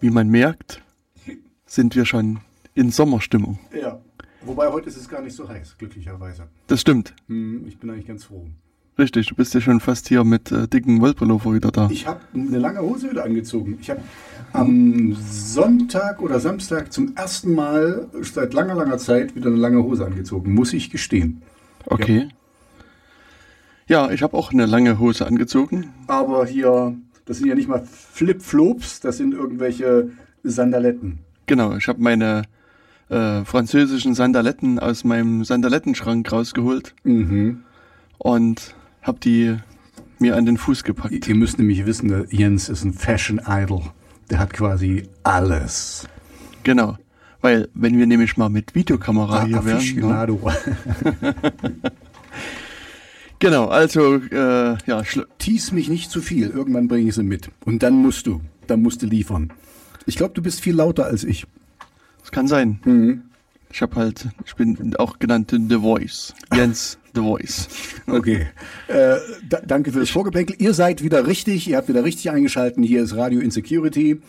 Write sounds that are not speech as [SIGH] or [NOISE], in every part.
Wie man merkt, sind wir schon in Sommerstimmung. Ja. Wobei heute ist es gar nicht so heiß, glücklicherweise. Das stimmt. Hm, ich bin eigentlich ganz froh. Richtig, du bist ja schon fast hier mit äh, dicken Wollpullover wieder da. Ich habe eine lange Hose wieder angezogen. Ich habe am Sonntag oder Samstag zum ersten Mal seit langer, langer Zeit wieder eine lange Hose angezogen, muss ich gestehen. Okay. Ja, ich habe auch eine lange Hose angezogen. Aber hier, das sind ja nicht mal Flip-Flops, das sind irgendwelche Sandaletten. Genau, ich habe meine äh, französischen Sandaletten aus meinem Sandalettenschrank rausgeholt Mhm. und habe die mir an den Fuß gepackt. Ihr müsst nämlich wissen, Jens ist ein Fashion-Idol. Der hat quasi alles. Genau. Weil, wenn wir nämlich mal mit Videokamera hier wären. Ne? [LAUGHS] Genau, also, äh, ja, Tease mich nicht zu viel. Irgendwann bringe ich sie mit. Und dann musst du. Dann musst du liefern. Ich glaube, du bist viel lauter als ich. das kann sein. Mhm. Ich habe halt, ich bin auch genannt The Voice. Jens The Voice. [LAUGHS] Okay. Äh, da, danke für das Vorgeplänkel. Ihr seid wieder richtig. Ihr habt wieder richtig eingeschalten. Hier ist Radio Insecurity.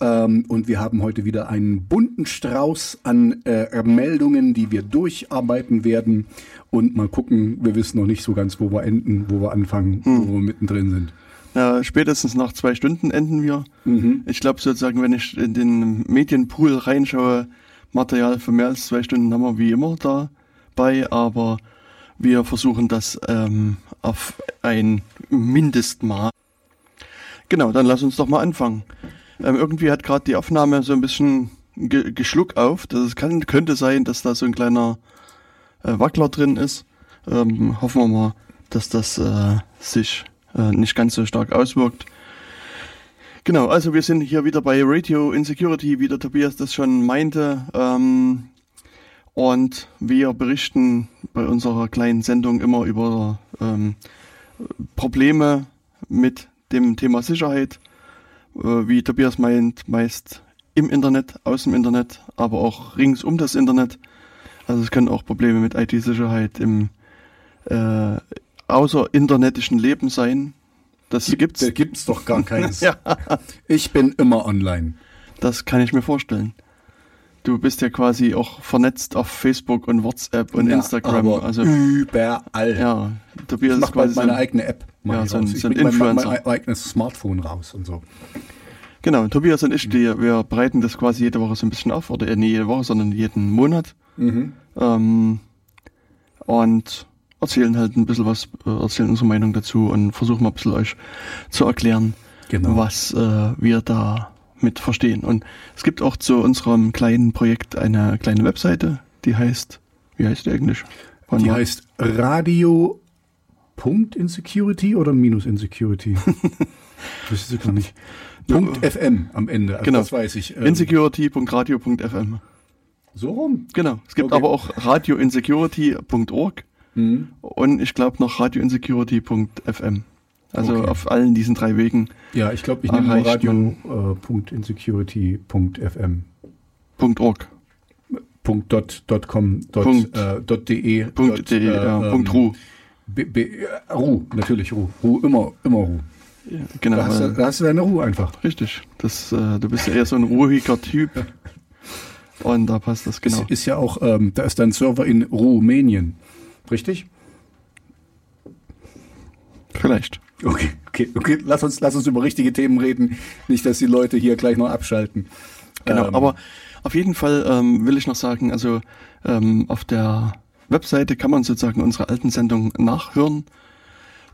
Ähm, und wir haben heute wieder einen bunten Strauß an äh, Meldungen, die wir durcharbeiten werden. Und mal gucken, wir wissen noch nicht so ganz, wo wir enden, wo wir anfangen, wo wir mittendrin sind. Ja, spätestens nach zwei Stunden enden wir. Ich glaube sozusagen, wenn ich in den Medienpool reinschaue, Material für mehr als zwei Stunden haben wir wie immer dabei, aber wir versuchen das ähm, auf ein Mindestmaß. Genau, dann lass uns doch mal anfangen. Ähm, irgendwie hat gerade die Aufnahme so ein bisschen ge geschluck auf. Das kann, könnte sein, dass da so ein kleiner äh, Wackler drin ist. Ähm, hoffen wir mal, dass das äh, sich äh, nicht ganz so stark auswirkt. Genau, also wir sind hier wieder bei Radio Insecurity, wie der Tobias das schon meinte. Ähm, und wir berichten bei unserer kleinen Sendung immer über ähm, Probleme mit dem Thema Sicherheit. Äh, wie Tobias meint, meist im Internet, aus dem Internet, aber auch rings um das Internet. Also es können auch Probleme mit IT-Sicherheit im äh, außerinternetischen Leben sein. Das gibt's. Da gibt's doch gar keins. [LAUGHS] Ja, Ich bin immer online. das kann ich mir vorstellen. Du bist ja quasi auch vernetzt auf Facebook und WhatsApp und Ja, Instagram. Also überall. ja, Tobias Ich ist mach bald quasi so meine ein, eigene App. Ja, so ein- so ein bring mein, mein, Influencer. mein eigenes Smartphone raus und so. genau. Tobias und ich, die, wir breiten das quasi jede Woche so ein bisschen auf oder äh, nicht jede Woche, sondern jeden Monat Mhm. ähm, und erzählen halt ein bisschen was, äh, erzählen unsere Meinung dazu und versuchen mal ein bisschen euch zu erklären, Genau. was äh, wir da mit verstehen. Und es gibt auch zu unserem kleinen Projekt eine kleine Webseite, die heißt, wie heißt die eigentlich? Wann Die war- heißt Radio Punkt Insecurity oder Minus Insecurity? [LAUGHS] das ist gar nicht. Punkt FM am Ende. Also Genau. Das weiß ich. Ähm, insecurity.radio.fm. so rum. Genau. Es gibt Okay. aber auch radioinsecurity.org Mhm. und ich glaube noch radioinsecurity.fm. Also Okay. auf allen diesen drei Wegen. Ja, ich glaube, ich nehme mal Erreicht Radio äh. .org. Punkt dot, dot com dot, Punkt. äh, dot de Punkt dot, de, ja, ähm, Punkt ru. B, B, äh, Ru, natürlich Ru. Ru, immer, immer Ru. Ja, genau. Da hast, du, äh, da hast du deine Ruhe einfach. richtig. Das, äh, du bist ja eher so ein ruhiger Typ. [LAUGHS] Und da passt das genau. Ist, ist ja auch, ähm, da ist dein Server in Rumänien. Richtig? Vielleicht. Okay, okay, okay. Lass uns, lass uns über richtige Themen reden. Nicht, dass die Leute hier gleich noch abschalten. Genau, Ähm, aber auf jeden Fall ähm, will ich noch sagen, also ähm, auf der Webseite kann man sozusagen unsere alten Sendungen nachhören.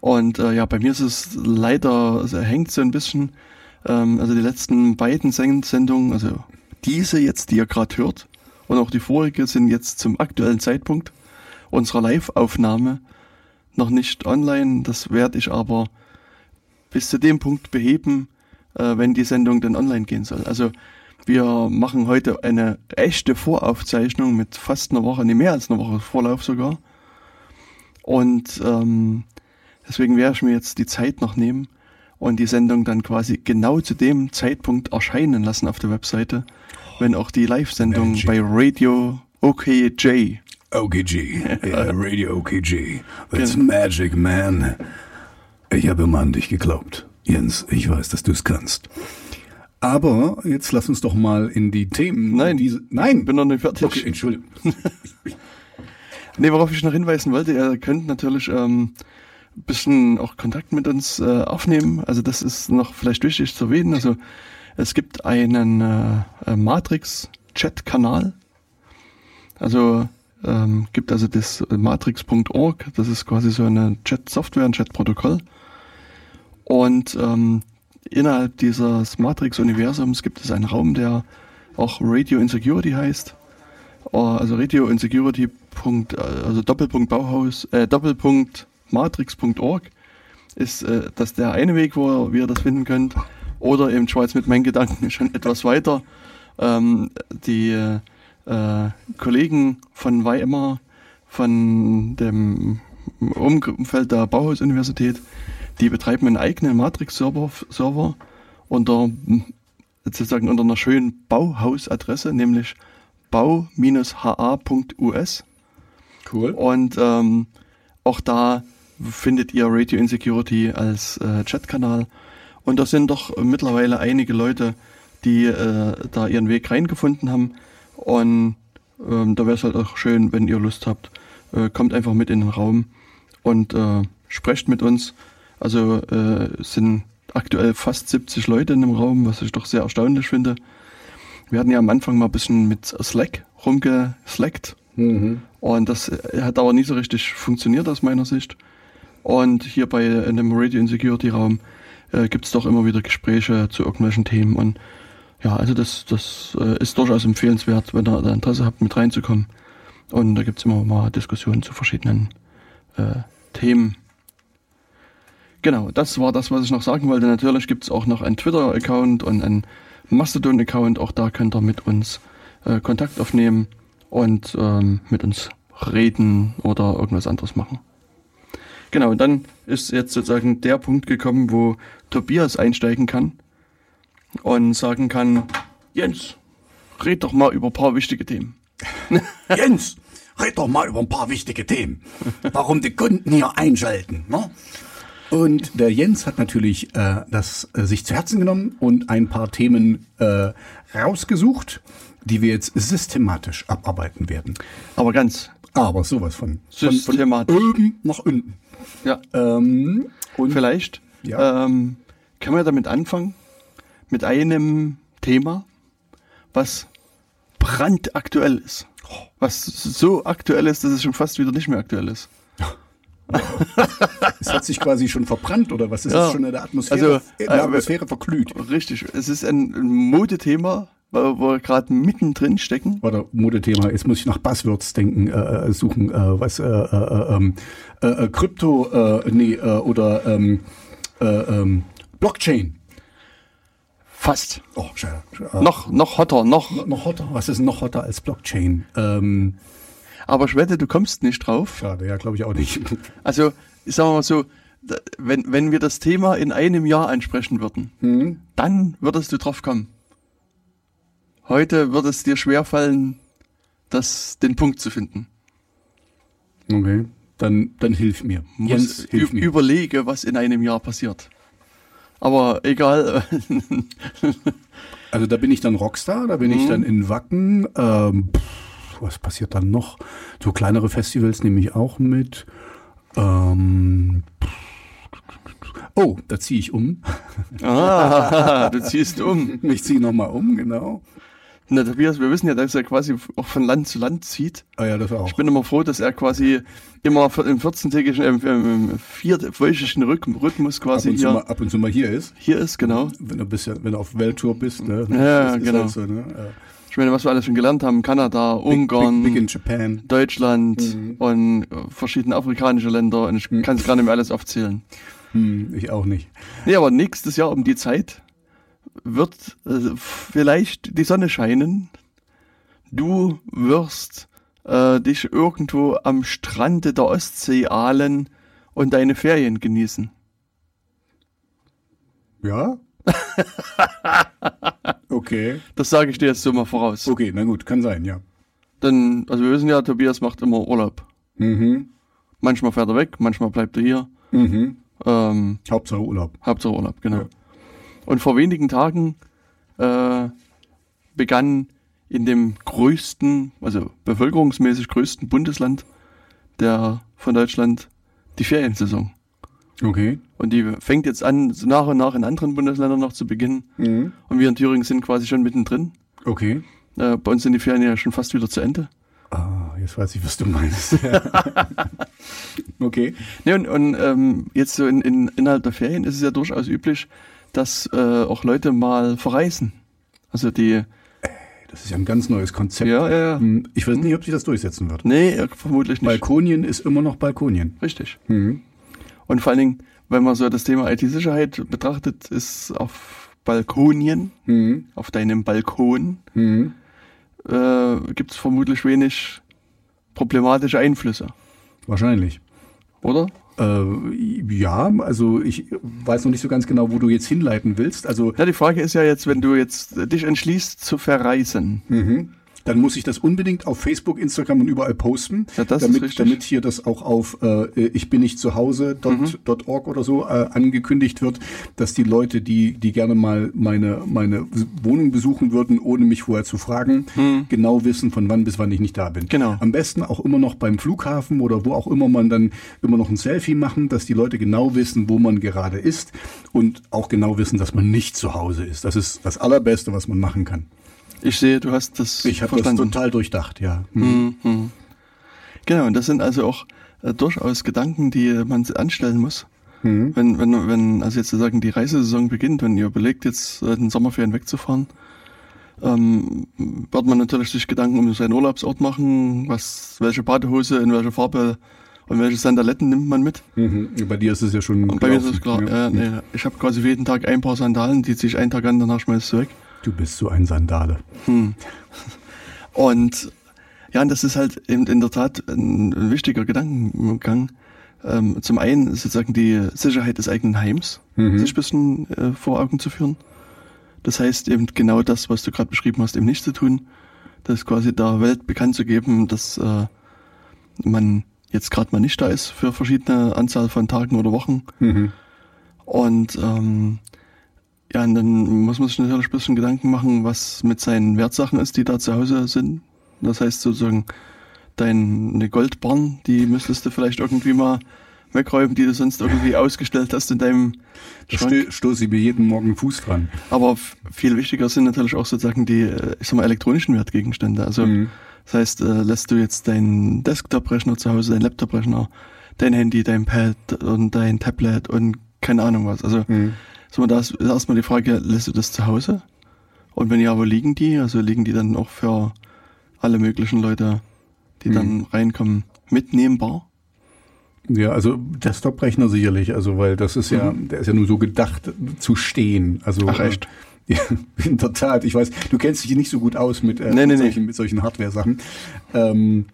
Und äh, ja, bei mir ist es leider, also hängt so ein bisschen, ähm, also die letzten beiden Sen- Sendungen, also diese jetzt, die ihr gerade hört, und auch die vorige sind jetzt zum aktuellen Zeitpunkt unserer Live-Aufnahme noch nicht online. Das werde ich aber bis zu dem Punkt beheben, äh, wenn die Sendung dann online gehen soll. Also wir machen heute eine echte Voraufzeichnung mit fast einer Woche, nee, mehr als einer Woche Vorlauf sogar. Und ähm, deswegen werde ich mir jetzt die Zeit noch nehmen und die Sendung dann quasi genau zu dem Zeitpunkt erscheinen lassen auf der Webseite, wenn auch die Live-Sendung bei Radio OKJ OKG. [LAUGHS] Ja, Radio OKG. That's Genau. magic, man. Ich habe immer an dich geglaubt. Jens, ich weiß, dass du es kannst. Aber jetzt lass uns doch mal in die Themen. Nein, diese, nein, bin noch nicht fertig. Okay, Entschuldigung. [LAUGHS] nee, worauf ich noch hinweisen wollte, ihr könnt natürlich ähm, bisschen auch Kontakt mit uns äh, aufnehmen. Also das ist noch vielleicht wichtig zu erwähnen. Also es gibt einen äh, Matrix-Chat-Kanal. Also ähm, gibt also das matrix.org, das ist quasi so eine Chat-Software, ein Chat-Protokoll. Und ähm, innerhalb dieses Matrix-Universums gibt es einen Raum, der auch Radio Insecurity heißt. Äh, also Radio Insecurity. Also Doppelpunkt Bauhaus, äh, Doppelpunkt Matrix.org ist äh, das der eine Weg, wo ihr das finden könnt. Oder eben Schweiz mit meinen Gedanken [LAUGHS] schon etwas weiter. Ähm, die äh, Kollegen von Weimar, von dem Umfeld der Bauhaus-Universität, die betreiben einen eigenen Matrix-Server Server unter sozusagen unter einer schönen Bauhausadresse, nämlich bau-ha.us. Cool. Und ähm, auch da findet ihr Radio Insecurity als äh, Chatkanal. Und da sind doch mittlerweile einige Leute, die äh, da ihren Weg reingefunden haben. Und ähm, da wäre es halt auch schön, wenn ihr Lust habt, äh, kommt einfach mit in den Raum und äh, sprecht mit uns. Also äh, es sind aktuell fast 70 Leute in dem Raum, was ich doch sehr erstaunlich finde. Wir hatten ja am Anfang mal ein bisschen mit Slack rumgeslackt. Mhm. Und das äh, hat aber nie so richtig funktioniert aus meiner Sicht. Und hier bei in dem Radio Insecurity Raum äh, gibt es doch immer wieder Gespräche zu irgendwelchen Themen. Und ja, also das, das äh, ist durchaus empfehlenswert, wenn ihr da Interesse habt, mit reinzukommen. Und da gibt es immer mal Diskussionen zu verschiedenen äh, Themen. Genau, das war das, was ich noch sagen wollte. Natürlich gibt es auch noch einen Twitter-Account und einen Mastodon-Account. Auch da könnt ihr mit uns äh, Kontakt aufnehmen und ähm, mit uns reden oder irgendwas anderes machen. Genau, und dann ist jetzt sozusagen der Punkt gekommen, wo Tobias einsteigen kann und sagen kann, Jens, red doch mal über ein paar wichtige Themen. [LAUGHS] Jens, red doch mal über ein paar wichtige Themen. Warum die Kunden hier einschalten. Ne? Und der Jens hat natürlich äh, das äh, sich zu Herzen genommen und ein paar Themen äh, rausgesucht, die wir jetzt systematisch abarbeiten werden. Aber ganz. Aber sowas von. Systematisch. Von, von oben nach unten. Ja. Ähm, und vielleicht ja. ähm, können wir damit anfangen, mit einem Thema, was brandaktuell ist. Was so aktuell ist, dass es schon fast wieder nicht mehr aktuell ist. [LAUGHS] es hat sich quasi schon verbrannt oder was ist ja. das schon in der Atmosphäre, also, in der äh, Atmosphäre äh, verglüht? Richtig, es ist ein Modethema, wo, wo wir gerade mittendrin stecken. Oder Modethema, jetzt muss ich nach Buzzwords denken, äh, äh suchen, äh, was, äh, äh, ähm, äh, Krypto, nee, oder ähm, äh, ähm, Blockchain. Fast. Oh, schade. Noch, noch hotter, noch. No, noch hotter. Was ist noch hotter als Blockchain? Ähm, aber ich wette, du kommst nicht drauf. Schade, ja, glaube ich auch nicht. [LAUGHS] Also, ich sag mal so, wenn, wenn wir das Thema in einem Jahr ansprechen würden, hm. dann würdest du drauf kommen. Heute wird es dir schwerfallen, das, den Punkt zu finden. Okay, dann, dann hilf mir. Jens, hilf mir. Überlege, was in einem Jahr passiert. Aber egal. [LAUGHS] also da bin ich dann Rockstar, da bin mhm. ich dann in Wacken. Ähm, was passiert dann noch? So kleinere Festivals nehme ich auch mit. Ähm, oh, da ziehe ich um. Ah, du [LAUGHS] ziehst um. Ich ziehe nochmal um, genau. Na, Tobias, wir wissen ja, dass er quasi auch von Land zu Land zieht. Ah ja, das auch. Ich bin immer froh, dass er quasi immer im 14-tägigen, äh, im vierwöchigen Rhythmus quasi ab und hier. Mal, ab und zu mal hier ist. Hier ist, genau. Wenn du bist ja, wenn du auf Welttour bist, ne? Ja, halt genau. Halt so, ne? ja. Ich meine, was wir alles schon gelernt haben, Kanada, Ungarn, big, big, big Deutschland mhm. und verschiedene afrikanische Länder und ich mhm. kann es gar nicht mehr alles aufzählen. Hm, ich auch nicht. Nee, aber nächstes Jahr um die Zeit wird äh, vielleicht die Sonne scheinen. Du wirst äh, dich irgendwo am Strande der Ostsee ahlen und deine Ferien genießen. Ja? [LAUGHS] okay. Das sage ich dir jetzt so mal voraus. Okay, na gut, kann sein, ja. Denn, also wir wissen ja, Tobias macht immer Urlaub. Mhm. Manchmal fährt er weg, manchmal bleibt er hier. Mhm. Ähm, Hauptsache Urlaub. Hauptsache Urlaub, genau. Ja. Und vor wenigen Tagen äh, begann in dem größten, also bevölkerungsmäßig größten Bundesland der von Deutschland die Feriensaison. Okay. Und die fängt jetzt an, so nach und nach in anderen Bundesländern noch zu beginnen. Mhm. Und wir in Thüringen sind quasi schon mittendrin. Okay. Äh, bei uns sind die Ferien ja schon fast wieder zu Ende. Ah, jetzt weiß ich, was du meinst. [LAUGHS] okay. Ne, und, und ähm, jetzt so in, in, innerhalb der Ferien ist es ja durchaus üblich, dass äh, auch Leute mal verreisen. Also die, Das ist ja ein ganz neues Konzept. ja, ja, ja. Hm, Ich weiß nicht, ob sich das durchsetzen wird. Nee, äh, vermutlich nicht. Balkonien ist immer noch Balkonien. Richtig. Mhm. Und vor allen Dingen, wenn man so das Thema IT-Sicherheit betrachtet, ist auf Balkonien, Mhm. auf deinem Balkon, Mhm. äh, gibt es vermutlich wenig problematische Einflüsse, Wahrscheinlich. oder? Äh, ja, also ich weiß noch nicht so ganz genau, wo du jetzt hinleiten willst. Also Ja, die Frage ist ja jetzt, wenn du jetzt dich entschließt zu verreisen, Mhm. Dann muss ich das unbedingt auf Facebook, Instagram und überall posten, Ja, damit, damit hier das auch auf äh, ich bin nicht zu Hause Mhm. .org oder so äh, angekündigt wird, dass die Leute, die die gerne mal meine meine Wohnung besuchen würden, ohne mich vorher zu fragen, genau wissen, von wann bis wann ich nicht da bin. Mhm. Genau. Am besten auch immer noch beim Flughafen oder wo auch immer man dann immer noch ein Selfie machen, dass die Leute genau wissen, wo man gerade ist und auch genau wissen, dass man nicht zu Hause ist. Das ist das Allerbeste, was man machen kann. Ich sehe, du hast das Ich habe das total durchdacht, ja. Hm. Mhm. Genau, und das sind also auch äh, durchaus Gedanken, die man sich anstellen muss. Mhm. Wenn, wenn, wenn, also jetzt sozusagen die Reisesaison beginnt, wenn ihr überlegt, jetzt äh, den Sommerferien wegzufahren, ähm, wird man natürlich sich Gedanken um seinen Urlaubsort machen, was, welche Badehose, in welcher Farbe und welche Sandaletten nimmt man mit. Mhm. Bei dir ist es ja schon Und bei mir ist es klar, ja. äh, nee, ich habe quasi jeden Tag ein paar Sandalen, die ziehe ich einen Tag an, danach schmeiß ich sie weg. Du bist so ein Sandale. Und ja, und das ist halt eben in der Tat ein, wichtiger Gedankengang. Ähm, zum einen sozusagen die Sicherheit des eigenen Heims, Mhm. sich ein bisschen äh, vor Augen zu führen. Das heißt eben genau das, was du gerade beschrieben hast, eben nicht zu tun. Das quasi der Welt bekannt zu geben, dass äh, man jetzt gerade mal nicht da ist für verschiedene Anzahl von Tagen oder Wochen. Mhm. Und ähm, ja, und dann muss man sich natürlich ein bisschen Gedanken machen, was mit seinen Wertsachen ist, die da zu Hause sind. Das heißt sozusagen, deine Goldbarren, die müsstest du vielleicht irgendwie mal wegräumen, die du sonst irgendwie ausgestellt hast in deinem Da Schrank. sto- stoße ich mir jeden Morgen Fuß dran. Aber viel wichtiger sind natürlich auch sozusagen die, äh, ich sag mal, elektronischen Wertgegenstände. Also Mhm. das heißt, äh, lässt du jetzt deinen Desktop-Rechner zu Hause, deinen Laptop-Rechner, dein Handy, dein Pad und dein Tablet und keine Ahnung was. Also Mhm. So, da ist erstmal die Frage, lässt du das zu Hause? Und wenn ja, wo liegen die? Also liegen die dann auch für alle möglichen Leute, die dann Mhm. reinkommen, mitnehmbar? Ja, also Desktop-Rechner sicherlich, also weil das ist ja, der ist ja nur so gedacht zu stehen. Also Mhm. Ach, echt? Äh, [LAUGHS] ja, in der Tat. Ich weiß, du kennst dich nicht so gut aus mit, äh, Nee, nee, mit, nee. solchen, mit solchen Hardware-Sachen. Ähm,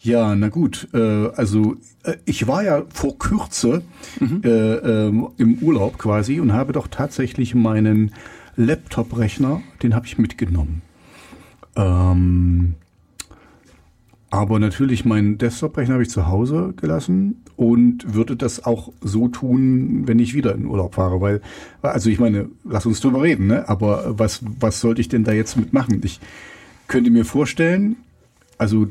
ja, na gut. Äh, also äh, ich war ja vor Kürze Mhm. äh, ähm, im Urlaub quasi und habe doch tatsächlich meinen Laptop-Rechner, den habe ich mitgenommen. Ähm, aber natürlich, meinen Desktop-Rechner habe ich zu Hause gelassen und würde das auch so tun, wenn ich wieder in Urlaub fahre. Weil, also ich meine, lass uns drüber reden, ne? aber was, was sollte ich denn da jetzt mitmachen? Ich könnte mir vorstellen, also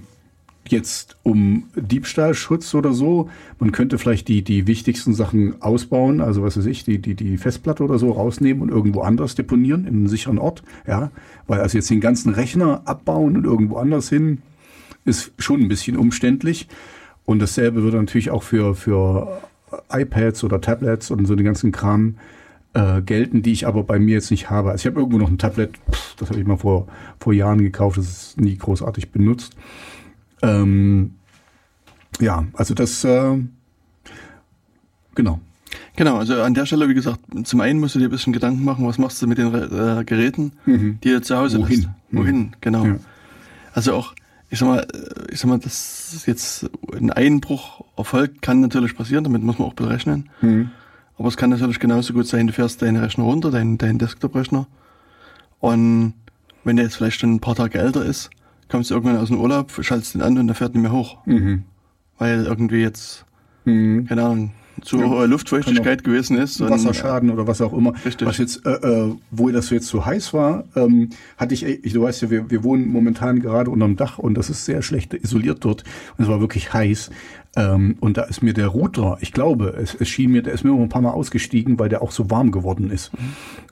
jetzt um Diebstahlschutz oder so, man könnte vielleicht die, die wichtigsten Sachen ausbauen, also was weiß ich, die, die, die Festplatte oder so rausnehmen und irgendwo anders deponieren, in einem sicheren Ort, ja, weil also jetzt den ganzen Rechner abbauen und irgendwo anders hin, ist schon ein bisschen umständlich. Und dasselbe würde natürlich auch für, für iPads oder Tablets und so den ganzen Kram äh, gelten, die ich aber bei mir jetzt nicht habe. Also ich habe irgendwo noch ein Tablet, das habe ich mal vor, vor Jahren gekauft, das ist nie großartig benutzt. Ähm, ja, also das, äh, genau. Genau, also an der Stelle, wie gesagt, zum einen musst du dir ein bisschen Gedanken machen, was machst du mit den äh, Geräten, Mhm. die du zu Hause Wohin? lässt. Wohin, genau. Ja. Also auch, ich sag mal, äh, ich sag mal, dass jetzt ein Einbruch erfolgt, kann natürlich passieren, damit muss man auch berechnen. Mhm. Aber es kann natürlich genauso gut sein, du fährst deinen Rechner runter, deinen, deinen Desktop-Rechner. Und wenn der jetzt vielleicht schon ein paar Tage älter ist, kommst du irgendwann aus dem Urlaub, schaltest den an und der fährt nicht mehr hoch. Mhm. Weil irgendwie jetzt, Mhm. keine Ahnung, zu hohe Luftfeuchtigkeit gewesen ist. Wasserschaden oder was auch immer. Richtig. Was jetzt, äh, äh, wo das jetzt so heiß war, ähm, hatte ich, ich, du weißt ja, wir, wir wohnen momentan gerade unterm Dach und das ist sehr schlecht isoliert dort. Und es war wirklich heiß. Ähm, und da ist mir der Router, ich glaube, es, es schien mir, der ist mir ein paar Mal ausgestiegen, weil der auch so warm geworden ist. Mhm.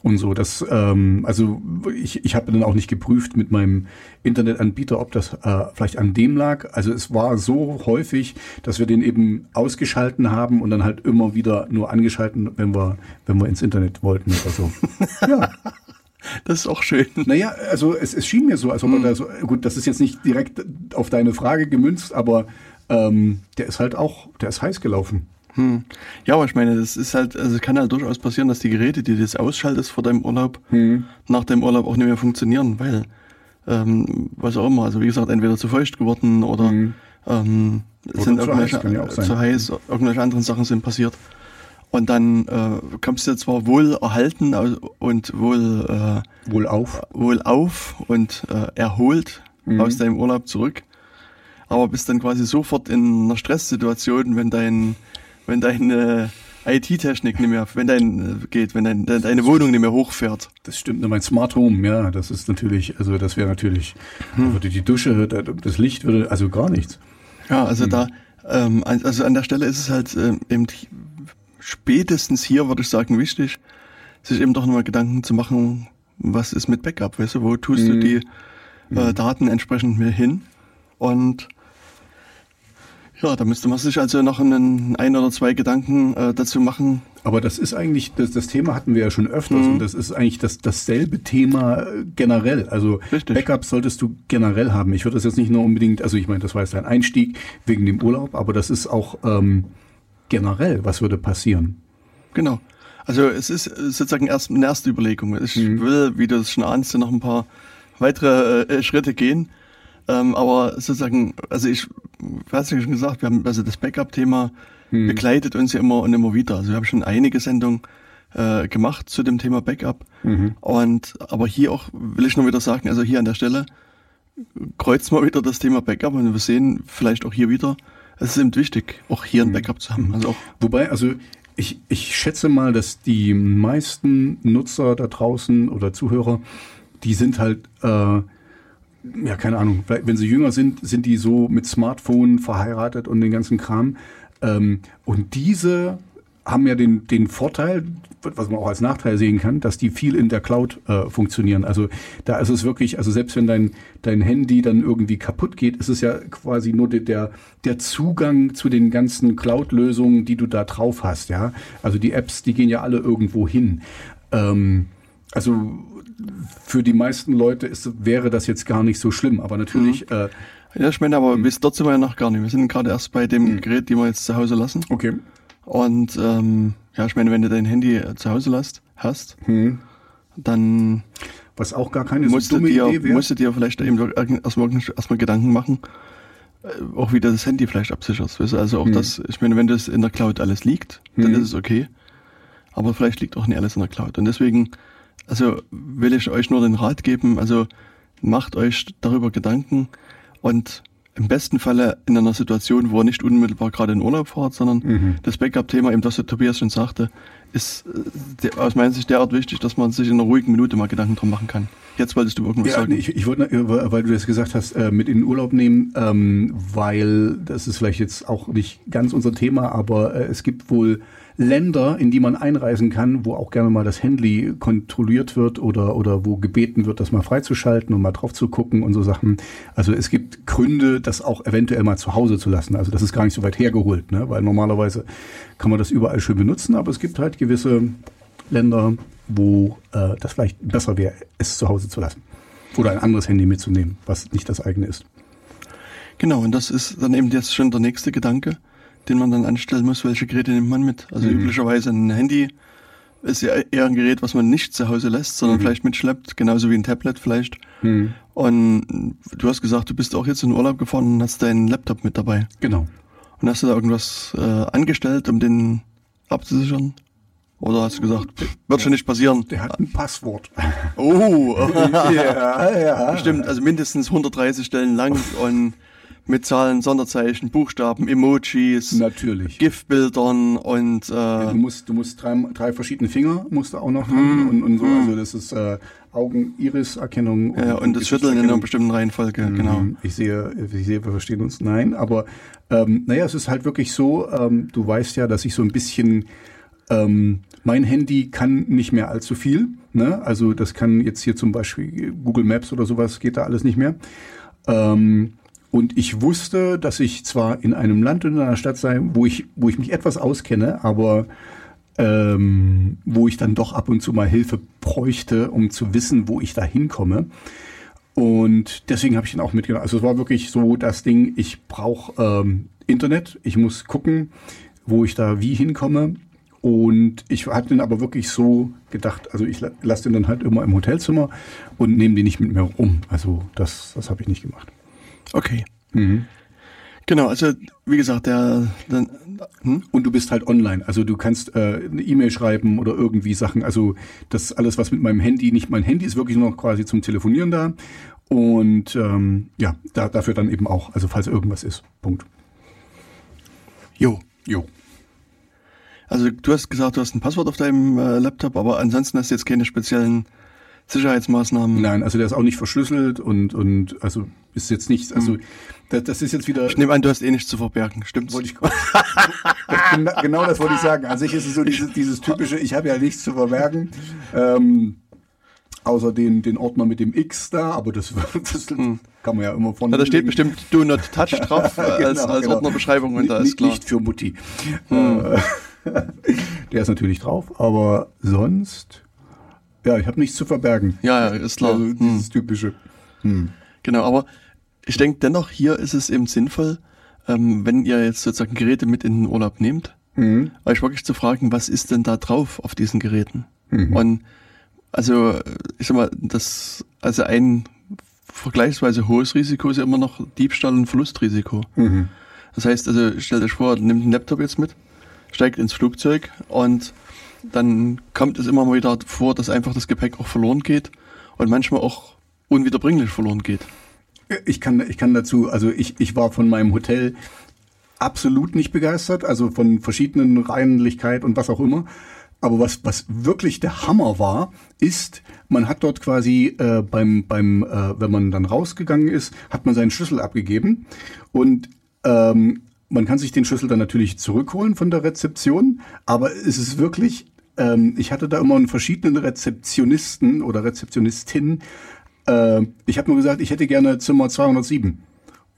Und so, das, ähm, also ich, ich habe dann auch nicht geprüft mit meinem Internetanbieter, ob das äh, vielleicht an dem lag. Also es war so häufig, dass wir den eben ausgeschalten haben und dann halt immer wieder nur angeschalten, wenn wir, wenn wir ins Internet wollten oder so. [LAUGHS] ja. Das ist auch schön. Naja, also es, es schien mir so, als ob man hm. da so, gut, das ist jetzt nicht direkt auf deine Frage gemünzt, aber ähm, der ist halt auch, der ist heiß gelaufen. Hm. Ja, aber ich meine, das ist halt, also es kann halt durchaus passieren, dass die Geräte, die du jetzt ausschaltest vor deinem Urlaub, hm. nach dem Urlaub auch nicht mehr funktionieren, weil, ähm, was auch immer, also wie gesagt, entweder zu feucht geworden oder, hm. ähm, oder sind zu irgendwelche, heiß, ja zu heiß, irgendwelche anderen Sachen sind passiert. Und dann äh, kommst du zwar wohl erhalten und wohl, äh, wohl auf, wohl auf und äh, erholt mhm. aus deinem Urlaub zurück aber bist dann quasi sofort in einer Stresssituation, wenn dein, wenn deine IT-Technik nicht mehr, wenn dein äh, geht, wenn dein, deine Wohnung nicht mehr hochfährt. Das stimmt, mein Smart Home, ja, das ist natürlich, also das wäre natürlich, hm. würde die Dusche, das Licht würde, also gar nichts. Ja, also hm. da, ähm, also an der Stelle ist es halt ähm, eben spätestens hier, würde ich sagen, wichtig, sich eben doch nochmal Gedanken zu machen, was ist mit Backup, weißt du, wo tust hm. du die äh, hm. Daten entsprechend mehr hin und ja, da müsste man sich also noch einen, ein oder zwei Gedanken äh, dazu machen. Aber das ist eigentlich, das, das Thema hatten wir ja schon öfters mhm. und das ist eigentlich das, dasselbe Thema äh, generell. Also Richtig. Backup solltest du generell haben. Ich würde das jetzt nicht nur unbedingt, also ich meine, das war jetzt ein Einstieg wegen dem Urlaub, aber das ist auch ähm, generell, was würde passieren? Genau. Also es ist sozusagen erst eine erste Überlegung. Ich mhm. will, wie du es schon ahnst, noch ein paar weitere äh, Schritte gehen. Ähm, aber sozusagen, also ich, hast ja schon gesagt, wir haben also das Backup-Thema hm. begleitet uns ja immer und immer wieder. Also wir haben schon einige Sendungen äh, gemacht zu dem Thema Backup. Mhm. Und aber hier auch will ich nur wieder sagen, also hier an der Stelle kreuzt mal wieder das Thema Backup und wir sehen vielleicht auch hier wieder, es ist eben wichtig, auch hier ein hm. Backup zu haben. Also auch Wobei, also ich, ich schätze mal, dass die meisten Nutzer da draußen oder Zuhörer, die sind halt äh, ja, keine Ahnung, wenn sie jünger sind, sind die so mit Smartphone verheiratet und den ganzen Kram. Ähm, und diese haben ja den, den Vorteil, was man auch als Nachteil sehen kann, dass die viel in der Cloud äh, funktionieren. Also da ist es wirklich, also selbst wenn dein, dein Handy dann irgendwie kaputt geht, ist es ja quasi nur der, der Zugang zu den ganzen Cloud-Lösungen, die du da drauf hast. Ja, Also die Apps, die gehen ja alle irgendwo hin. Ähm, also für die meisten Leute ist, wäre das jetzt gar nicht so schlimm, aber natürlich. Mhm. Äh, ja, ich meine, aber bis dort sind wir ja noch gar nicht. Wir sind gerade erst bei dem mhm. Gerät, die wir jetzt zu Hause lassen. Okay. Und ähm, ja, ich meine, wenn du dein Handy zu Hause lässt, hast, mhm. dann was auch gar keine so dumme dir, Idee wäre. Musst du dir vielleicht eben erstmal, erstmal Gedanken machen, äh, auch wie du das Handy vielleicht absicherst. Weißt? Also auch mhm. das, ich meine, wenn das in der Cloud alles liegt, dann mhm. ist es okay. Aber vielleicht liegt auch nicht alles in der Cloud. Und deswegen also will ich euch nur den Rat geben, also macht euch darüber Gedanken und im besten Falle in einer Situation, wo ihr nicht unmittelbar gerade in Urlaub fahrt, sondern mhm. das Backup-Thema, eben das der Tobias schon sagte, ist äh, aus meiner Sicht derart wichtig, dass man sich in einer ruhigen Minute mal Gedanken drum machen kann. Jetzt wolltest du irgendwas ja, sagen. Nee, ich, ich wollte, weil du das gesagt hast, äh, mit in den Urlaub nehmen, ähm, weil das ist vielleicht jetzt auch nicht ganz unser Thema, aber äh, es gibt wohl Länder, in die man einreisen kann, wo auch gerne mal das Handy kontrolliert wird oder, oder wo gebeten wird, das mal freizuschalten und mal drauf zu gucken und so Sachen. Also es gibt Gründe, das auch eventuell mal zu Hause zu lassen. Also das ist gar nicht so weit hergeholt, ne? weil normalerweise kann man das überall schön benutzen, aber es gibt halt gewisse Länder, wo äh, das vielleicht besser wäre, es zu Hause zu lassen. Oder ein anderes Handy mitzunehmen, was nicht das eigene ist. Genau, und das ist dann eben jetzt schon der nächste Gedanke den man dann anstellen muss, welche Geräte nimmt man mit. Also mhm. üblicherweise ein Handy ist ja eher ein Gerät, was man nicht zu Hause lässt, sondern mhm. vielleicht mitschleppt, genauso wie ein Tablet vielleicht. Mhm. Und du hast gesagt, du bist auch jetzt in Urlaub gefahren und hast deinen Laptop mit dabei. Genau. Und hast du da irgendwas äh, angestellt, um den abzusichern? Oder hast du gesagt, wird schon nicht passieren? Der hat ein Passwort. Oh, [LAUGHS] ja, ja. Stimmt, also mindestens 130 Stellen lang und mit Zahlen, Sonderzeichen, Buchstaben, Emojis, Natürlich. GIF-Bildern und äh, Ja, du musst, du musst drei, drei verschiedene Finger musst du auch noch haben und, und so. Also das ist äh, Augen-Iris-Erkennung. ja, und das Schütteln in einer bestimmten Reihenfolge, genau. Mhm. Ich sehe, ich sehe, wir verstehen uns. Nein, aber ähm, naja, es ist halt wirklich so, ähm, du weißt ja, dass ich so ein bisschen, ähm, mein Handy kann nicht mehr allzu viel. Ne? Also das kann jetzt hier zum Beispiel Google Maps oder sowas, geht da alles nicht mehr. Ähm, und ich wusste, dass ich zwar in einem Land und in einer Stadt sei, wo ich, wo ich mich etwas auskenne, aber ähm, wo ich dann doch ab und zu mal Hilfe bräuchte, um zu wissen, wo ich da hinkomme. Und deswegen habe ich ihn auch mitgenommen. Also es war wirklich so das Ding, ich brauche ähm, Internet, ich muss gucken, wo ich da wie hinkomme. Und ich hatte den aber wirklich so gedacht, also ich la- lasse den dann halt immer im Hotelzimmer und nehme den nicht mit mir um. Also das, das habe ich nicht gemacht. Okay. Mhm. Genau, also wie gesagt, der, der hm? Und du bist halt online. Also du kannst äh, eine E-Mail schreiben oder irgendwie Sachen. Also das alles, was mit meinem Handy, nicht mein Handy ist wirklich nur noch quasi zum Telefonieren da. Und ähm, ja, da, dafür dann eben auch, also falls irgendwas ist. Punkt. Jo. Jo. Also du hast gesagt, du hast ein Passwort auf deinem äh, Laptop, aber ansonsten hast du jetzt keine speziellen Sicherheitsmaßnahmen. Nein, also der ist auch nicht verschlüsselt und, und also ist jetzt nichts, also das, das ist jetzt wieder. Ich nehme an, du hast eh nichts zu verbergen, stimmt's? Wollte ich, [LAUGHS] genau, genau das wollte ich sagen. An sich ist es so dieses, dieses typische, ich habe ja nichts zu verbergen. Ähm, außer den, den Ordner mit dem X da, aber das, [LAUGHS] das kann man ja immer von. Ja, da steht bestimmt Do Not Touch [LAUGHS] drauf äh, als, Genau, als genau. Ordnerbeschreibung und da ist klar. Hm. Nicht für Mutti. Äh, Der ist natürlich drauf, aber sonst, ja, ich habe nichts zu verbergen. Ja, ja, ist klar. Also Hm. dieses typische. Genau, aber ich denke dennoch, hier ist es eben sinnvoll, ähm, wenn ihr jetzt sozusagen Geräte mit in den Urlaub nehmt, Mhm. euch wirklich zu fragen, was ist denn da drauf auf diesen Geräten? Mhm. Und also, ich sag mal, das, also ein vergleichsweise hohes Risiko ist ja immer noch Diebstahl und Verlustrisiko. Mhm. Das heißt, also stellt euch vor, nimmt einen Laptop jetzt mit, steigt ins Flugzeug und dann kommt es immer mal wieder vor, dass einfach das Gepäck auch verloren geht und manchmal auch unwiederbringlich verloren geht. Ich kann, ich kann dazu, also ich, ich war von meinem Hotel absolut nicht begeistert, also von verschiedenen Reinlichkeit und was auch immer. Aber was, was wirklich der Hammer war, ist, man hat dort quasi äh, beim, beim äh, wenn man dann rausgegangen ist, hat man seinen Schlüssel abgegeben und ähm, man kann sich den Schlüssel dann natürlich zurückholen von der Rezeption, aber es ist wirklich, ähm, ich hatte da immer einen verschiedenen Rezeptionisten oder Rezeptionistin. Äh, ich habe nur gesagt, ich hätte gerne Zimmer 207.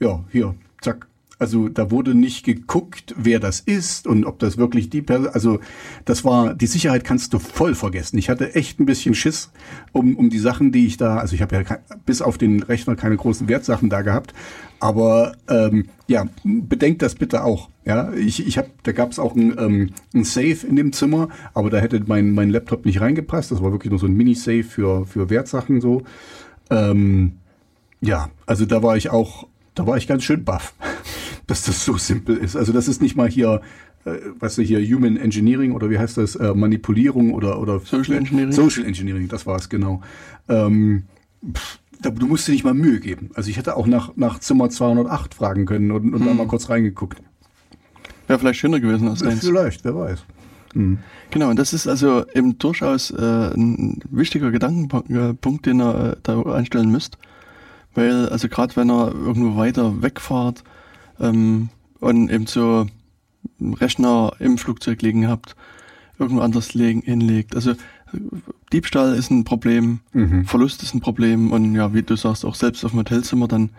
Ja, hier, zack. Also da wurde nicht geguckt, wer das ist und ob das wirklich die Person. Also das war die Sicherheit kannst du voll vergessen. Ich hatte echt ein bisschen Schiss um um die Sachen, die ich da. Also ich habe ja bis auf den Rechner keine großen Wertsachen da gehabt. Aber ähm, ja, bedenkt das bitte auch. Ja, ich ich habe, da gab es auch ein, ähm, ein Safe in dem Zimmer, aber da hätte mein mein Laptop nicht reingepasst. Das war wirklich nur so ein Mini-Safe für für Wertsachen so. Ähm, ja, also da war ich auch, da war ich ganz schön baff, dass das so simpel ist. Also das ist nicht mal hier, äh, weißt du, hier Human Engineering oder wie heißt das, äh, Manipulierung oder oder Social Engineering? Social Engineering, das war es genau. Ähm, pff, da, du musst dir nicht mal Mühe geben. Also ich hätte auch nach nach Zimmer 208 fragen können und, und da mal kurz reingeguckt. Wäre vielleicht schöner gewesen als deins. Vielleicht, wer weiß. Genau, und das ist also eben durchaus äh, ein wichtiger Gedankenpunkt, den ihr äh, da einstellen müsst. Weil, also gerade wenn ihr irgendwo weiter wegfahrt ähm, und eben so einen Rechner im Flugzeug liegen habt, irgendwo anders legen, hinlegt. Also Diebstahl ist ein Problem, Verlust ist ein Problem und ja, wie du sagst, auch selbst auf dem Hotelzimmer, dann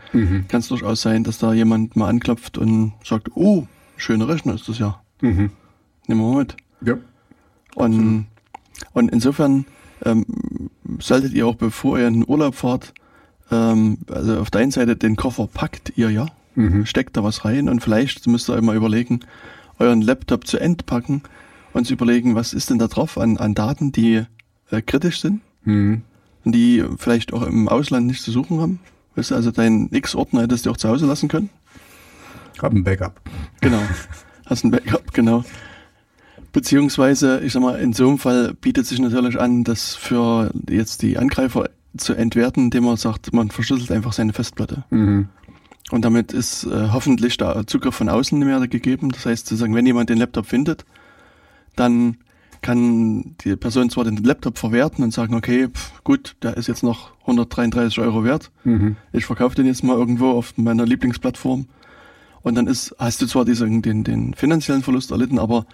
kann es durchaus sein, dass da jemand mal anklopft und sagt, oh, schöner Rechner ist das ja. Mhm. Nehmen wir mal mit. Ja. Und, und insofern ähm, solltet ihr auch, bevor ihr in den Urlaub fahrt, ähm, also auf der einen Seite den Koffer packt ihr ja, steckt da was rein und vielleicht müsst ihr euch mal überlegen, euren Laptop zu entpacken und zu überlegen, was ist denn da drauf an, an Daten, die äh, kritisch sind Mhm. und die vielleicht auch im Ausland nicht zu suchen haben. Weißt du, also deinen X-Ordner hättest du auch zu Hause lassen können. Hab ein Backup. Genau. Hast ein Backup, genau. Beziehungsweise, ich sag mal, in so einem Fall bietet sich natürlich an, das für jetzt die Angreifer zu entwerten, indem man sagt, man verschlüsselt einfach seine Festplatte. Mhm. Und damit ist äh, hoffentlich der Zugriff von außen nicht mehr gegeben. Das heißt, sozusagen, wenn jemand den Laptop findet, dann kann die Person zwar den Laptop verwerten und sagen, okay, pf, gut, der ist jetzt noch 133 Euro wert. Mhm. Ich verkaufe den jetzt mal irgendwo auf meiner Lieblingsplattform. Und dann ist, hast du zwar diesen, den, den finanziellen Verlust erlitten, aber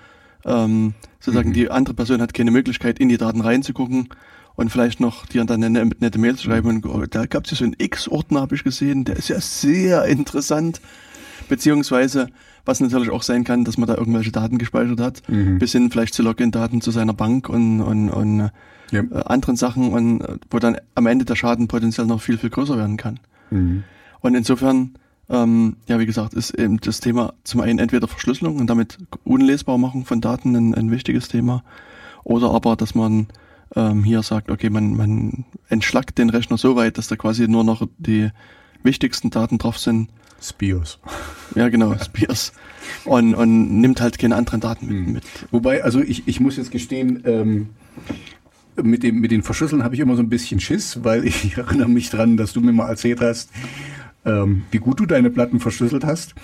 ähm, sozusagen mhm. die andere Person hat keine Möglichkeit, in die Daten reinzugucken und vielleicht noch dir dann eine nette Mail zu schreiben. Und oh, da gab es ja so einen X-Ordner, habe ich gesehen, der ist ja sehr interessant. Beziehungsweise was natürlich auch sein kann, dass man da irgendwelche Daten gespeichert hat, mhm. bis hin vielleicht zu Login-Daten zu seiner Bank und, und, und ja. äh, anderen Sachen, und äh, wo dann am Ende der Schaden potenziell noch viel, viel größer werden kann. Mhm. Und insofern, ähm, ja, wie gesagt, ist eben das Thema zum einen entweder Verschlüsselung und damit unlesbar machen von Daten ein, ein wichtiges Thema, oder aber, dass man ähm, hier sagt, okay, man, man entschlackt den Rechner so weit, dass da quasi nur noch die wichtigsten Daten drauf sind, Spios. Ja, genau, [LAUGHS] Spios. Und, und nimmt halt keine anderen Daten mit. mit. Wobei, also ich, ich muss jetzt gestehen, ähm, mit, dem, mit den Verschlüsseln habe ich immer so ein bisschen Schiss, weil ich [LAUGHS] erinnere mich dran, dass du mir mal erzählt hast, ähm, wie gut du deine Platten verschlüsselt hast.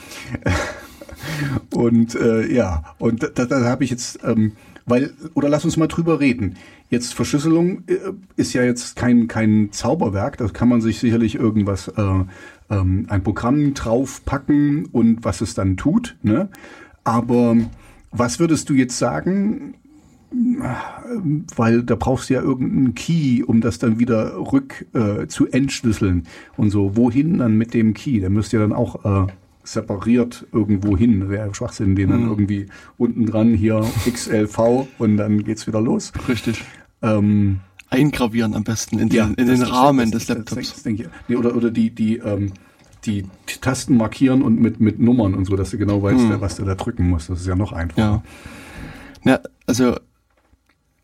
[LAUGHS] und äh, ja, und da, da habe ich jetzt, ähm, weil, oder lass uns mal drüber reden. Jetzt Verschlüsselung äh, ist ja jetzt kein, kein Zauberwerk, da kann man sich sicherlich irgendwas äh, ähm, ein Programm draufpacken und was es dann tut. Ne? Aber was würdest du jetzt sagen? Weil da brauchst du ja irgendeinen Key, um das dann wieder rück äh, zu entschlüsseln und so. Wohin dann mit dem Key? Der müsste ja dann auch äh, separiert irgendwo hin. Wäre Schwachsinn, den dann mhm. irgendwie unten dran hier XLV und dann geht's wieder los. Richtig. Ähm, eingravieren am besten in den, ja, in den Rahmen des Laptops. Denke ich. Nee, oder, oder die, die, ähm, die Tasten markieren und mit, mit Nummern und so, dass du genau weißt, hm. was du da drücken musst. Das ist ja noch einfacher. Ja, ja also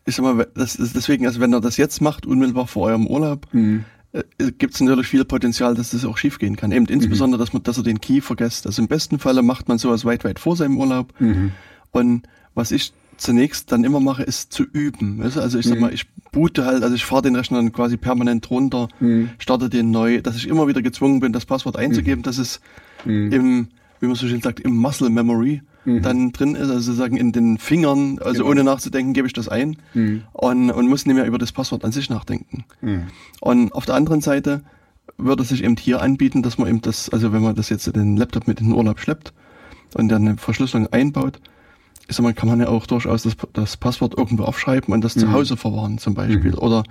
ich sag mal, das ist deswegen, also wenn er das jetzt macht, unmittelbar vor eurem Urlaub, mhm. Äh, gibt es natürlich viel Potenzial, dass das auch schiefgehen kann. Eben insbesondere, mhm. dass man, dass er den Key vergisst. Also im besten Falle macht man sowas weit, weit vor seinem Urlaub. Mhm. Und was ich zunächst dann immer mache, ist zu üben. Weißt du? Also ich sag mhm. mal, ich boote halt, also ich fahre den Rechner dann quasi permanent runter, mhm. starte den neu, dass ich immer wieder gezwungen bin, das Passwort einzugeben, mhm. dass es mhm. im, wie man so schön sagt, im Muscle Memory mhm. dann drin ist, also sozusagen in den Fingern, also genau. ohne nachzudenken, gebe ich das ein mhm. und, und muss nicht mehr über das Passwort an sich nachdenken. Und auf der anderen Seite würde es sich eben hier anbieten, dass man eben das, also wenn man das jetzt in den Laptop mit in den Urlaub schleppt und dann eine Verschlüsselung einbaut, ich sag mal, kann man ja auch durchaus das, das Passwort irgendwo aufschreiben und das mhm. zu Hause verwahren zum Beispiel. Mhm. Oder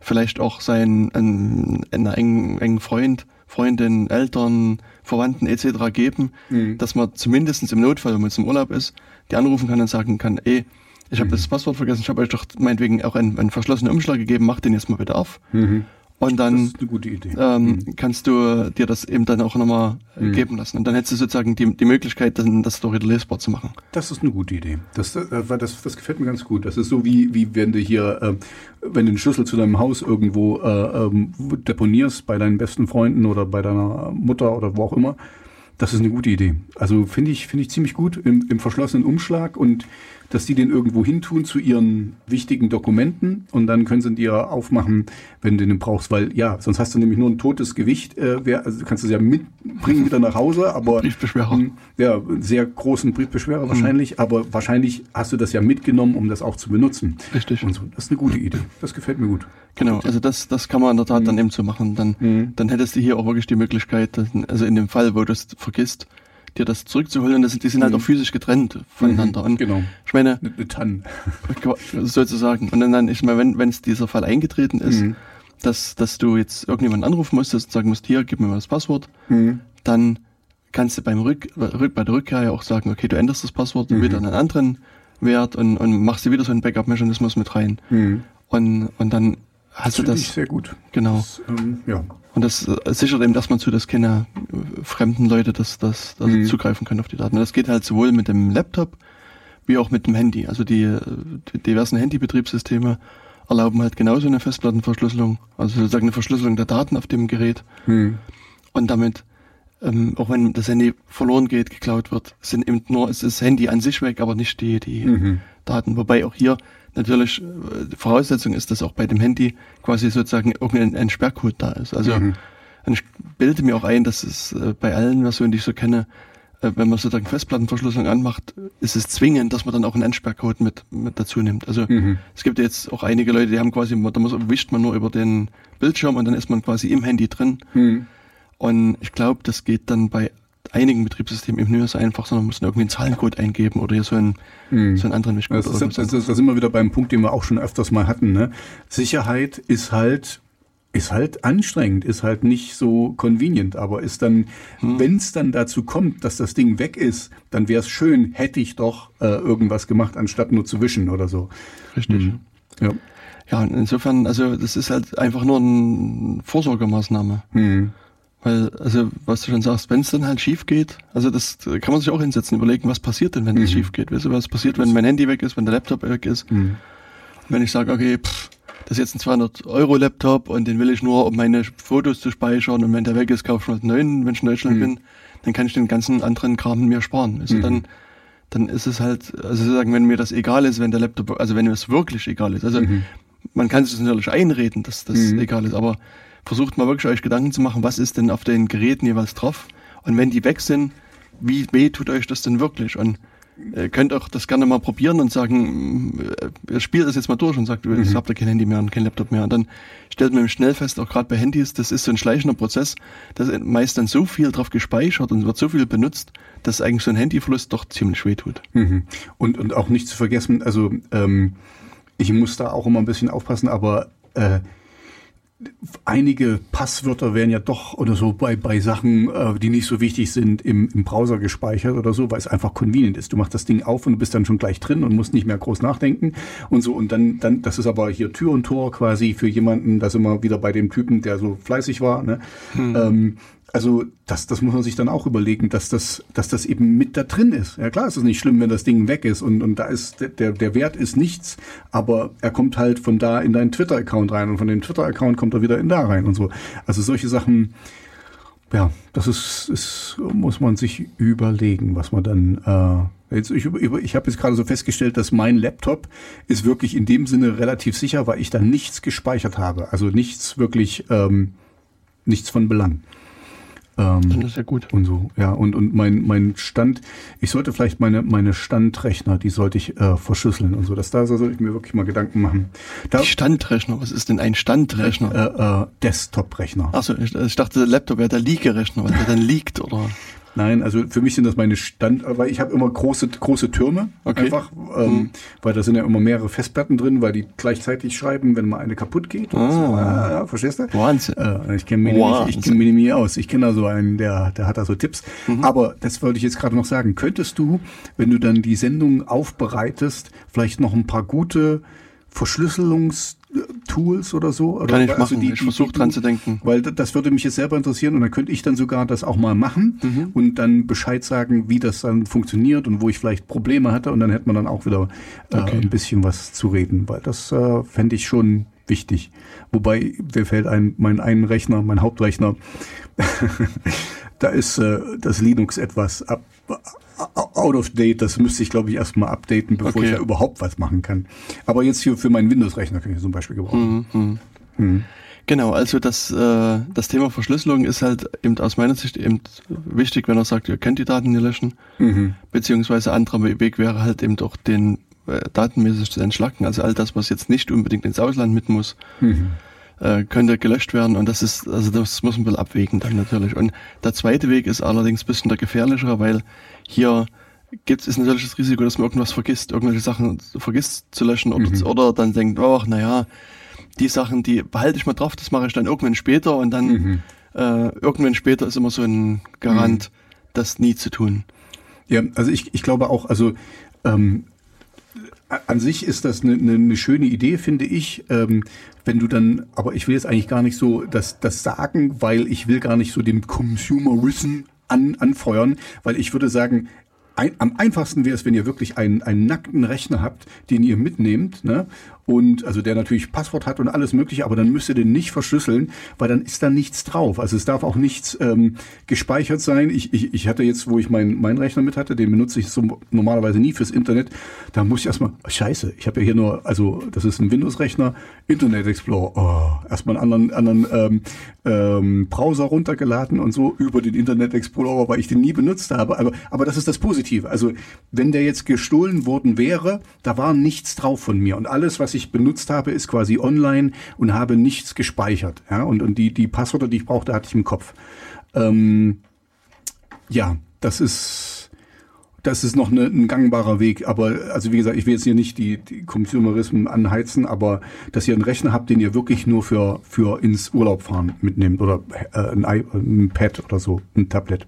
vielleicht auch seinen einen, einen engen, engen Freund, Freundin, Eltern, Verwandten etc. geben, mhm. dass man zumindestens im Notfall, wenn man zum Urlaub ist, die anrufen kann und sagen kann, ey, ich habe mhm. das Passwort vergessen, ich habe euch doch meinetwegen auch einen, einen verschlossenen Umschlag gegeben, macht den jetzt mal bitte auf. Mhm. Und dann ähm, mhm. kannst du dir das eben dann auch nochmal mhm. geben lassen. Und dann hättest du sozusagen die, die Möglichkeit, dann das doch wieder lesbar zu machen. Das ist eine gute Idee. Das, äh, das, das gefällt mir ganz gut. Das ist so wie, wie wenn du hier, äh, wenn du den Schlüssel zu deinem Haus irgendwo äh, ähm, deponierst, bei deinen besten Freunden oder bei deiner Mutter oder wo auch immer. Das ist eine gute Idee. Also finde ich, finde ich ziemlich gut im, im verschlossenen Umschlag und dass die den irgendwo hintun zu ihren wichtigen Dokumenten und dann können sie dir aufmachen, wenn du den brauchst, weil ja, sonst hast du nämlich nur ein totes Gewicht, äh, wer, also kannst du es ja mitbringen wieder nach Hause, aber Briefbeschwerer. Hm, ja, einen sehr großen Briefbeschwerer mhm. wahrscheinlich, aber wahrscheinlich hast du das ja mitgenommen, um das auch zu benutzen. Richtig. Und so. Das ist eine gute Idee. Das gefällt mir gut. Genau, also das, das kann man in der Tat mhm. dann eben so machen. Dann, mhm. dann hättest du hier auch wirklich die Möglichkeit, also in dem Fall, wo du es vergisst, dir das zurückzuholen. Das, die sind halt mhm. auch physisch getrennt voneinander. Und genau. Ich meine, eine Tanne. sozusagen. Und dann, ich meine, wenn wenn es dieser Fall eingetreten ist, mhm. dass dass du jetzt irgendjemanden anrufen musstest und sagen musst, hier, gib mir mal das Passwort, mhm. dann kannst du beim Rück, Rück bei der Rückkehr ja auch sagen, okay, du änderst das Passwort mhm. wieder an einen anderen Wert und, und machst dir wieder so einen Backup-Mechanismus mit rein. Mhm. Und, und dann hast das du das. sehr gut. Genau. Das, ähm, ja. Und das äh, sichert eben, dass man zu, dass keine äh, fremden Leute das, das, das mhm. zugreifen können auf die Daten. Und das geht halt sowohl mit dem Laptop wie auch mit dem Handy. Also die, äh, die diversen Handybetriebssysteme erlauben halt genauso eine Festplattenverschlüsselung, also sozusagen eine Verschlüsselung der Daten auf dem Gerät. Mhm. Und damit, ähm, auch wenn das Handy verloren geht, geklaut wird, sind eben nur, ist das Handy an sich weg, aber nicht die, die mhm. Daten. Wobei auch hier natürlich äh, Voraussetzung ist, dass auch bei dem Handy quasi sozusagen irgendein ein Sperrcode da ist. Also mhm. Und ich bilde mir auch ein, dass es äh, bei allen Versionen, die ich so kenne, äh, wenn man sozusagen Festplattenverschlüsselung anmacht, ist es zwingend, dass man dann auch einen Entsperrcode mit, mit dazu nimmt. Also mhm. es gibt jetzt auch einige Leute, die haben quasi, da muss, wischt man nur über den Bildschirm und dann ist man quasi im Handy drin. Mhm. Und ich glaube, das geht dann bei einigen Betriebssystemen eben nicht mehr so einfach, sondern man muss irgendwie einen Zahlencode eingeben oder hier so einen, mhm. so einen anderen Mischcode. Das, ist, das, das, das sind wir wieder beim Punkt, den wir auch schon öfters mal hatten. Ne? Sicherheit ist halt ist halt anstrengend, ist halt nicht so convenient, aber ist dann, hm. wenn es dann dazu kommt, dass das Ding weg ist, dann wäre es schön, hätte ich doch äh, irgendwas gemacht, anstatt nur zu wischen oder so. Richtig. Hm. Ja. Ja, insofern, also das ist halt einfach nur eine Vorsorgemaßnahme. Hm. Weil, also, was du schon sagst, wenn es dann halt schief geht, also das kann man sich auch hinsetzen, überlegen, was passiert denn, wenn es mhm. schief geht. Weißt du, was passiert, wenn mein Handy weg ist, wenn der Laptop weg ist? Mhm. Wenn ich sage, okay, pff, das ist jetzt ein 200 Euro Laptop und den will ich nur, um meine Fotos zu speichern und wenn der weg ist, kaufe ich mal einen neuen, wenn ich in Deutschland mhm. bin, dann kann ich den ganzen anderen Kram mir sparen. Also mhm. dann, dann ist es halt, also sozusagen, wenn mir das egal ist, wenn der Laptop, also wenn mir das wirklich egal ist. Also mhm. man kann sich das natürlich einreden, dass das mhm. egal ist, aber versucht mal wirklich euch Gedanken zu machen, was ist denn auf den Geräten jeweils drauf? Und wenn die weg sind, wie weh tut euch das denn wirklich? Und Ihr könnt auch das gerne mal probieren und sagen, äh, ihr spielt das jetzt mal durch und sagt, mhm. ich habt ihr kein Handy mehr und kein Laptop mehr. Und dann stellt man schnell fest, auch gerade bei Handys, das ist so ein schleichender Prozess, da ist meist dann so viel drauf gespeichert und wird so viel benutzt, dass eigentlich so ein Handyverlust doch ziemlich weh tut. Mhm. Und, und auch nicht zu vergessen, also ähm, ich muss da auch immer ein bisschen aufpassen, aber äh, einige Passwörter werden ja doch oder so bei, bei Sachen, äh, die nicht so wichtig sind, im, im Browser gespeichert oder so, weil es einfach convenient ist. Du machst das Ding auf und du bist dann schon gleich drin und musst nicht mehr groß nachdenken und so. Und dann, dann, das ist aber hier Tür und Tor quasi für jemanden, das immer wieder bei dem Typen, der so fleißig war, ne? Hm. Ähm, also das, das muss man sich dann auch überlegen, dass das, dass das eben mit da drin ist. Ja klar, ist es nicht schlimm, wenn das Ding weg ist und, und da ist der, der Wert ist nichts, aber er kommt halt von da in deinen Twitter-Account rein und von dem Twitter-Account kommt er wieder in da rein und so. Also solche Sachen, ja, das ist, ist muss man sich überlegen, was man dann äh, Jetzt, ich ich habe jetzt gerade so festgestellt, dass mein Laptop ist wirklich in dem Sinne relativ sicher, weil ich da nichts gespeichert habe. Also nichts wirklich, ähm, nichts von Belang. Ähm, Dann ist ja gut. Und so, ja. Und, und mein, mein Stand, ich sollte vielleicht meine, meine Standrechner, die sollte ich äh, verschlüsseln und so. Das, da sollte ich mir wirklich mal Gedanken machen. Da, Standrechner, was ist denn ein Standrechner? Äh, äh, Desktop-Rechner. Achso, ich, ich dachte, der Laptop wäre der Liegerechner, weil der dann liegt, oder? [LAUGHS] Nein, also für mich sind das meine Stand, weil ich habe immer große große Türme okay. einfach, ähm, mhm. weil da sind ja immer mehrere Festplatten drin, weil die gleichzeitig schreiben, wenn mal eine kaputt geht. Ah. So. Ah, verstehst du? Wahnsinn. Äh, ich kenne mich, Wahnsinn. ich kenn mich nicht aus. Ich kenne da so einen, der der hat da so Tipps. Mhm. Aber das wollte ich jetzt gerade noch sagen. Könntest du, wenn du dann die Sendung aufbereitest, vielleicht noch ein paar gute Verschlüsselungs Tools oder so? Oder Kann ich also machen, die, ich versuche dran zu denken. Weil das würde mich jetzt selber interessieren und dann könnte ich dann sogar das auch mal machen mhm. und dann Bescheid sagen, wie das dann funktioniert und wo ich vielleicht Probleme hatte und dann hätte man dann auch wieder äh, okay. ein bisschen was zu reden, weil das äh, fände ich schon wichtig. Wobei, mir fällt ein, mein einen Rechner, mein Hauptrechner, [LAUGHS] da ist äh, das Linux etwas ab, out of date. Das müsste ich, glaube ich, erstmal updaten, bevor okay. ich da überhaupt was machen kann. Aber jetzt hier für meinen Windows-Rechner kann ich zum Beispiel gebrauchen. Mhm. Mhm. Genau, also das, äh, das Thema Verschlüsselung ist halt eben aus meiner Sicht eben wichtig, wenn er sagt, ihr könnt die Daten nicht löschen. Mhm. Beziehungsweise anderer Weg wäre halt eben doch den äh, datenmäßig zu entschlacken. Also all das, was jetzt nicht unbedingt ins Ausland mit muss. Mhm äh, könnte gelöscht werden und das ist, also das muss man ein bisschen abwägen dann natürlich. Und der zweite Weg ist allerdings ein bisschen der gefährlichere, weil hier gibt es natürlich das Risiko, dass man irgendwas vergisst, irgendwelche Sachen vergisst zu löschen oder, mhm. oder dann denkt, ach naja, die Sachen, die behalte ich mal drauf, das mache ich dann irgendwann später und dann mhm. äh, irgendwann später ist immer so ein Garant, mhm. das nie zu tun. Ja, also ich, ich glaube auch, also ähm, an sich ist das eine, eine, eine schöne Idee, finde ich. Ähm, wenn du dann, aber ich will jetzt eigentlich gar nicht so das, das sagen, weil ich will gar nicht so dem Consumerism an, anfeuern, weil ich würde sagen, ein, am einfachsten wäre es, wenn ihr wirklich einen, einen nackten Rechner habt, den ihr mitnehmt, ne? Und also der natürlich Passwort hat und alles mögliche, aber dann müsst ihr den nicht verschlüsseln, weil dann ist da nichts drauf. Also es darf auch nichts ähm, gespeichert sein. Ich, ich, ich hatte jetzt, wo ich meinen mein Rechner mit hatte, den benutze ich so normalerweise nie fürs Internet. Da muss ich erstmal, scheiße, ich habe ja hier nur, also das ist ein Windows-Rechner, Internet Explorer, oh, erstmal einen anderen, anderen ähm, ähm, Browser runtergeladen und so über den Internet Explorer, weil ich den nie benutzt habe. Aber, aber das ist das Positive. Also wenn der jetzt gestohlen worden wäre, da war nichts drauf von mir. Und alles, was ich benutzt habe, ist quasi online und habe nichts gespeichert. Ja? Und, und die, die Passwörter, die ich brauchte, hatte ich im Kopf. Ähm, ja, das ist das ist noch eine, ein gangbarer Weg. Aber also wie gesagt, ich will jetzt hier nicht die, die Consumerismen anheizen, aber dass ihr einen Rechner habt, den ihr wirklich nur für, für ins Urlaub fahren mitnehmt oder äh, ein, ein Pad oder so, ein Tablet.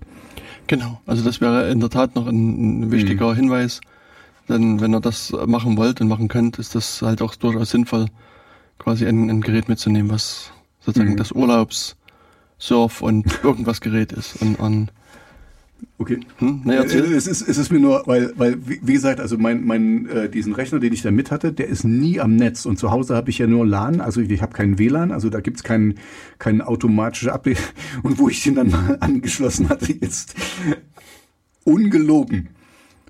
Genau, also das wäre in der Tat noch ein, ein wichtiger mhm. Hinweis. Denn wenn ihr das machen wollt und machen könnt, ist das halt auch durchaus sinnvoll, quasi ein, ein Gerät mitzunehmen, was sozusagen mhm. das Urlaubs, Surf und [LAUGHS] irgendwas Gerät ist. Und, und Okay. Hm? Naja, äh, es, ist, es ist mir nur, weil, weil wie gesagt, also mein, mein äh, diesen Rechner, den ich da mit hatte, der ist nie am Netz. Und zu Hause habe ich ja nur LAN, also ich habe keinen WLAN, also da gibt's kein, kein automatisches Update. [LAUGHS] Und wo ich den dann mal [LAUGHS] angeschlossen hatte, jetzt ungelogen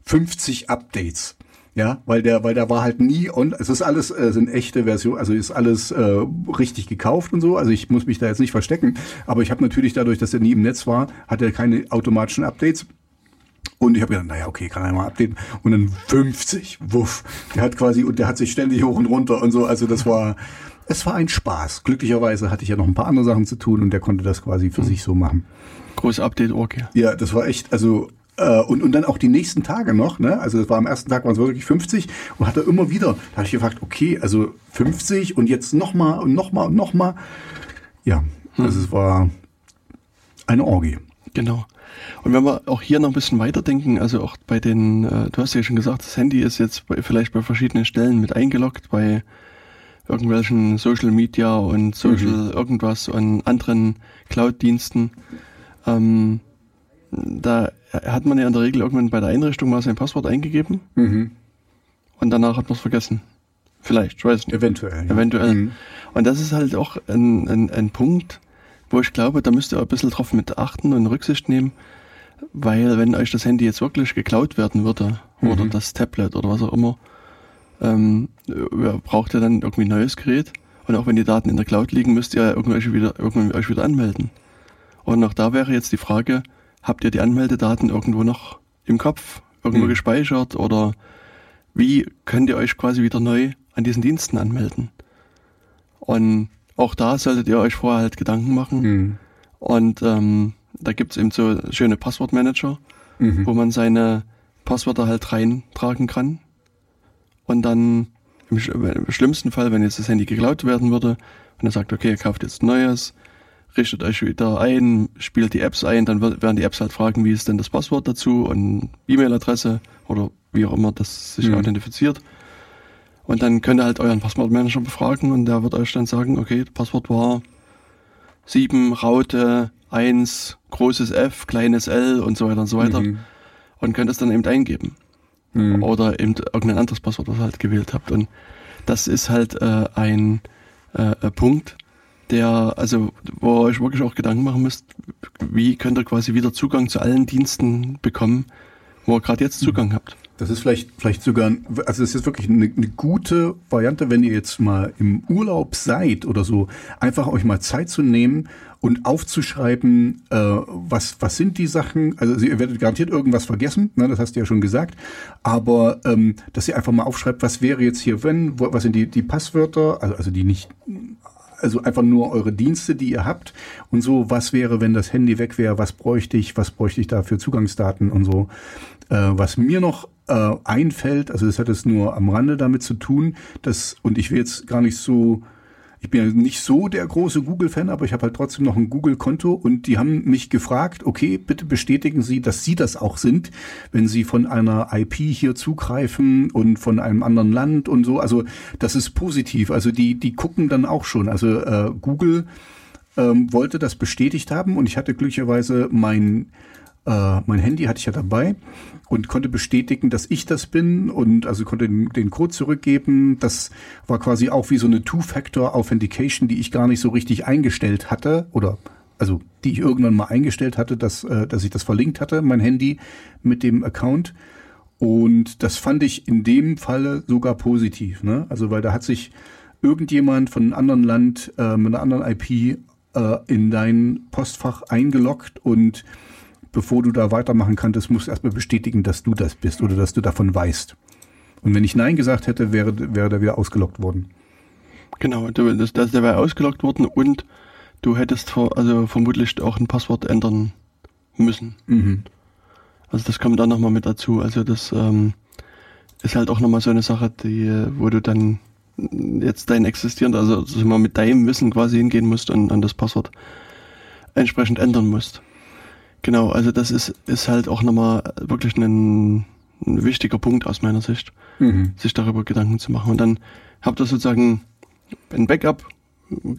50 Updates. Ja, weil der, weil der war halt nie und es ist alles, äh, sind echte Version, also ist alles äh, richtig gekauft und so. Also ich muss mich da jetzt nicht verstecken. Aber ich habe natürlich dadurch, dass er nie im Netz war, hat er keine automatischen Updates. Und ich habe gedacht, naja, okay, kann er mal updaten. Und dann 50, wuff. Der hat quasi, und der hat sich ständig hoch und runter und so. Also das war, es war ein Spaß. Glücklicherweise hatte ich ja noch ein paar andere Sachen zu tun und der konnte das quasi für mhm. sich so machen. Große Update-Org, Ja, das war echt, also und, und dann auch die nächsten Tage noch, ne? Also es war am ersten Tag waren es wirklich 50 und hat er immer wieder, da habe ich gefragt, okay, also 50 und jetzt nochmal und nochmal und nochmal. Ja, hm. also es war eine Orgie. Genau. Und wenn wir auch hier noch ein bisschen weiterdenken, also auch bei den, äh, du hast ja schon gesagt, das Handy ist jetzt bei, vielleicht bei verschiedenen Stellen mit eingeloggt, bei irgendwelchen Social Media und Social mhm. irgendwas und anderen Cloud-Diensten. Ähm, da hat man ja in der Regel irgendwann bei der Einrichtung mal sein Passwort eingegeben mhm. und danach hat man es vergessen. Vielleicht, ich weiß nicht. Eventuell. Ja. Eventuell. Mhm. Und das ist halt auch ein, ein, ein Punkt, wo ich glaube, da müsst ihr ein bisschen drauf mit achten und Rücksicht nehmen, weil wenn euch das Handy jetzt wirklich geklaut werden würde, mhm. oder das Tablet oder was auch immer, ähm, braucht ihr dann irgendwie ein neues Gerät. Und auch wenn die Daten in der Cloud liegen, müsst ihr irgendwie wieder, irgendwie euch wieder anmelden. Und auch da wäre jetzt die Frage, habt ihr die Anmeldedaten irgendwo noch im Kopf, irgendwo mhm. gespeichert oder wie könnt ihr euch quasi wieder neu an diesen Diensten anmelden? Und auch da solltet ihr euch vorher halt Gedanken machen. Mhm. Und ähm, da gibt's eben so schöne Passwortmanager, mhm. wo man seine Passwörter halt reintragen kann. Und dann im, im, schlimmsten Fall, wenn jetzt das Handy geklaut werden würde, und er sagt, okay, ihr kauft jetzt ein neues, richtet euch wieder ein, spielt die Apps ein, dann werden die Apps halt fragen, wie ist denn das Passwort dazu und E-Mail-Adresse oder wie auch immer das sich mhm. authentifiziert. Und dann könnt ihr halt euren Passwortmanager befragen und der wird euch dann sagen, okay, das Passwort war 7, Raute, 1, großes F, kleines L und so weiter und so weiter. Mhm. Und könnt es dann eben eingeben. Mhm. Oder eben irgendein anderes Passwort, was ihr halt gewählt habt. Und das ist halt äh, ein äh, Punkt, der, also, wo ihr euch wirklich auch Gedanken machen müsst, wie könnt ihr quasi wieder Zugang zu allen Diensten bekommen, wo ihr gerade jetzt Zugang mhm. habt. Das ist vielleicht, vielleicht sogar, also das ist wirklich eine, eine, gute Variante, wenn ihr jetzt mal im Urlaub seid oder so, einfach euch mal Zeit zu nehmen und aufzuschreiben, äh, was, was sind die Sachen, also ihr werdet garantiert irgendwas vergessen, ne, das hast du ja schon gesagt, aber ähm, dass ihr einfach mal aufschreibt, was wäre jetzt hier, wenn, wo, was sind die, die Passwörter, also, also die nicht also einfach nur eure Dienste, die ihr habt. Und so, was wäre, wenn das Handy weg wäre, was bräuchte ich, was bräuchte ich da für Zugangsdaten und so. Äh, was mir noch äh, einfällt, also das hat es nur am Rande damit zu tun, dass, und ich will jetzt gar nicht so ich bin ja nicht so der große Google-Fan, aber ich habe halt trotzdem noch ein Google-Konto und die haben mich gefragt, okay, bitte bestätigen Sie, dass Sie das auch sind, wenn Sie von einer IP hier zugreifen und von einem anderen Land und so. Also das ist positiv. Also die, die gucken dann auch schon. Also äh, Google ähm, wollte das bestätigt haben und ich hatte glücklicherweise mein äh, mein Handy hatte ich ja dabei und konnte bestätigen, dass ich das bin und also konnte den, den Code zurückgeben. Das war quasi auch wie so eine Two-Factor-Authentication, die ich gar nicht so richtig eingestellt hatte oder also die ich irgendwann mal eingestellt hatte, dass, äh, dass ich das verlinkt hatte, mein Handy mit dem Account. Und das fand ich in dem Falle sogar positiv. Ne? Also weil da hat sich irgendjemand von einem anderen Land äh, mit einer anderen IP äh, in dein Postfach eingeloggt und bevor du da weitermachen kanntest, musst du erstmal bestätigen, dass du das bist oder dass du davon weißt. Und wenn ich Nein gesagt hätte, wäre, wäre der wieder ausgelockt worden. Genau, das, das, der wäre ausgelockt worden und du hättest vor, also vermutlich auch ein Passwort ändern müssen. Mhm. Also das kommt dann nochmal mit dazu. Also das ähm, ist halt auch nochmal so eine Sache, die, wo du dann jetzt dein existierend, also, also mal mit deinem Wissen quasi hingehen musst und, und das Passwort entsprechend ändern musst. Genau, also das ist, ist halt auch nochmal wirklich ein, ein wichtiger Punkt aus meiner Sicht, mhm. sich darüber Gedanken zu machen. Und dann habt ihr sozusagen ein Backup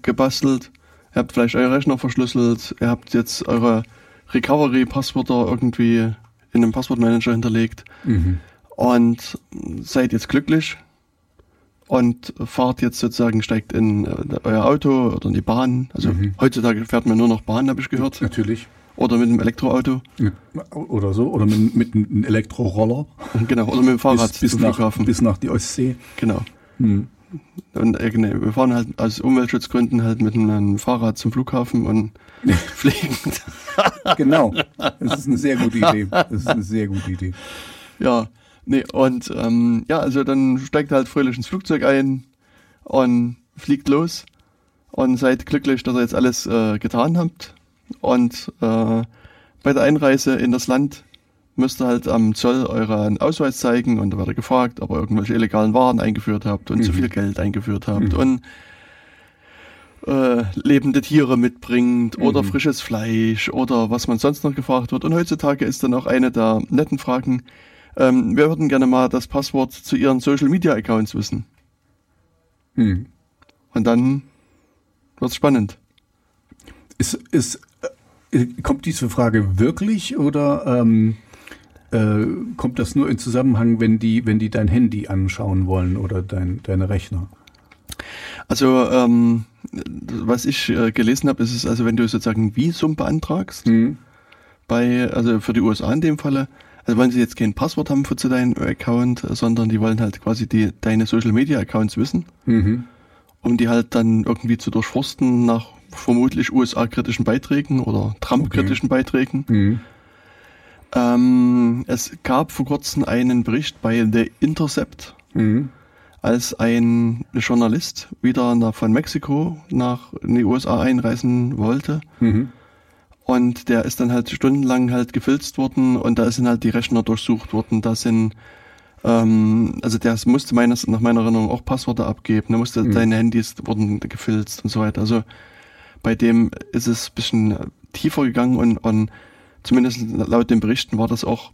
gebastelt, ihr habt vielleicht euer Rechner verschlüsselt, ihr habt jetzt eure Recovery-Passwörter irgendwie in einem Passwortmanager hinterlegt mhm. und seid jetzt glücklich und fahrt jetzt sozusagen, steigt in äh, euer Auto oder in die Bahn. Also mhm. heutzutage fährt man nur noch Bahn, habe ich gehört. Natürlich. Oder mit einem Elektroauto. Oder so. Oder mit, mit einem Elektroroller. Genau. Oder mit dem Fahrrad bis, bis zum nach, Flughafen. Bis nach die Ostsee. Genau. Hm. Und äh, nee, wir fahren halt aus Umweltschutzgründen halt mit einem Fahrrad zum Flughafen und [LAUGHS] fliegen. genau. Das ist eine sehr gute Idee. Das ist eine sehr gute Idee. Ja. Nee, und ähm, ja, also dann steigt halt fröhlich ins Flugzeug ein und fliegt los und seid glücklich, dass ihr jetzt alles äh, getan habt und äh, bei der Einreise in das Land müsst ihr halt am Zoll euren Ausweis zeigen und da wird er gefragt, ob ihr irgendwelche illegalen Waren eingeführt habt und mhm. zu viel Geld eingeführt habt mhm. und äh, lebende Tiere mitbringt mhm. oder frisches Fleisch oder was man sonst noch gefragt wird. Und heutzutage ist dann auch eine der netten Fragen, ähm, wir würden gerne mal das Passwort zu Ihren Social Media Accounts wissen. Mhm. Und dann wird's spannend. Ist, ist kommt diese Frage wirklich oder ähm, äh, kommt das nur in Zusammenhang, wenn die, wenn die dein Handy anschauen wollen oder dein, deine Rechner? Also ähm, was ich äh, gelesen habe, ist es also, wenn du sozusagen Visum beantragst, mhm. bei also für die USA in dem Falle, also wollen sie jetzt kein Passwort haben für zu deinem Account, sondern die wollen halt quasi die deine Social Media Accounts wissen, mhm. um die halt dann irgendwie zu durchforsten nach vermutlich USA-kritischen Beiträgen oder Trump-kritischen okay. Beiträgen. Mhm. Ähm, es gab vor kurzem einen Bericht bei The Intercept, mhm. als ein Journalist wieder nach, von Mexiko nach in die USA einreisen wollte. Mhm. Und der ist dann halt stundenlang halt gefilzt worden und da sind halt die Rechner durchsucht worden. Da sind ähm, also der musste meines, nach meiner Erinnerung auch Passwörter abgeben. Da musste, mhm. deine Handys wurden gefilzt und so weiter. Also bei dem ist es ein bisschen tiefer gegangen und, und zumindest laut den Berichten war das auch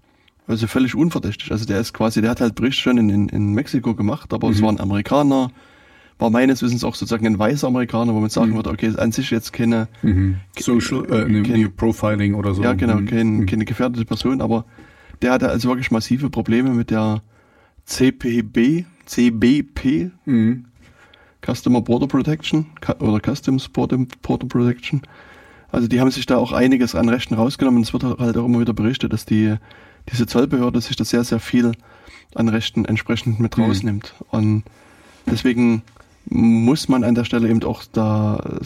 also völlig unverdächtig. Also der ist quasi, der hat halt Bericht schon in, in, in Mexiko gemacht, aber mhm. es war ein Amerikaner, war meines Wissens auch sozusagen ein weißer Amerikaner, wo man sagen mhm. würde, okay, an sich jetzt keine mhm. Social äh, ne, keine, Profiling oder so. Ja, genau, mhm. kein, mhm. keine gefährdete Person, aber der hatte also wirklich massive Probleme mit der CPB, CBP, mhm. Customer Border Protection oder Customs Border, Border Protection. Also die haben sich da auch einiges an Rechten rausgenommen. Es wird halt auch immer wieder berichtet, dass die diese Zollbehörde sich da sehr, sehr viel an Rechten entsprechend mit mhm. rausnimmt. Mhm. Und deswegen muss man an der Stelle eben auch da,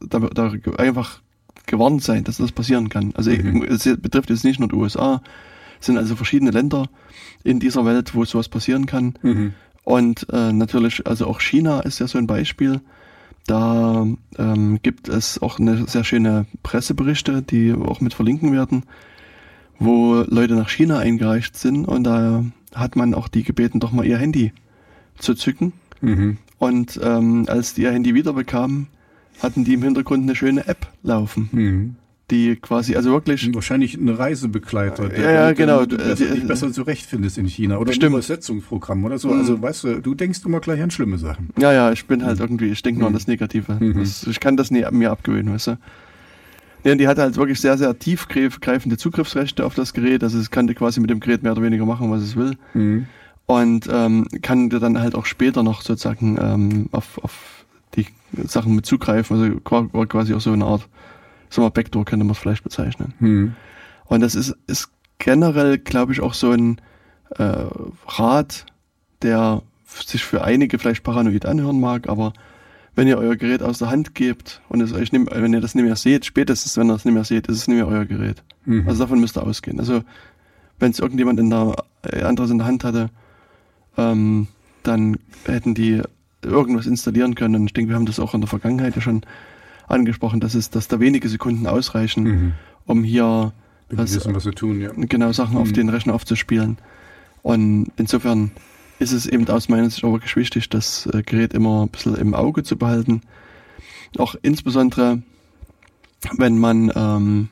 da, da einfach gewarnt sein, dass das passieren kann. Also mhm. es betrifft jetzt nicht nur die USA, es sind also verschiedene Länder in dieser Welt, wo sowas passieren kann. Mhm. Und äh, natürlich, also auch China ist ja so ein Beispiel. Da ähm, gibt es auch eine sehr schöne Presseberichte, die auch mit verlinken werden, wo Leute nach China eingereicht sind und da hat man auch die gebeten, doch mal ihr Handy zu zücken. Mhm. Und ähm, als die ihr Handy wiederbekamen, hatten die im Hintergrund eine schöne App laufen. Mhm die quasi, also wirklich. Wahrscheinlich ein Reisebegleiter, der, ja, ja, genau. du besser, dich besser zurechtfindest in China oder Bestimmt. ein Übersetzungsprogramm oder so. Mhm. Also weißt du, du denkst immer gleich an schlimme Sachen. Ja, ja, ich bin halt mhm. irgendwie, ich denke nur an das Negative. Mhm. Das, ich kann das nie mir abgewöhnen, weißt du. Ja, die hatte halt wirklich sehr, sehr tiefgreifende Zugriffsrechte auf das Gerät. Also es kann quasi mit dem Gerät mehr oder weniger machen, was es will. Mhm. Und ähm, kann dir dann halt auch später noch sozusagen ähm, auf, auf die Sachen mit zugreifen. Also war quasi auch so eine Art, sagen wir, Backdoor könnte man es vielleicht bezeichnen. Mhm. Und das ist, ist generell, glaube ich, auch so ein äh, Rat, der sich für einige vielleicht paranoid anhören mag, aber wenn ihr euer Gerät aus der Hand gebt und es euch nicht, wenn ihr das nicht mehr seht, spätestens wenn ihr das nicht mehr seht, ist es nicht mehr euer Gerät. Mhm. Also davon müsst ihr ausgehen. Also wenn es irgendjemand in der äh, anderes in der Hand hatte, ähm, dann hätten die irgendwas installieren können. Und ich denke, wir haben das auch in der Vergangenheit ja schon angesprochen, dass es, dass da wenige Sekunden ausreichen, mhm. um hier was, wissen, was tun, ja. genau Sachen mhm. auf den Rechner aufzuspielen. Und insofern ist es eben aus meiner Sicht auch wirklich wichtig, das äh, Gerät immer ein bisschen im Auge zu behalten. Auch insbesondere, wenn man, ähm,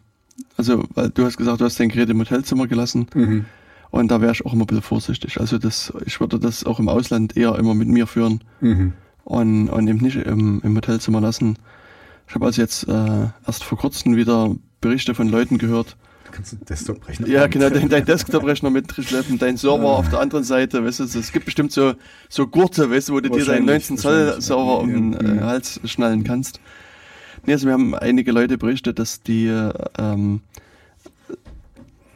also weil du hast gesagt, du hast dein Gerät im Hotelzimmer gelassen. Mhm. Und da wäre ich auch immer ein bisschen vorsichtig. Also das, ich würde das auch im Ausland eher immer mit mir führen mhm. und, und eben nicht im, im Hotelzimmer lassen. Ich habe also jetzt äh, erst vor kurzem wieder Berichte von Leuten gehört, Du kannst einen Desktop-Rechner Ja, genau, [LAUGHS] dein, dein Desktop-Rechner mitschleppen, dein Server auf der anderen Seite, weißt du, es gibt bestimmt so, so Gurte, weißt du, wo du dir deinen 19 Zoll Server um den äh, Hals schnallen kannst. Nee, also wir haben einige Leute berichtet, dass die ähm,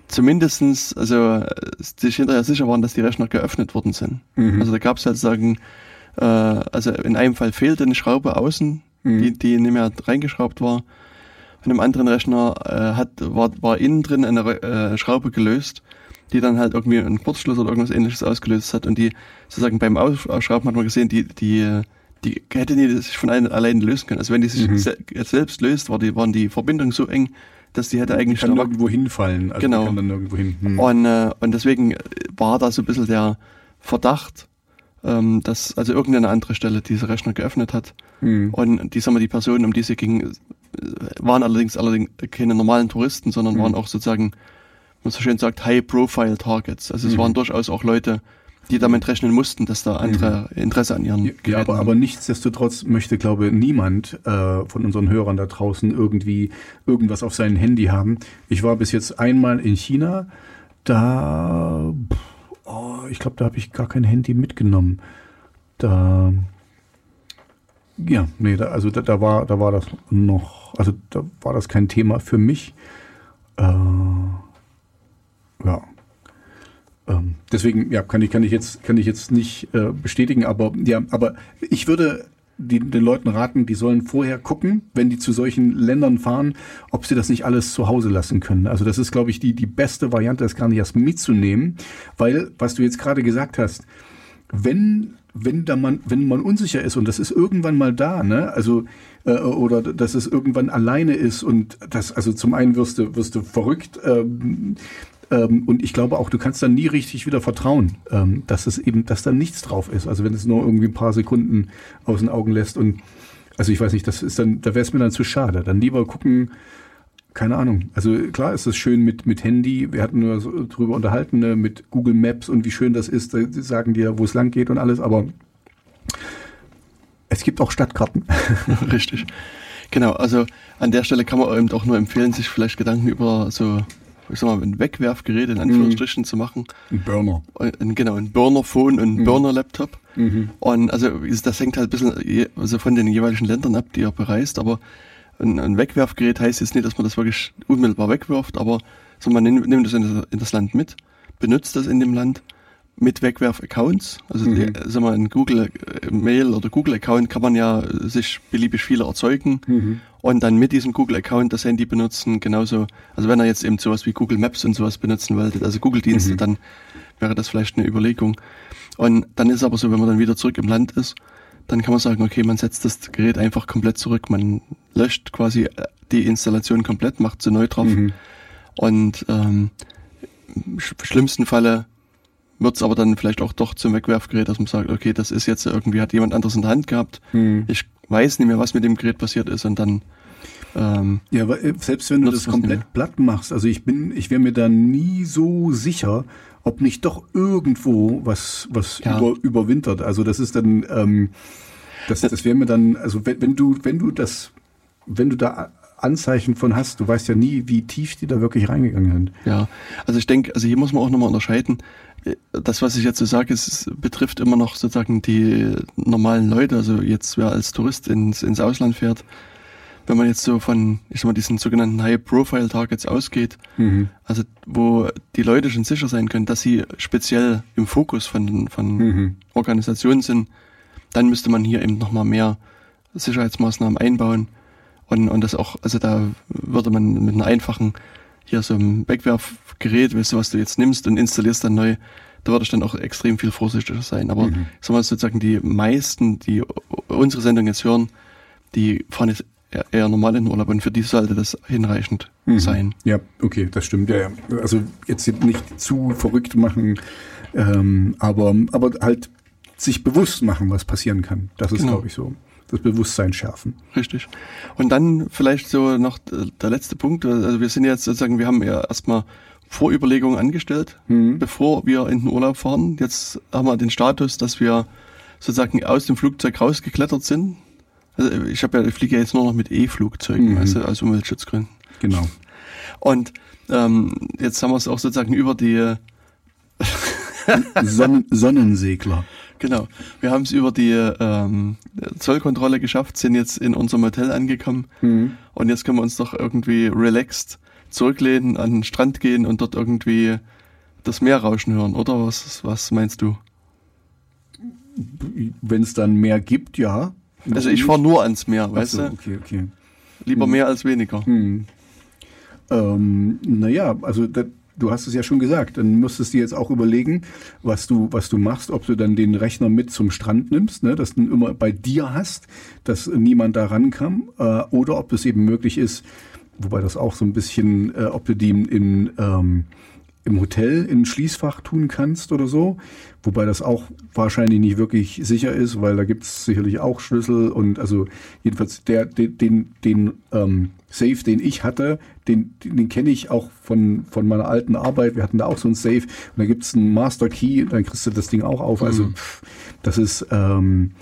zumindestens, also sich hinterher sicher waren, dass die Rechner geöffnet worden sind. Mhm. Also da gab es halt sagen, äh, also in einem Fall fehlte eine Schraube außen, mhm. die, die nicht mehr reingeschraubt war von einem anderen Rechner äh, hat, war, war innen drin eine äh, Schraube gelöst, die dann halt irgendwie einen Kurzschluss oder irgendwas ähnliches ausgelöst hat und die sozusagen beim Ausschrauben hat man gesehen, die, die, die hätte die sich von allein lösen können. Also wenn die sich mhm. se selbst löst, war die, waren die Verbindungen so eng, dass die hätte eigentlich kann irgendwo hinfallen. Also genau. Kann dann irgendwo hin. Hm. Und, äh, und deswegen war da so ein bisschen der Verdacht, ähm, dass also irgendeine andere Stelle diese Rechner geöffnet hat. Mhm. Und die, sagen wir, die Personen, um die sie ging, waren allerdings allerdings keine normalen Touristen, sondern mhm. waren auch sozusagen, man so schön sagt, High-Profile-Targets. Also es mhm. waren durchaus auch Leute, die damit rechnen mussten, dass da andere mhm. Interesse an ihren ja, Geräten aber, aber nichtsdestotrotz möchte, glaube niemand äh, von unseren Hörern da draußen irgendwie irgendwas auf seinem Handy haben. Ich war bis jetzt einmal in China, da, oh, ich glaube, da habe ich gar kein Handy mitgenommen. Da ja, nee, da, also da, da, war, da war das noch, also da war das kein Thema für mich. Äh, ja. Ähm, deswegen, ja, kann ich, kann ich jetzt, kann ich jetzt nicht äh, bestätigen, aber ja, aber ich würde die, den Leuten raten, die sollen vorher gucken, wenn die zu solchen Ländern fahren, ob sie das nicht alles zu Hause lassen können. Also das ist, glaube ich, die, die beste Variante, das gar nicht erst mitzunehmen, weil, was du jetzt gerade gesagt hast, wenn wenn da man, wenn man unsicher ist und das ist irgendwann mal da, ne? Also äh, oder dass es irgendwann alleine ist und das, also zum einen wirst du wirst du verrückt ähm, ähm, und ich glaube auch, du kannst dann nie richtig wieder vertrauen, ähm, dass es eben, dass da nichts drauf ist. Also wenn es nur irgendwie ein paar Sekunden aus den Augen lässt und also ich weiß nicht, das ist dann, da wäre es mir dann zu schade. Dann lieber gucken, keine Ahnung. Also klar ist es schön mit, mit Handy. Wir hatten nur so drüber unterhalten, ne, mit Google Maps und wie schön das ist. Da sagen dir, wo es lang geht und alles, aber es gibt auch Stadtkarten. [LAUGHS] Richtig. Genau, also an der Stelle kann man eben auch nur empfehlen, sich vielleicht Gedanken über so, ich sag mal, ein Wegwerfgerät in Anführungsstrichen mhm. zu machen. Ein Burner. Ein, genau, ein Burner-Phone und ein mhm. Burner-Laptop. Mhm. Und also das hängt halt ein bisschen also von den jeweiligen Ländern ab, die ihr bereist, aber ein, ein Wegwerfgerät heißt jetzt nicht, dass man das wirklich unmittelbar wegwirft, aber so man nimmt, nimmt das in, in, das Land mit, benutzt das in dem Land mit Wegwerf-Accounts. Also mhm. die, sagen wir, ein Google äh, Mail oder Google Account kann man ja sich beliebig viele erzeugen mhm. Und dann mit diesem Google Account das Handy benutzen. Genauso, also wenn er jetzt eben sowas wie Google Maps und sowas benutzen wollte, also Google Dienste, mhm. dann wäre das vielleicht eine Überlegung. Und dann ist aber so, wenn man dann wieder zurück im Land ist, dann kann man sagen, okay, man setzt das Gerät einfach komplett zurück, man löscht quasi äh, die Installation komplett, macht sie neu drauf mhm. und ähm, im schlimmsten Falle wird es aber dann vielleicht auch doch zum Wegwerfgerät, dass man sagt, okay, das ist jetzt irgendwie, hat jemand anderes in der Hand gehabt, mhm. ich weiß nicht mehr, was mit dem Gerät passiert ist und dann ähm, ja, aber äh, selbst wenn du das komplett platt machst, also ich bin, ich wäre mir da nie so sicher, ob nicht doch irgendwo was, was ja. über, überwintert. Also das ist dann, ähm, das, das wäre mir dann, also wenn, wenn du, wenn du das, wenn du da Anzeichen von hast. Du weißt ja nie, wie tief die da wirklich reingegangen sind. Ja, also ich denke, also hier muss man auch nochmal unterscheiden. Das, was ich jetzt so sage, ist, betrifft immer noch sozusagen die normalen Leute. Also jetzt, wer als Tourist ins, ins Ausland fährt, wenn man jetzt so von, ich sag mal, diesen sogenannten High-Profile-Targets ausgeht, mhm. also wo die Leute schon sicher sein können, dass sie speziell im Fokus von, von mhm. Organisationen sind, dann müsste man hier eben nochmal mehr Sicherheitsmaßnahmen einbauen. Und, und das auch, also da würde man mit einer einfachen, hier so einem Wegwerfgerät, weißt du, was du jetzt nimmst und installierst dann neu, da würde ich dann auch extrem viel vorsichtiger sein. Aber mhm. sagen wir sozusagen, die meisten, die unsere Sendung jetzt hören, die fahren jetzt eher normal in Urlaub und für die sollte das hinreichend mhm. sein. Ja, okay, das stimmt. Ja, ja. Also jetzt nicht zu verrückt machen, ähm, aber, aber halt sich bewusst machen, was passieren kann. Das ist, genau. glaube ich, so. Das Bewusstsein schärfen. Richtig. Und dann vielleicht so noch der letzte Punkt. Also wir sind jetzt sozusagen, wir haben ja erstmal Vorüberlegungen angestellt, mhm. bevor wir in den Urlaub fahren. Jetzt haben wir den Status, dass wir sozusagen aus dem Flugzeug rausgeklettert sind. Also ich habe ja, ich fliege ja jetzt nur noch mit E-Flugzeugen, mhm. also aus Umweltschutzgründen. Genau. Und ähm, jetzt haben wir es auch sozusagen über die Sonnen Sonnensegler. [LAUGHS] Genau. Wir haben es über die ähm, Zollkontrolle geschafft, sind jetzt in unserem Hotel angekommen mhm. und jetzt können wir uns doch irgendwie relaxed zurücklehnen, an den Strand gehen und dort irgendwie das Meer rauschen hören, oder? Was, was meinst du? Wenn es dann mehr gibt, ja. Also ich fahre nur ans Meer, weißt so, du? Okay, okay. Lieber hm. mehr als weniger. Hm. Ähm, naja, also das, du hast es ja schon gesagt, dann musstest du jetzt auch überlegen, was du, was du machst, ob du dann den Rechner mit zum Strand nimmst, ne, dass du immer bei dir hast, dass niemand da rankam, äh, oder ob es eben möglich ist, wobei das auch so ein bisschen, äh, ob du die in, in ähm, im Hotel in ein Schließfach tun kannst oder so. Wobei das auch wahrscheinlich nicht wirklich sicher ist, weil da gibt es sicherlich auch Schlüssel und also jedenfalls der, den, den, den ähm, Safe, den ich hatte, den, den, den kenne ich auch von, von meiner alten Arbeit. Wir hatten da auch so einen Safe und da gibt es einen Master Key, dann kriegst du das Ding auch auf. Also mhm. pff, das ist ähm,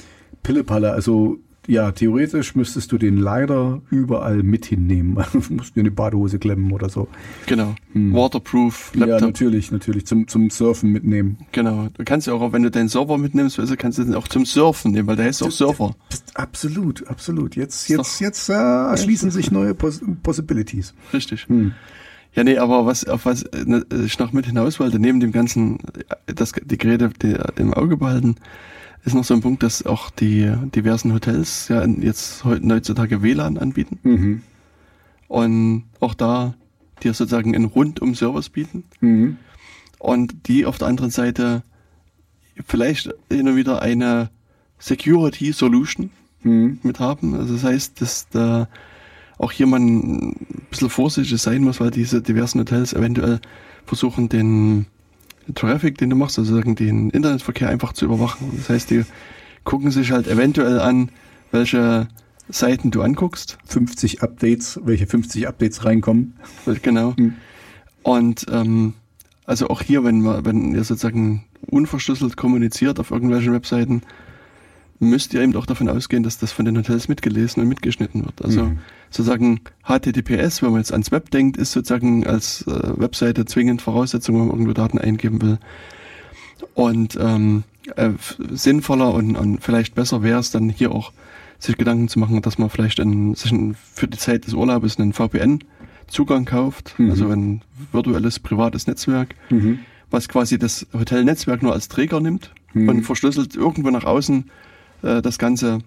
Pillepalle. Also ja, theoretisch müsstest du den leider überall mit hinnehmen. [LAUGHS] du musst dir eine Badehose klemmen oder so. Genau. Hm. Waterproof Laptop. Ja, natürlich, natürlich. Zum, zum Surfen mitnehmen. Genau. Du kannst ja auch, wenn du deinen Server mitnimmst, also kannst du den auch zum Surfen nehmen, weil der heißt auch Surfer. Absolut, absolut. Jetzt, jetzt, jetzt äh, erschließen sich neue Pos Possibilities. Richtig. Hm. Ja, nee, aber was, auf was ne, ich noch mit hinaus wollte, neben dem ganzen, das, die Geräte die, im Auge behalten, ist noch so ein Punkt, dass auch die diversen Hotels ja jetzt heutzutage WLAN anbieten. Mhm. Und auch da dir sozusagen einen Rundum-Service bieten. Mhm. Und die auf der anderen Seite vielleicht hin und wieder eine Security Solution mhm. mit haben. Also das heißt, dass da auch hier man ein bisschen vorsichtig sein muss, weil diese diversen Hotels eventuell versuchen, den Traffic, den du machst, also den Internetverkehr einfach zu überwachen. Das heißt, die gucken sich halt eventuell an, welche Seiten du anguckst. 50 Updates, welche 50 Updates reinkommen. Genau. Mhm. Und ähm, also auch hier, wenn man, wenn ihr sozusagen unverschlüsselt kommuniziert auf irgendwelchen Webseiten, müsst ihr eben auch davon ausgehen, dass das von den Hotels mitgelesen und mitgeschnitten wird. Also mhm. Sozusagen HTTPS, wenn man jetzt ans Web denkt, ist sozusagen als äh, Webseite zwingend Voraussetzung, wenn man irgendwo Daten eingeben will. Und ähm, äh, sinnvoller und, und vielleicht besser wäre es dann hier auch, sich Gedanken zu machen, dass man vielleicht in, sich in, für die Zeit des Urlaubs einen VPN-Zugang kauft, mhm. also ein virtuelles privates Netzwerk, mhm. was quasi das Hotelnetzwerk nur als Träger nimmt mhm. und verschlüsselt irgendwo nach außen äh, das Ganze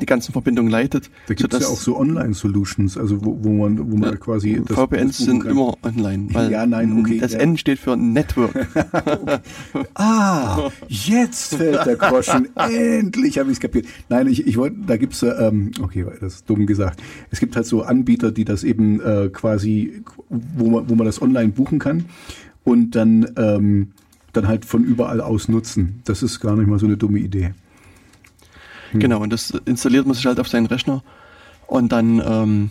die ganzen Verbindungen leitet. Da gibt es ja auch so Online-Solutions, also wo, wo man, wo man ja, quasi das, VPNs das sind kann. immer online. Weil ja, nein, okay. Das ja. N steht für Network. [LAUGHS] ah, jetzt fällt der Groschen. Endlich habe ich es kapiert. Nein, ich, ich wollte, da gibt's ähm, okay, das ist dumm gesagt. Es gibt halt so Anbieter, die das eben äh, quasi, wo man, wo man das online buchen kann und dann ähm, dann halt von überall aus nutzen. Das ist gar nicht mal so eine dumme Idee. Hm. Genau, und das installiert man sich halt auf seinen Rechner und dann ähm,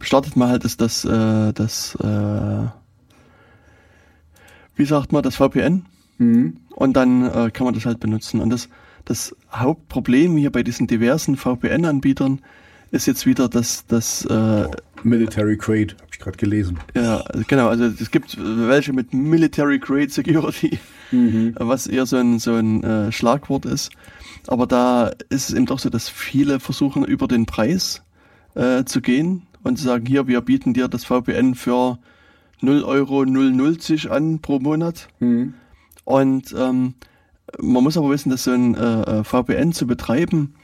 startet man halt das, das, äh, das äh, wie sagt man, das VPN mhm. und dann äh, kann man das halt benutzen. Und das, das Hauptproblem hier bei diesen diversen VPN-Anbietern ist jetzt wieder das, das äh, Military Grade, habe ich gerade gelesen. Ja, genau, also es gibt welche mit Military Grade Security, mhm. was eher so ein, so ein äh, Schlagwort ist. Aber da ist es eben doch so, dass viele versuchen, über den Preis äh, zu gehen und zu sagen, hier, wir bieten dir das VPN für 0 Euro 0,0 an pro Monat. Mhm. Und ähm, man muss aber wissen, dass so ein äh, äh VPN zu betreiben,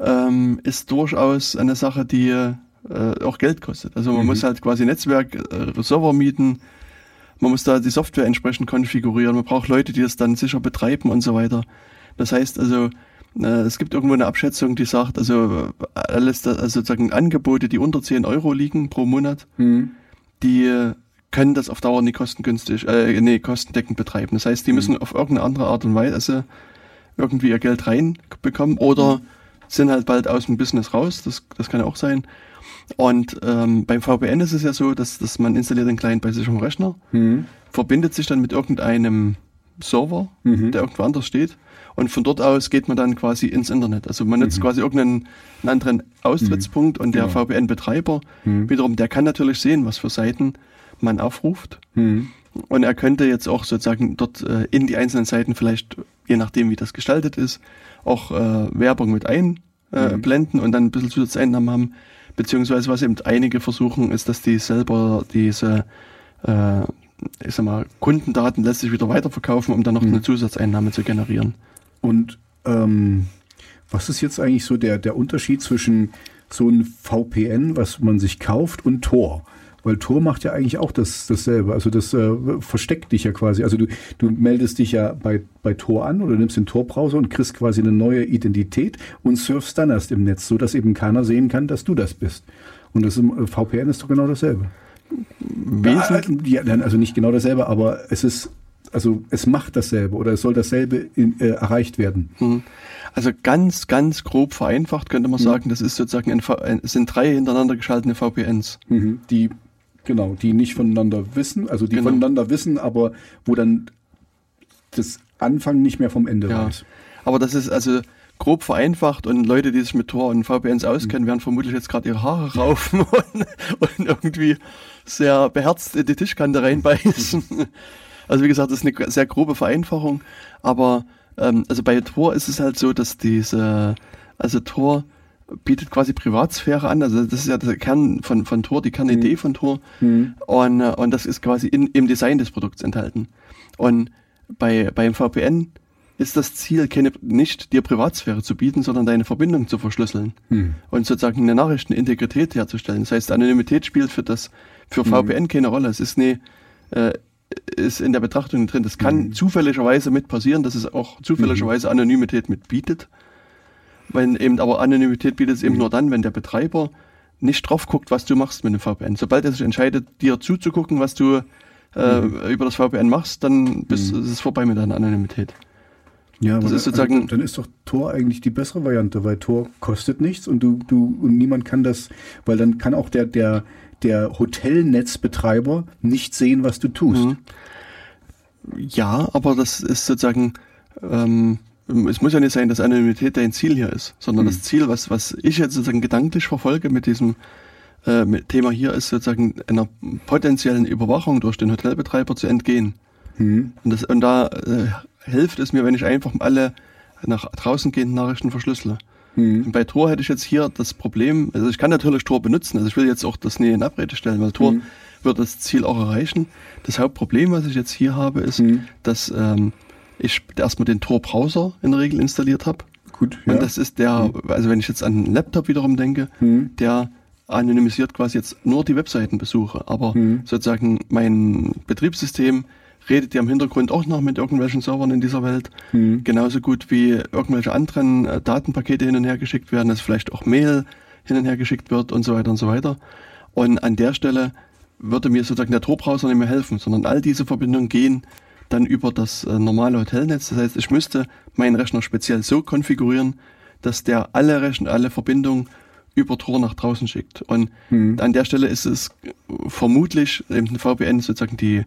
ähm, ist durchaus eine Sache, die äh, auch Geld kostet. Also man mhm. muss halt quasi Netzwerk, äh, Server mieten, man muss da die Software entsprechend konfigurieren, man braucht Leute, die das dann sicher betreiben und so weiter. Das heißt also, es gibt irgendwo eine Abschätzung, die sagt, also alles, also sozusagen Angebote, die unter 10 Euro liegen pro Monat, mhm. die können das auf Dauer nicht kostengünstig, äh, nee, kostendeckend betreiben. Das heißt, die mhm. müssen auf irgendeine andere Art und Weise irgendwie ihr Geld reinbekommen oder mhm sind halt bald aus dem Business raus, das, das kann auch sein. Und ähm, beim VPN ist es ja so, dass, dass man installiert den Client bei sich am Rechner, mhm. verbindet sich dann mit irgendeinem Server, mhm. der irgendwo anders steht. Und von dort aus geht man dann quasi ins Internet. Also man nutzt mhm. quasi irgendeinen anderen Austrittspunkt und der genau. VPN-Betreiber mhm. wiederum, der kann natürlich sehen, was für Seiten man aufruft. Mhm. Und er könnte jetzt auch sozusagen dort äh, in die einzelnen Seiten vielleicht, je nachdem wie das gestaltet ist, auch äh, Werbung mit einblenden äh, mhm. und dann ein bisschen Zusatzeinnahmen haben. Beziehungsweise was eben einige versuchen, ist, dass die selber diese äh, ich sag mal, Kundendaten lässt sich wieder weiterverkaufen, um dann noch mhm. eine Zusatzeinnahme zu generieren. Und ähm, was ist jetzt eigentlich so der, der Unterschied zwischen so einem VPN, was man sich kauft, und Tor? Weil Tor macht ja eigentlich auch das, dasselbe. Also das äh, versteckt dich ja quasi. Also du, du meldest dich ja bei, bei Tor an oder nimmst den Tor-Browser und kriegst quasi eine neue Identität und surfst dann erst im Netz, so dass eben keiner sehen kann, dass du das bist. Und das im äh, VPN ist doch genau dasselbe. Wesentlich? Ja, also nicht genau dasselbe, aber es ist also es macht dasselbe oder es soll dasselbe in, äh, erreicht werden. Mhm. Also ganz, ganz grob vereinfacht könnte man mhm. sagen, das ist sozusagen ein, es sind drei hintereinander geschaltete VPNs. Mhm. Die Genau, die nicht voneinander wissen, also die genau. voneinander wissen, aber wo dann das Anfang nicht mehr vom Ende ja. weiß. Aber das ist also grob vereinfacht und Leute, die sich mit Tor und VPNs auskennen, mhm. werden vermutlich jetzt gerade ihre Haare raufen [LAUGHS] und, und, irgendwie sehr beherzt in die Tischkante reinbeißen. [LAUGHS] also wie gesagt, das ist eine sehr grobe Vereinfachung, aber ähm, also bei Tor ist es halt so, dass diese, also Tor bietet quasi Privatsphäre an. Also das ist ja der Kern von, von Tor, die Kernidee mhm. von Tor. Mhm. Und, äh, und das ist quasi in, im Design des Produkts enthalten. Und bei, beim VPN ist das Ziel keine, nicht dir Privatsphäre zu bieten, sondern deine Verbindung zu verschlüsseln mhm. und sozusagen eine Nachrichtenintegrität herzustellen. Das heißt, Anonymität spielt für das für VPN keine Rolle. Es ist eine äh, ist in der Betrachtung drin. Das kann mhm. zufälligerweise mit passieren, dass es auch zufälligerweise Anonymität mit bietet. Wenn eben aber Anonymität bietet es eben mhm. nur dann, wenn der Betreiber nicht drauf guckt, was du machst mit dem VPN. Sobald er sich entscheidet, dir zuzugucken, was du äh, mhm. über das VPN machst, dann bist, mhm. ist es vorbei mit deiner Anonymität. Ja, das ist sozusagen, also, dann ist doch Tor eigentlich die bessere Variante, weil Tor kostet nichts und du, du und niemand kann das, weil dann kann auch der, der, der Hotelnetzbetreiber nicht sehen, was du tust. Mhm. Ja, aber das ist sozusagen ähm, es muss ja nicht sein, dass Anonymität dein Ziel hier ist, sondern mhm. das Ziel, was, was ich jetzt sozusagen gedanklich verfolge mit diesem äh, mit Thema hier, ist sozusagen einer potenziellen Überwachung durch den Hotelbetreiber zu entgehen. Mhm. Und, das, und da äh, hilft es mir, wenn ich einfach alle nach draußen gehenden Nachrichten verschlüssele. Mhm. Bei Tor hätte ich jetzt hier das Problem, also ich kann natürlich Tor benutzen, also ich will jetzt auch das nie in Abrede stellen, weil Tor mhm. wird das Ziel auch erreichen. Das Hauptproblem, was ich jetzt hier habe, ist, mhm. dass ähm, ich erstmal den Tor-Browser in der Regel installiert habe. Gut. Ja. Und das ist der, mhm. also wenn ich jetzt an einen Laptop wiederum denke, mhm. der anonymisiert quasi jetzt nur die Webseitenbesuche, aber mhm. sozusagen mein Betriebssystem redet ja im Hintergrund auch noch mit irgendwelchen Servern in dieser Welt. Mhm. Genauso gut wie irgendwelche anderen äh, Datenpakete hin und her geschickt werden, dass vielleicht auch Mail hin und her geschickt wird und so weiter und so weiter. Und an der Stelle würde mir sozusagen der Tor-Browser nicht mehr helfen, sondern all diese Verbindungen gehen dann über das äh, normale Hotelnetz. Das heißt, ich müsste meinen Rechner speziell so konfigurieren, dass der alle Rechner, alle Verbindungen über Tor nach draußen schickt. Und hm. an der Stelle ist es vermutlich eben ein VPN sozusagen die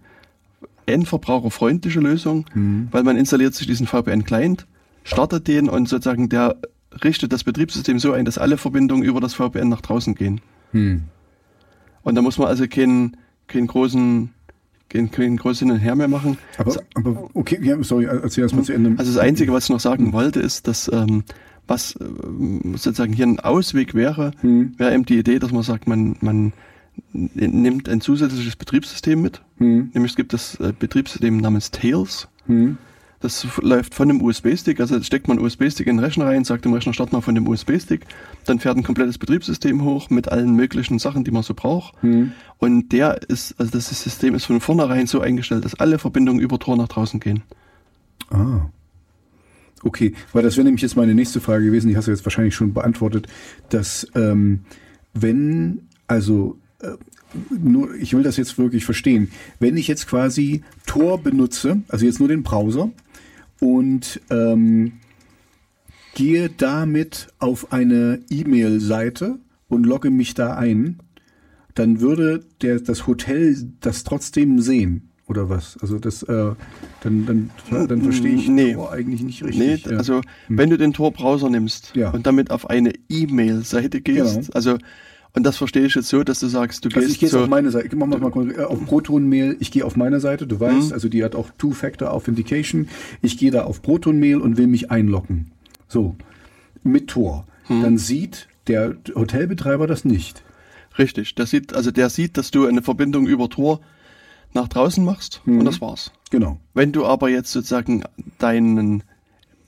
endverbraucherfreundliche Lösung, hm. weil man installiert sich diesen VPN-Client, startet den und sozusagen der richtet das Betriebssystem so ein, dass alle Verbindungen über das VPN nach draußen gehen. Hm. Und da muss man also keinen, keinen großen keinen, keinen großen Hin und Her mehr machen. Aber, aber okay, ja, sorry, erzähl erst mal zu Ende. Also das Einzige, was ich noch sagen wollte, ist, dass ähm, was äh, sozusagen hier ein Ausweg wäre, hm. wäre eben die Idee, dass man sagt, man, man nimmt ein zusätzliches Betriebssystem mit. Hm. Nämlich es gibt das äh, Betriebssystem namens Tails. Hm. Das läuft von dem USB-Stick, also steckt man USB-Stick in den Rechner rein, sagt dem Rechner, start mal von dem USB-Stick, dann fährt ein komplettes Betriebssystem hoch mit allen möglichen Sachen, die man so braucht. Hm. Und der ist, also das System ist von vornherein so eingestellt, dass alle Verbindungen über Tor nach draußen gehen. Ah. Okay, weil das wäre nämlich jetzt meine nächste Frage gewesen, die hast du jetzt wahrscheinlich schon beantwortet, dass ähm, wenn, also nur, ich will das jetzt wirklich verstehen, wenn ich jetzt quasi Tor benutze, also jetzt nur den Browser und ähm, gehe damit auf eine E-Mail-Seite und logge mich da ein, dann würde der, das Hotel das trotzdem sehen. Oder was? Also das, äh, dann, dann, dann verstehe ich nee. Tor eigentlich nicht richtig. Nee, ja. also hm. wenn du den Tor-Browser nimmst ja. und damit auf eine E-Mail-Seite gehst, genau. also und das verstehe ich jetzt so, dass du sagst, du also gehst ich gehe auf meine Seite. Ich mach mal äh, auf Proton-Mail. Ich gehe auf meine Seite. Du weißt, mhm. also die hat auch Two-Factor Authentication. Ich gehe da auf Proton-Mail und will mich einloggen. So mit Tor. Mhm. Dann sieht der Hotelbetreiber das nicht. Richtig. Der sieht, also der sieht, dass du eine Verbindung über Tor nach draußen machst mhm. und das war's. Genau. Wenn du aber jetzt sozusagen deinen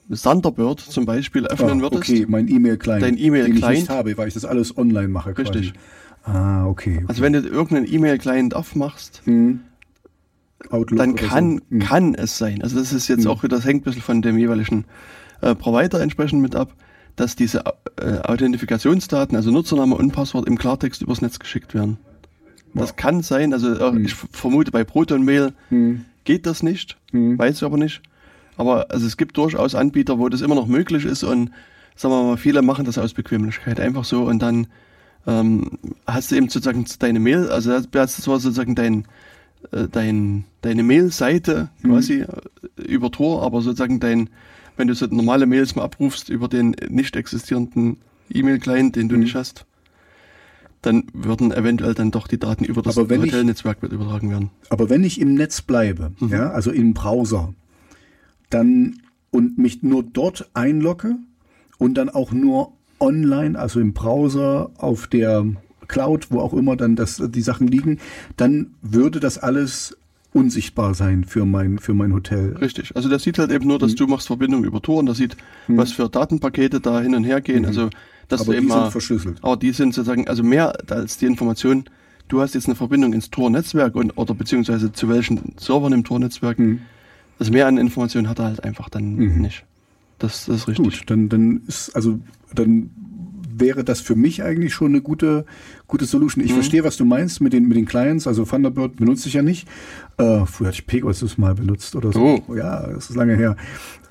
Thunderbird zum Beispiel öffnen ah, würdest. Okay, mein E-Mail-Client. Dein E-Mail-Client. Den ich nicht habe, weil ich das alles online mache. Quasi. Richtig. Ah, okay, okay. Also wenn du irgendeinen E-Mail-Client aufmachst, hm. dann kann, so. hm. kann es sein, also das ist jetzt hm. auch, das hängt ein bisschen von dem jeweiligen äh, Provider entsprechend mit ab, dass diese äh, Authentifikationsdaten, also Nutzername und Passwort im Klartext übers Netz geschickt werden. Wow. Das kann sein, also äh, hm. ich vermute bei Proton Mail hm. geht das nicht, hm. weiß ich aber nicht. Aber also es gibt durchaus Anbieter, wo das immer noch möglich ist und sagen wir mal, viele machen das aus Bequemlichkeit einfach so und dann ähm, hast du eben sozusagen deine Mail, also das war sozusagen dein, äh, dein, deine Mail-Seite mhm. quasi äh, über Tor, aber sozusagen dein, wenn du so normale Mails mal abrufst über den nicht existierenden E-Mail-Client, den du mhm. nicht hast, dann würden eventuell dann doch die Daten über das Hotelnetzwerk übertragen werden. Aber wenn ich im Netz bleibe, mhm. ja, also im Browser, dann und mich nur dort einlogge und dann auch nur online, also im Browser, auf der Cloud, wo auch immer dann das, die Sachen liegen, dann würde das alles unsichtbar sein für mein, für mein Hotel. Richtig. Also das sieht halt eben nur, dass mhm. du machst Verbindung über Tor und das sieht, mhm. was für Datenpakete da hin und her gehen. Mhm. Also, dass aber du die eben sind verschlüsselt. Aber die sind sozusagen, also mehr als die Information, du hast jetzt eine Verbindung ins Tor-Netzwerk und, oder beziehungsweise zu welchen Servern im Tor-Netzwerk. Also mehr an Informationen hat er halt einfach dann mhm. nicht. Das, das ist richtig. Gut, dann, dann ist, also, dann wäre das für mich eigentlich schon eine gute, gute Solution. Ich mhm. verstehe, was du meinst mit den, mit den Clients. Also Thunderbird benutze ich ja nicht. Äh, früher hatte ich Pegasus mal benutzt oder so. Oh. Ja, das ist lange her.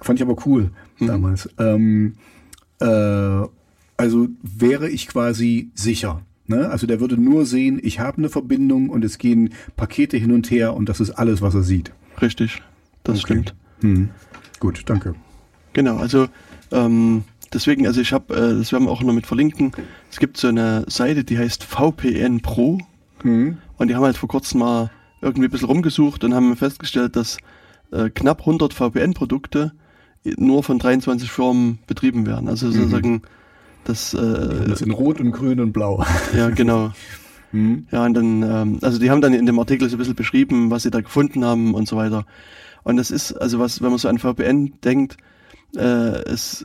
Fand ich aber cool mhm. damals. Ähm, äh, also wäre ich quasi sicher. Ne? Also der würde nur sehen, ich habe eine Verbindung und es gehen Pakete hin und her und das ist alles, was er sieht. Richtig das okay. stimmt. Hm. Gut, danke. Genau, also ähm, deswegen, also ich habe, äh, das werden wir auch noch mit verlinken, es gibt so eine Seite, die heißt VPN Pro hm. und die haben halt vor kurzem mal irgendwie ein bisschen rumgesucht und haben festgestellt, dass äh, knapp 100 VPN-Produkte nur von 23 Firmen betrieben werden. Also mhm. sozusagen das, äh, das in Rot und Grün und Blau. Ja, genau. Mhm. [LAUGHS] Ja, und dann, ähm, also die haben dann in dem Artikel so ein bisschen beschrieben, was sie da gefunden haben und so weiter. Und das ist, also was, wenn man so an VPN denkt, äh, es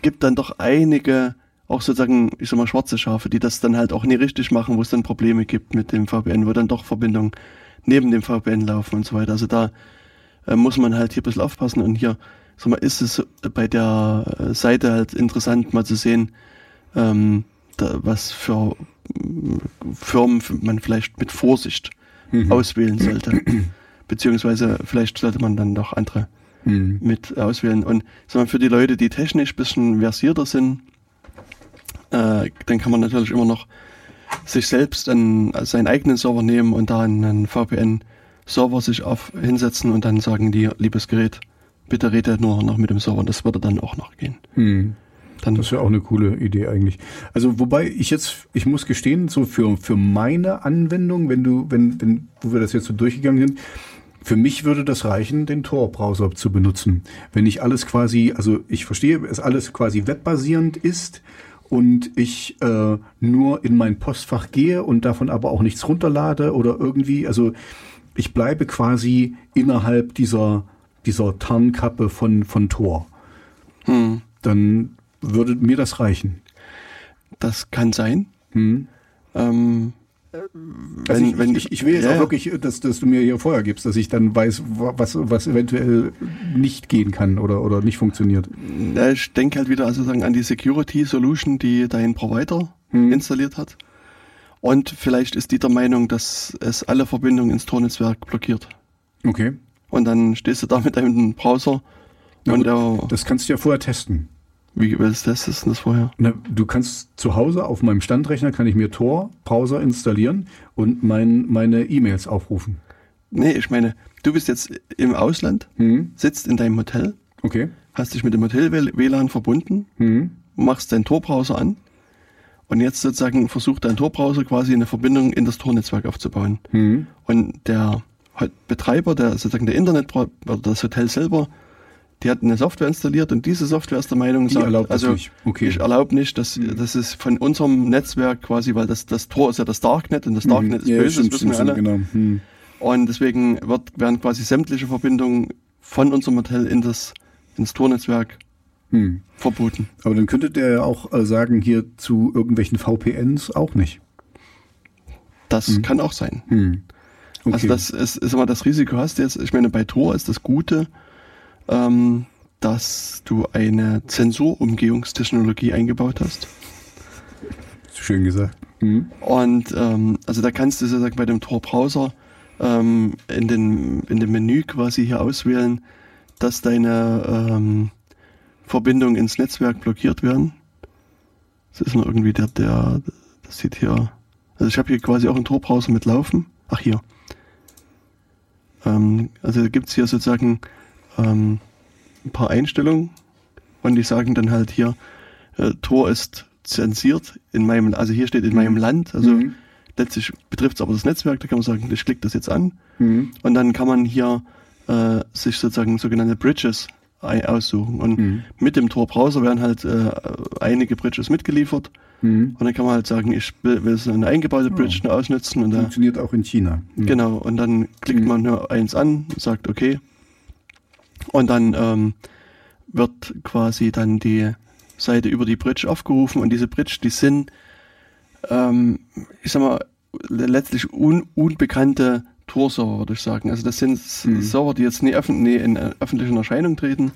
gibt dann doch einige, auch sozusagen, ich sag mal, schwarze Schafe, die das dann halt auch nie richtig machen, wo es dann Probleme gibt mit dem VPN, wo dann doch Verbindungen neben dem VPN laufen und so weiter. Also da äh, muss man halt hier ein bisschen aufpassen und hier, sag mal, ist es bei der Seite halt interessant mal zu sehen, ähm, da, was für äh, Firmen man vielleicht mit Vorsicht mhm. auswählen sollte [CLEARS THROAT] beziehungsweise vielleicht sollte man dann doch andere mhm. mit auswählen. Und sagen wir, für die Leute, die technisch bisschen versierter sind, äh, dann kann man natürlich immer noch sich selbst einen, seinen eigenen Server nehmen und da einen VPN-Server sich auf hinsetzen und dann sagen die, liebes Gerät, bitte rede nur noch mit dem Server. Das würde dann auch noch gehen. Mhm. Dann das ist ja auch eine coole Idee eigentlich. Also wobei ich jetzt, ich muss gestehen, so für, für meine Anwendung, wenn du, wenn, wenn, wo wir das jetzt so durchgegangen sind, für mich würde das reichen, den Tor-Browser zu benutzen. Wenn ich alles quasi, also ich verstehe, es alles quasi webbasierend ist und ich äh, nur in mein Postfach gehe und davon aber auch nichts runterlade oder irgendwie, also ich bleibe quasi innerhalb dieser, dieser Tarnkappe von, von Tor. Hm. Dann würde mir das reichen. Das kann sein. Hm. Ähm, also ich, wenn, ich, ich will jetzt ja, auch wirklich, dass, dass du mir hier vorher gibst, dass ich dann weiß, was, was eventuell nicht gehen kann oder, oder nicht funktioniert. Ich denke halt wieder also sagen, an die Security Solution, die dein Provider hm. installiert hat. Und vielleicht ist die der Meinung, dass es alle Verbindungen ins Tor-Netzwerk blockiert. Okay. Und dann stehst du da mit deinem Browser. Na, und der, das kannst du ja vorher testen. Wie was testest du das vorher? Na, du kannst zu Hause auf meinem Standrechner kann ich mir Tor Browser installieren und mein, meine E-Mails aufrufen. Nee, ich meine, du bist jetzt im Ausland, mhm. sitzt in deinem Hotel, okay. hast dich mit dem Hotel WLAN verbunden, mhm. machst deinen Tor-Browser an und jetzt sozusagen versucht dein Tor-Browser quasi eine Verbindung in das Tor-Netzwerk aufzubauen. Mhm. Und der Betreiber, der sozusagen der Internet oder das Hotel selber die hat eine Software installiert und diese Software ist der Meinung, die sagt, erlaubt also nicht. Okay. ich erlaube nicht, dass mhm. das ist von unserem Netzwerk quasi, weil das das Tor ist ja das Darknet und das mhm. Darknet mhm. ist ja, böse, stimmt, das wissen wir alle. Genau. Mhm. Und deswegen wird, werden quasi sämtliche Verbindungen von unserem Hotel in das ins Tornetzwerk hm. verboten. Aber dann könnte der ja auch äh, sagen, hier zu irgendwelchen VPNs auch nicht. Das hm. kann auch sein. Hm. Also okay. Also das ist, ist immer das Risiko hast jetzt, ich meine, bei Tor ist das Gute, ähm, dass du eine Zensurumgehungstechnologie eingebaut hast. Schön gesagt. Mhm. Und ähm, also da kannst du sozusagen bei dem Tor-Browser ähm, in, den, in dem Menü quasi hier auswählen, dass deine ähm, Verbindungen ins Netzwerk blockiert werden. Das ist nur irgendwie der, der, das sieht hier, also ich habe hier quasi auch einen Tor-Browser mit laufen. Ach hier. Ähm, also gibt es hier sozusagen ähm, ein paar Einstellungen und die sagen dann halt hier, äh, Tor ist zensiert in meinem, also hier steht in meinem mhm. Land, also mhm. letztlich betrifft es aber das Netzwerk, da kann man sagen, ich klicke das jetzt an mhm. und dann kann man hier äh, sich sozusagen sogenannte Bridges aussuchen und mhm. mit dem Tor-Browser werden halt äh, einige Bridges mitgeliefert mhm. und dann kann man halt sagen, ich will, will so eine eingebaute Bridge oh. ausnutzen. Und Funktioniert da, auch in China. Genau, und dann klickt mhm. man nur eins an, sagt okay und dann ähm, wird quasi dann die Seite über die Bridge aufgerufen und diese Bridge, die sind, ähm, ich sag mal, letztlich un unbekannte Tor-Server, würde ich sagen. Also das sind mhm. Server, die jetzt nie, öffn nie in äh, öffentlichen Erscheinung treten.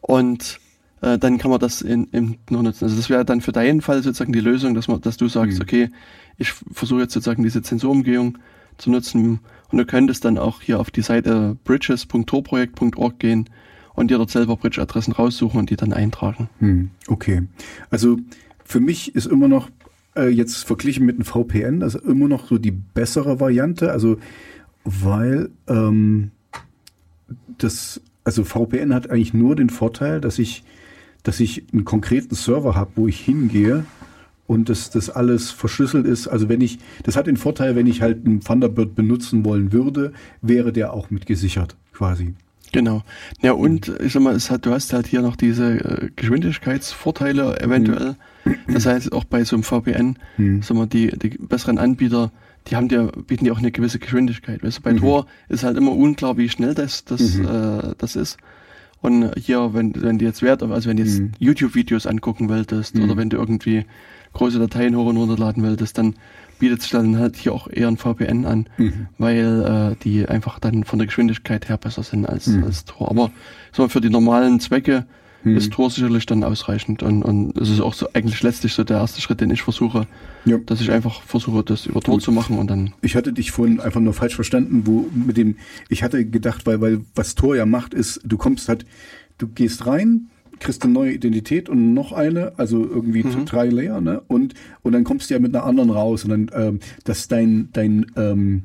Und äh, dann kann man das in, in noch nutzen. Also das wäre dann für deinen Fall sozusagen die Lösung, dass man, dass du sagst, mhm. okay, ich versuche jetzt sozusagen diese Zensurumgehung zu nutzen. Und du könntest dann auch hier auf die Seite bridges.torprojekt.org gehen und dir dort selber Bridge-Adressen raussuchen und die dann eintragen. Hm, okay. Also für mich ist immer noch äh, jetzt verglichen mit einem VPN, also immer noch so die bessere Variante. Also weil ähm, das, also VPN hat eigentlich nur den Vorteil, dass ich, dass ich einen konkreten Server habe, wo ich hingehe und dass das alles verschlüsselt ist. Also wenn ich, das hat den Vorteil, wenn ich halt einen Thunderbird benutzen wollen würde, wäre der auch mit gesichert, quasi. Genau. Ja, und ich sag mal, es hat, du hast halt hier noch diese äh, Geschwindigkeitsvorteile eventuell. Mhm. Das heißt, auch bei so einem VPN, mhm. sag mal, die, die besseren Anbieter, die haben dir, bieten dir auch eine gewisse Geschwindigkeit. Weißt du, bei mhm. Tor ist halt immer unklar, wie schnell das, das, mhm. äh, das ist. Und hier, wenn, wenn du jetzt Wert, also wenn du jetzt mhm. YouTube-Videos angucken wolltest oder mhm. wenn du irgendwie große Dateien hoch und runterladen willst, dann bietet sich dann halt hier auch eher ein VPN an, mhm. weil äh, die einfach dann von der Geschwindigkeit her besser sind als, mhm. als Tor. Aber so für die normalen Zwecke mhm. ist Tor sicherlich dann ausreichend und, und es ist auch so eigentlich letztlich so der erste Schritt, den ich versuche, ja. dass ich einfach versuche, das über Tor zu machen und dann. Ich hatte dich vorhin einfach nur falsch verstanden, wo mit dem, ich hatte gedacht, weil, weil was Tor ja macht, ist, du kommst halt, du gehst rein, kriegst eine neue Identität und noch eine, also irgendwie mhm. drei Layer, ne? Und, und dann kommst du ja mit einer anderen raus und dann, ähm, dass dein, dein, ähm,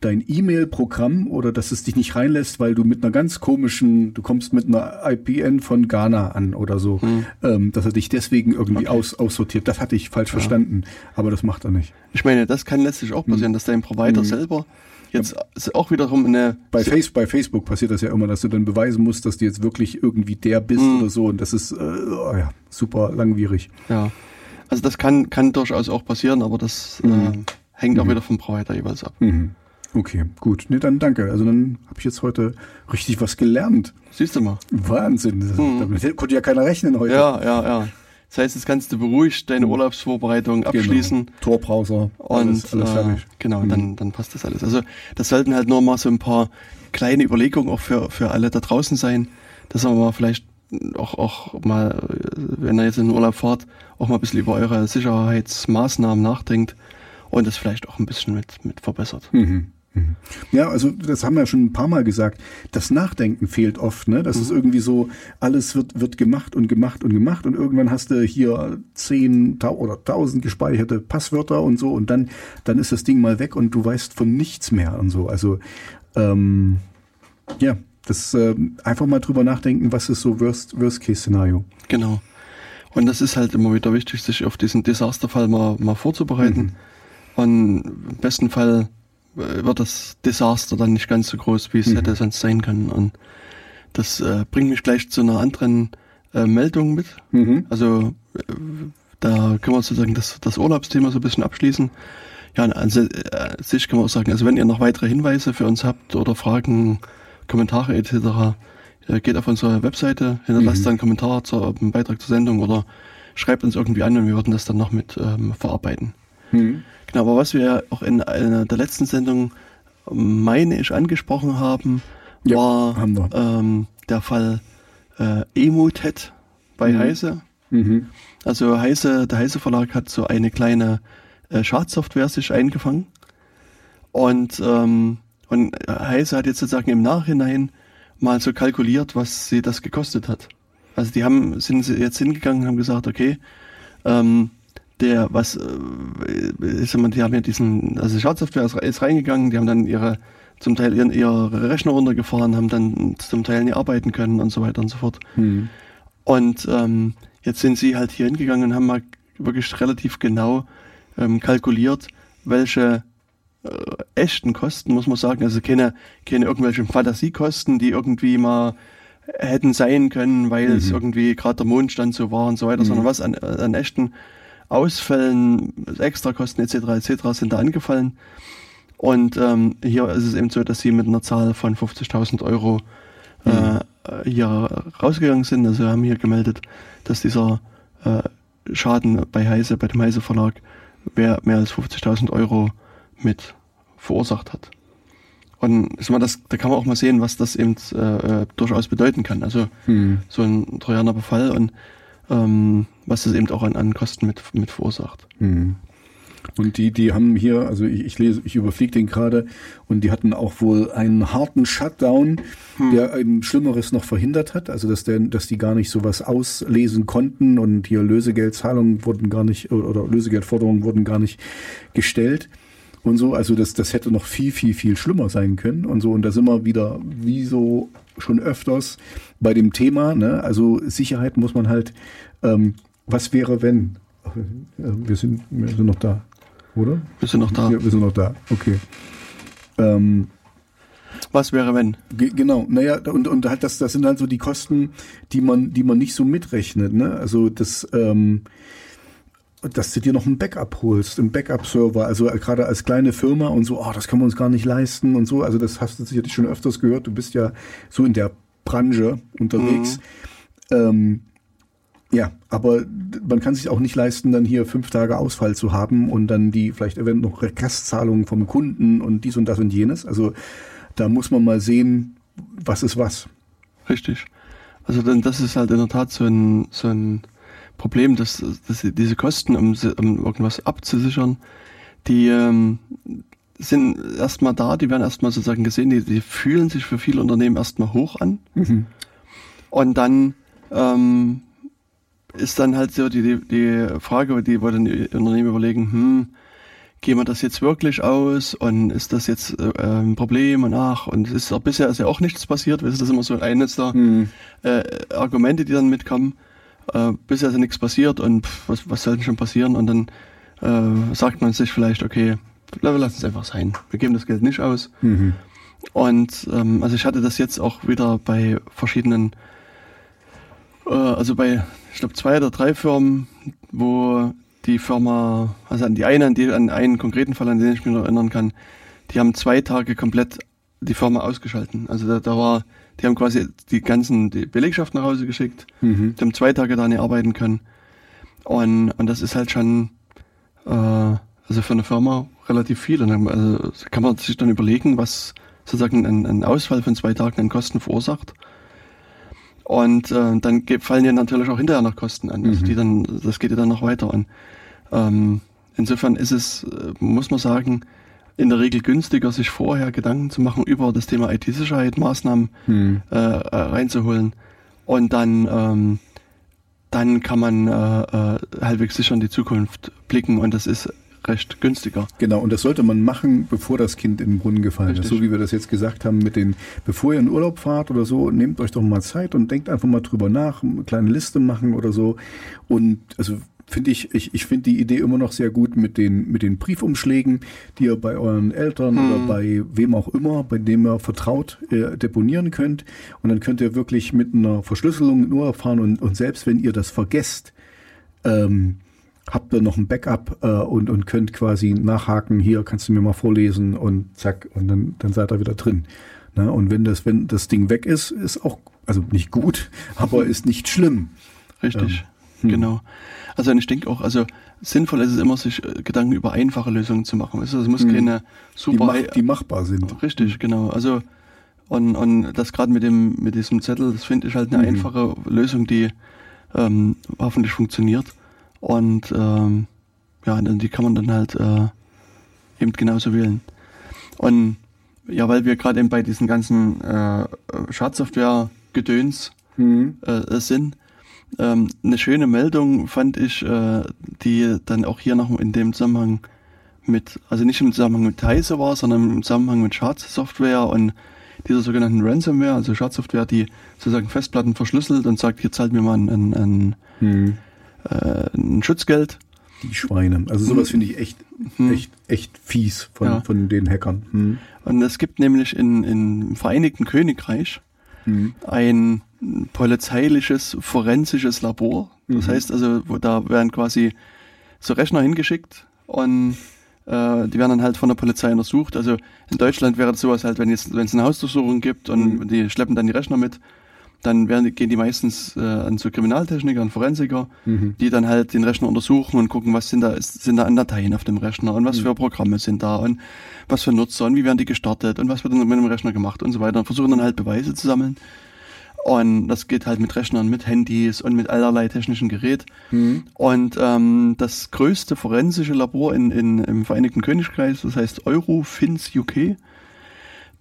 dein E-Mail-Programm oder dass es dich nicht reinlässt, weil du mit einer ganz komischen, du kommst mit einer IPN von Ghana an oder so, hm. ähm, dass er dich deswegen irgendwie okay. aus, aussortiert. Das hatte ich falsch ja. verstanden, aber das macht er nicht. Ich meine, das kann letztlich auch passieren, hm. dass dein Provider hm. selber jetzt ist auch wiederum eine. Bei, Face, bei Facebook passiert das ja immer, dass du dann beweisen musst, dass du jetzt wirklich irgendwie der bist mhm. oder so. Und das ist äh, oh ja, super langwierig. Ja. Also das kann, kann durchaus auch passieren, aber das mhm. äh, hängt auch mhm. wieder vom Provider jeweils ab. Mhm. Okay, gut. Nee, dann danke. Also dann habe ich jetzt heute richtig was gelernt. Siehst du mal. Wahnsinn. Mhm. Damit konnte ja keiner rechnen heute. Ja, ja, ja. Das heißt, jetzt kannst du beruhigt deine mhm. Urlaubsvorbereitung genau. abschließen. Genau. Torbrowser. Und alles, alles äh, genau, mhm. dann, dann passt das alles. Also das sollten halt nur mal so ein paar kleine Überlegungen auch für, für alle da draußen sein, dass man mal vielleicht auch, auch mal, wenn ihr jetzt in den Urlaub fahrt, auch mal ein bisschen über eure Sicherheitsmaßnahmen nachdenkt und das vielleicht auch ein bisschen mit, mit verbessert. Mhm. Mhm. Ja, also das haben wir schon ein paar Mal gesagt. Das Nachdenken fehlt oft, ne? Das mhm. ist irgendwie so, alles wird, wird gemacht und gemacht und gemacht und irgendwann hast du hier zehn oder tausend gespeicherte Passwörter und so und dann, dann ist das Ding mal weg und du weißt von nichts mehr und so. Also, ähm, ja, das äh, einfach mal drüber nachdenken, was ist so Worst, Worst-Case-Szenario. Genau. Und das ist halt immer wieder wichtig, sich auf diesen Desasterfall mal, mal vorzubereiten. Mhm. Und im besten Fall wird das Desaster dann nicht ganz so groß, wie es mhm. hätte sonst sein können. Und das äh, bringt mich gleich zu einer anderen äh, Meldung mit. Mhm. Also äh, da können wir sozusagen das, das Urlaubsthema so ein bisschen abschließen. Ja, also äh, sich kann man auch sagen, also wenn ihr noch weitere Hinweise für uns habt oder Fragen, Kommentare etc., äh, geht auf unsere Webseite, hinterlasst mhm. einen Kommentar zum Beitrag zur Sendung oder schreibt uns irgendwie an und wir würden das dann noch mit ähm, verarbeiten. Mhm. Genau, aber was wir auch in einer der letzten Sendungen, meine ich, angesprochen haben, ja, war haben ähm, der Fall äh, Emotet bei mhm. Heise. Mhm. Also Heise, der Heise Verlag hat so eine kleine äh, Schadsoftware sich eingefangen. Und, ähm, und Heise hat jetzt sozusagen im Nachhinein mal so kalkuliert, was sie das gekostet hat. Also die haben, sind jetzt hingegangen und haben gesagt, okay, ähm, der, was, äh, ist immer, die haben ja diesen, also Schadsoftware ist, ist reingegangen, die haben dann ihre, zum Teil ihren, ihre Rechner runtergefahren, haben dann zum Teil nicht arbeiten können und so weiter und so fort. Mhm. Und ähm, jetzt sind sie halt hier hingegangen und haben mal wirklich relativ genau ähm, kalkuliert, welche äh, echten Kosten, muss man sagen, also keine, keine irgendwelche Fantasiekosten, die irgendwie mal hätten sein können, weil mhm. es irgendwie gerade der Mondstand so war und so weiter, mhm. sondern was an, an echten Ausfällen, Extrakosten etc. etc. sind da angefallen. Und ähm, hier ist es eben so, dass sie mit einer Zahl von 50.000 Euro äh, mhm. hier rausgegangen sind. Also wir haben hier gemeldet, dass dieser äh, Schaden bei Heise, bei dem Heise Verlag, mehr, mehr als 50.000 Euro mit verursacht hat. Und ist mal das, da kann man auch mal sehen, was das eben äh, durchaus bedeuten kann. Also mhm. so ein Trojaner Befall und ähm, was es eben auch an, an Kosten mit, mit verursacht. Mhm. Und die, die haben hier, also ich, ich lese, ich überfliege den gerade, und die hatten auch wohl einen harten Shutdown, hm. der ein Schlimmeres noch verhindert hat, also dass der, dass die gar nicht sowas auslesen konnten und hier Lösegeldzahlungen wurden gar nicht oder Lösegeldforderungen wurden gar nicht gestellt und so. Also das, das hätte noch viel, viel, viel schlimmer sein können und so. Und da sind wir wieder, wie so schon öfters bei dem Thema, ne? Also Sicherheit muss man halt, ähm, was wäre wenn? Wir sind, wir sind noch da, oder? Wir sind noch da. Ja, wir sind noch da, okay. Ähm, was wäre wenn? Genau, naja, und, und halt das, das sind halt so die Kosten, die man, die man nicht so mitrechnet, ne? Also das, ähm, dass du dir noch ein Backup holst, einen Backup-Server, also gerade als kleine Firma und so, oh, das können wir uns gar nicht leisten und so. Also das hast du sicherlich schon öfters gehört. Du bist ja so in der Branche unterwegs. Mhm. Ähm, ja, aber man kann sich auch nicht leisten, dann hier fünf Tage Ausfall zu haben und dann die vielleicht eventuell noch Restzahlungen vom Kunden und dies und das und jenes. Also da muss man mal sehen, was ist was. Richtig. Also dann das ist halt in der Tat so ein, so ein Problem, dass, dass diese Kosten, um, um irgendwas abzusichern, die ähm, sind erstmal da, die werden erstmal sozusagen gesehen, die, die fühlen sich für viele Unternehmen erstmal hoch an. Mhm. Und dann ähm, ist dann halt so die, die, die Frage, die wo dann die Unternehmen überlegen, hm, gehen wir das jetzt wirklich aus und ist das jetzt äh, ein Problem und ach, und es ist auch, bisher ist ja auch nichts passiert, das ist immer so eines der hm. äh, Argumente, die dann mitkommen. Äh, bisher ist ja nichts passiert und pff, was, was soll denn schon passieren? Und dann äh, sagt man sich vielleicht, okay, wir lassen es einfach sein. Wir geben das Geld nicht aus. Mhm. Und ähm, also ich hatte das jetzt auch wieder bei verschiedenen, äh, also bei, ich glaube, zwei oder drei Firmen, wo die Firma, also an die eine, an, die, an einen konkreten Fall, an den ich mich noch erinnern kann, die haben zwei Tage komplett die Firma ausgeschalten. Also da, da war, die haben quasi die ganzen die Belegschaft nach Hause geschickt, mhm. die haben zwei Tage da nicht arbeiten können. Und, und das ist halt schon, äh, also für eine Firma relativ viel. Und dann also kann man sich dann überlegen, was sozusagen ein, ein Ausfall von zwei Tagen an Kosten verursacht. Und äh, dann fallen ja natürlich auch hinterher noch Kosten an. Also mhm. die dann, das geht ja dann noch weiter an. Ähm, insofern ist es, äh, muss man sagen, in der Regel günstiger, sich vorher Gedanken zu machen über das Thema IT-Sicherheit, Maßnahmen mhm. äh, äh, reinzuholen. Und dann, ähm, dann kann man äh, äh, halbwegs sicher in die Zukunft blicken. Und das ist recht günstiger. Genau, und das sollte man machen, bevor das Kind in den Brunnen gefallen Richtig. ist. So wie wir das jetzt gesagt haben mit den, bevor ihr in Urlaub fahrt oder so, nehmt euch doch mal Zeit und denkt einfach mal drüber nach, eine kleine Liste machen oder so. Und also finde ich, ich, ich finde die Idee immer noch sehr gut mit den, mit den Briefumschlägen, die ihr bei euren Eltern hm. oder bei wem auch immer, bei dem ihr vertraut, äh, deponieren könnt. Und dann könnt ihr wirklich mit einer Verschlüsselung in Urlaub fahren und, und selbst wenn ihr das vergesst, ähm, habt ihr noch ein Backup äh, und, und könnt quasi nachhaken, hier kannst du mir mal vorlesen und zack, und dann, dann seid ihr wieder drin. Na, und wenn das, wenn das Ding weg ist, ist auch, also nicht gut, [LAUGHS] aber ist nicht schlimm. Richtig, ähm, hm. genau. Also ich denke auch, also sinnvoll ist es immer, sich äh, Gedanken über einfache Lösungen zu machen. Du, es muss hm. keine super... Die, mach, die machbar sind. Richtig, genau. Also und, und das gerade mit dem mit diesem Zettel, das finde ich halt eine mhm. einfache Lösung, die ähm, hoffentlich funktioniert. Und ähm, ja, die kann man dann halt äh, eben genauso wählen. Und ja, weil wir gerade eben bei diesen ganzen äh, Schadsoftware-Gedöns mhm. äh, sind, ähm, eine schöne Meldung fand ich, äh, die dann auch hier noch in dem Zusammenhang mit, also nicht im Zusammenhang mit Heise war, sondern im Zusammenhang mit Schadsoftware und dieser sogenannten Ransomware, also Schadsoftware, die sozusagen Festplatten verschlüsselt und sagt, hier zahlt mir mal ein, ein, ein mhm äh, ein Schutzgeld. Die Schweine. Also sowas finde ich echt, hm. echt, echt fies von, ja. von den Hackern. Hm. Und es gibt nämlich in, im Vereinigten Königreich hm. Ein polizeiliches forensisches Labor. Das mhm. heißt also, wo da werden quasi so Rechner hingeschickt und äh, die werden dann halt von der Polizei untersucht. Also in Deutschland wäre das sowas halt, wenn es wenn es eine Hausdurchsuchung gibt und mhm. die schleppen dann die Rechner mit dann werden, gehen die meistens äh, an so Kriminaltechniker und Forensiker, mhm. die dann halt den Rechner untersuchen und gucken, was sind da, sind da an Dateien auf dem Rechner und was mhm. für Programme sind da und was für Nutzer und wie werden die gestartet und was wird dann mit dem Rechner gemacht und so weiter und versuchen dann halt Beweise zu sammeln. Und das geht halt mit Rechnern, mit Handys und mit allerlei technischen Gerät. Mhm. Und ähm, das größte forensische Labor in, in, im Vereinigten Königreich, das heißt Eurofins UK,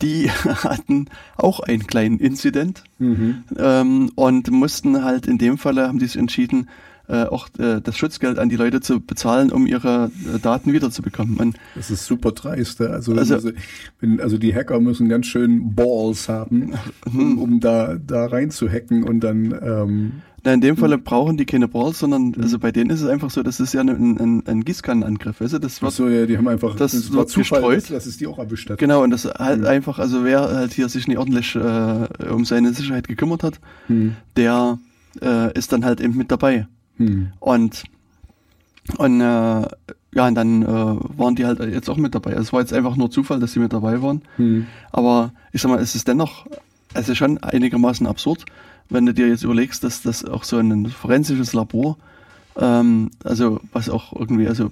die [LAUGHS] hatten auch einen kleinen Incident mhm. ähm, und mussten halt in dem Falle, haben die sich entschieden, äh, auch äh, das Schutzgeld an die Leute zu bezahlen, um ihre äh, Daten wiederzubekommen. Man, das ist super dreist. Also, also, also, wenn, also die Hacker müssen ganz schön Balls haben, [LAUGHS] um, um da, da rein zu hacken und dann ähm, na, in dem Falle brauchen die keine Balls, sondern mhm. also bei denen ist es einfach so, das ist ja ein, ein, ein Gießkannenangriff. Also das wird, Ach so, ja, die haben einfach das, das wird Zufall, gestreut. dass es die auch erwischt hat. Genau, und das halt mhm. einfach, also wer halt hier sich nicht ordentlich äh, um seine Sicherheit gekümmert hat, mhm. der äh, ist dann halt eben mit dabei. Mhm. Und und äh, ja, und dann äh, waren die halt jetzt auch mit dabei. Also es war jetzt einfach nur Zufall, dass sie mit dabei waren. Mhm. Aber ich sag mal, es ist dennoch, es ist schon einigermaßen absurd, wenn du dir jetzt überlegst, dass das auch so ein forensisches Labor, ähm, also was auch irgendwie, also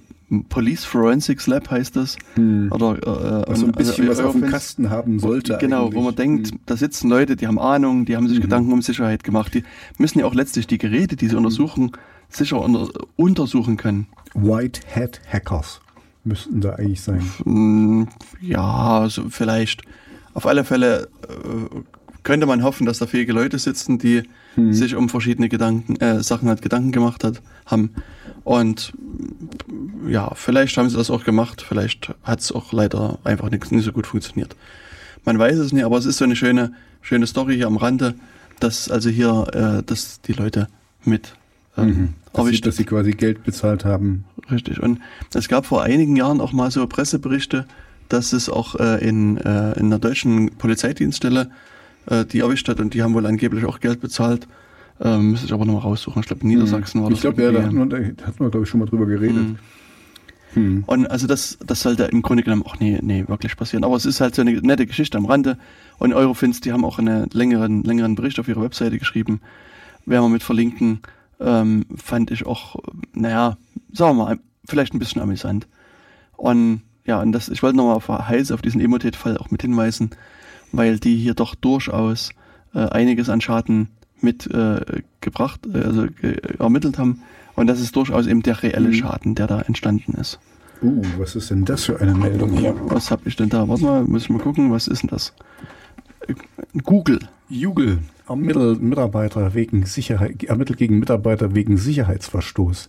Police Forensics Lab heißt das. Hm. Oder äh, also ein bisschen also, was auf dem Kasten haben sollte. Genau, eigentlich. wo man denkt, hm. da sitzen Leute, die haben Ahnung, die haben sich mhm. Gedanken um Sicherheit gemacht. Die müssen ja auch letztlich die Geräte, die sie mhm. untersuchen, sicher unter, untersuchen können. White Hat Hackers müssten da eigentlich sein. Hm, ja, also vielleicht. Auf alle Fälle äh, könnte man hoffen, dass da fähige Leute sitzen, die hm. sich um verschiedene Gedanken, äh, Sachen halt Gedanken gemacht hat, haben. Und ja, vielleicht haben sie das auch gemacht, vielleicht hat es auch leider einfach nicht, nicht so gut funktioniert. Man weiß es nicht, aber es ist so eine schöne, schöne Story hier am Rande, dass also hier, äh, dass die Leute mit mhm. dass, sie, dass sie quasi Geld bezahlt haben. Richtig. Und es gab vor einigen Jahren auch mal so Presseberichte, dass es auch äh, in, äh, in einer deutschen Polizeidienststelle äh, die erwischt hat und die haben wohl angeblich auch Geld bezahlt. Ähm, müsste ich aber nochmal raussuchen. Ich glaube, in Niedersachsen mhm. war das. Ich glaube, ja, da hatten wir, hatten wir glaube ich, schon mal drüber geredet. Mhm. Hm. Und also das, das sollte im Grunde genommen auch nie, nie wirklich passieren. Aber es ist halt so eine nette Geschichte am Rande. Und Eurofins, die haben auch einen längeren, längeren Bericht auf ihrer Webseite geschrieben. Werden wir mit verlinken. Ähm, fand ich auch, naja, sagen wir mal, vielleicht ein bisschen amüsant. Und ja, und das, ich wollte nochmal auf Heise auf diesen Emotet-Fall auch mit hinweisen, weil die hier doch durchaus äh, einiges an Schaden mitgebracht, äh, äh, also ermittelt haben. Und das ist durchaus eben der reelle mhm. Schaden, der da entstanden ist. Uh, was ist denn das für eine Meldung hier? Was habe ich denn da? Warte mal, muss ich mal gucken, was ist denn das? Google. Google ermittelt Mitarbeiter wegen Sicherheit, ermittelt gegen Mitarbeiter wegen Sicherheitsverstoß.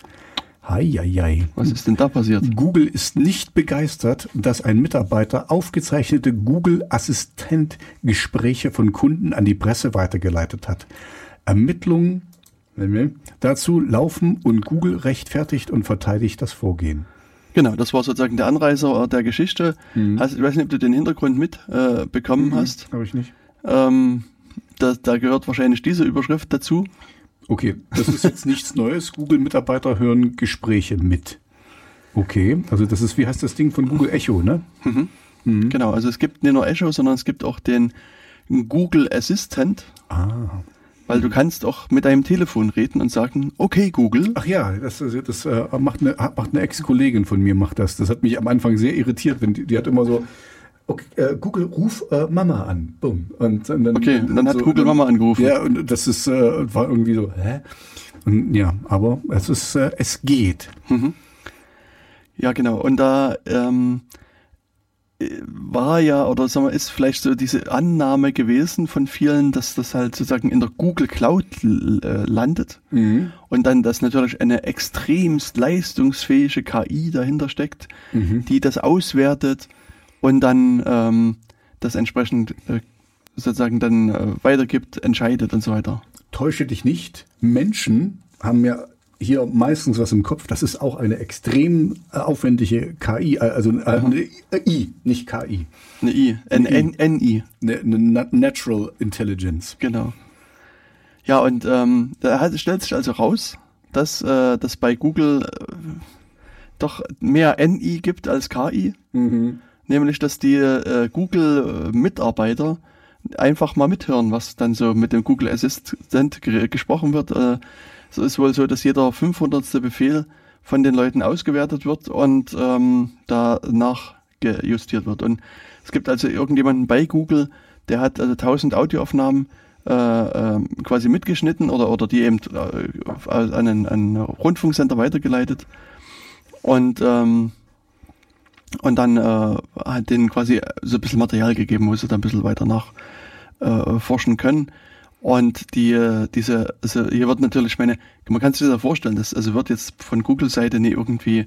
Heieiei. Was ist denn da passiert? Google ist nicht begeistert, dass ein Mitarbeiter aufgezeichnete Google Assistent Gespräche von Kunden an die Presse weitergeleitet hat. Ermittlungen dazu laufen und Google rechtfertigt und verteidigt das Vorgehen. Genau, das war sozusagen der Anreißer der Geschichte. Mhm. Hast, ich weiß nicht, ob du den Hintergrund mitbekommen äh, mhm, hast. Habe ich nicht. Ähm, da, da gehört wahrscheinlich diese Überschrift dazu. Okay, das ist jetzt nichts Neues. Google-Mitarbeiter hören Gespräche mit. Okay, also das ist, wie heißt das Ding von Google Echo, ne? Mhm. Mhm. Genau, also es gibt nicht nur Echo, sondern es gibt auch den Google Assistant. Ah. Weil du kannst auch mit deinem Telefon reden und sagen, okay Google. Ach ja, das, das, das äh, macht eine, macht eine Ex-Kollegin von mir, macht das. Das hat mich am Anfang sehr irritiert, wenn die, die hat immer so, okay, äh, Google, ruf äh, Mama an. Bumm. Und, und dann, okay, dann hat so, Google Mama angerufen. Ja, und das ist, äh, war irgendwie so, hä? Und ja, aber es ist, äh, es geht. Mhm. Ja, genau. Und da ähm, war ja, oder sagen wir, ist vielleicht so diese Annahme gewesen von vielen, dass das halt sozusagen in der Google Cloud äh, landet mhm. und dann, dass natürlich eine extremst leistungsfähige KI dahinter steckt, mhm. die das auswertet und dann ähm, das entsprechend äh, sozusagen dann äh, weitergibt, entscheidet und so weiter. Täusche dich nicht, Menschen haben ja hier meistens was im Kopf. Das ist auch eine extrem äh, aufwendige KI, äh, also äh, eine I, nicht KI. Eine I, NI. Eine, eine Natural Intelligence. Genau. Ja, und ähm, da stellt sich also raus, dass äh, das bei Google äh, doch mehr NI gibt als KI. Mhm nämlich dass die äh, Google-Mitarbeiter einfach mal mithören, was dann so mit dem Google Assistant gesprochen wird. Äh, so ist wohl so, dass jeder 500. Befehl von den Leuten ausgewertet wird und ähm, danach gejustiert wird. Und es gibt also irgendjemanden bei Google, der hat also 1000 Audioaufnahmen äh, äh, quasi mitgeschnitten oder, oder die eben äh, an einen Rundfunksender weitergeleitet. Und ähm, und dann äh, hat denen quasi so ein bisschen Material gegeben, wo sie dann ein bisschen weiter nach äh, forschen können. Und die, diese, also hier wird natürlich, meine, man kann sich das ja vorstellen, das also wird jetzt von Google-Seite nicht irgendwie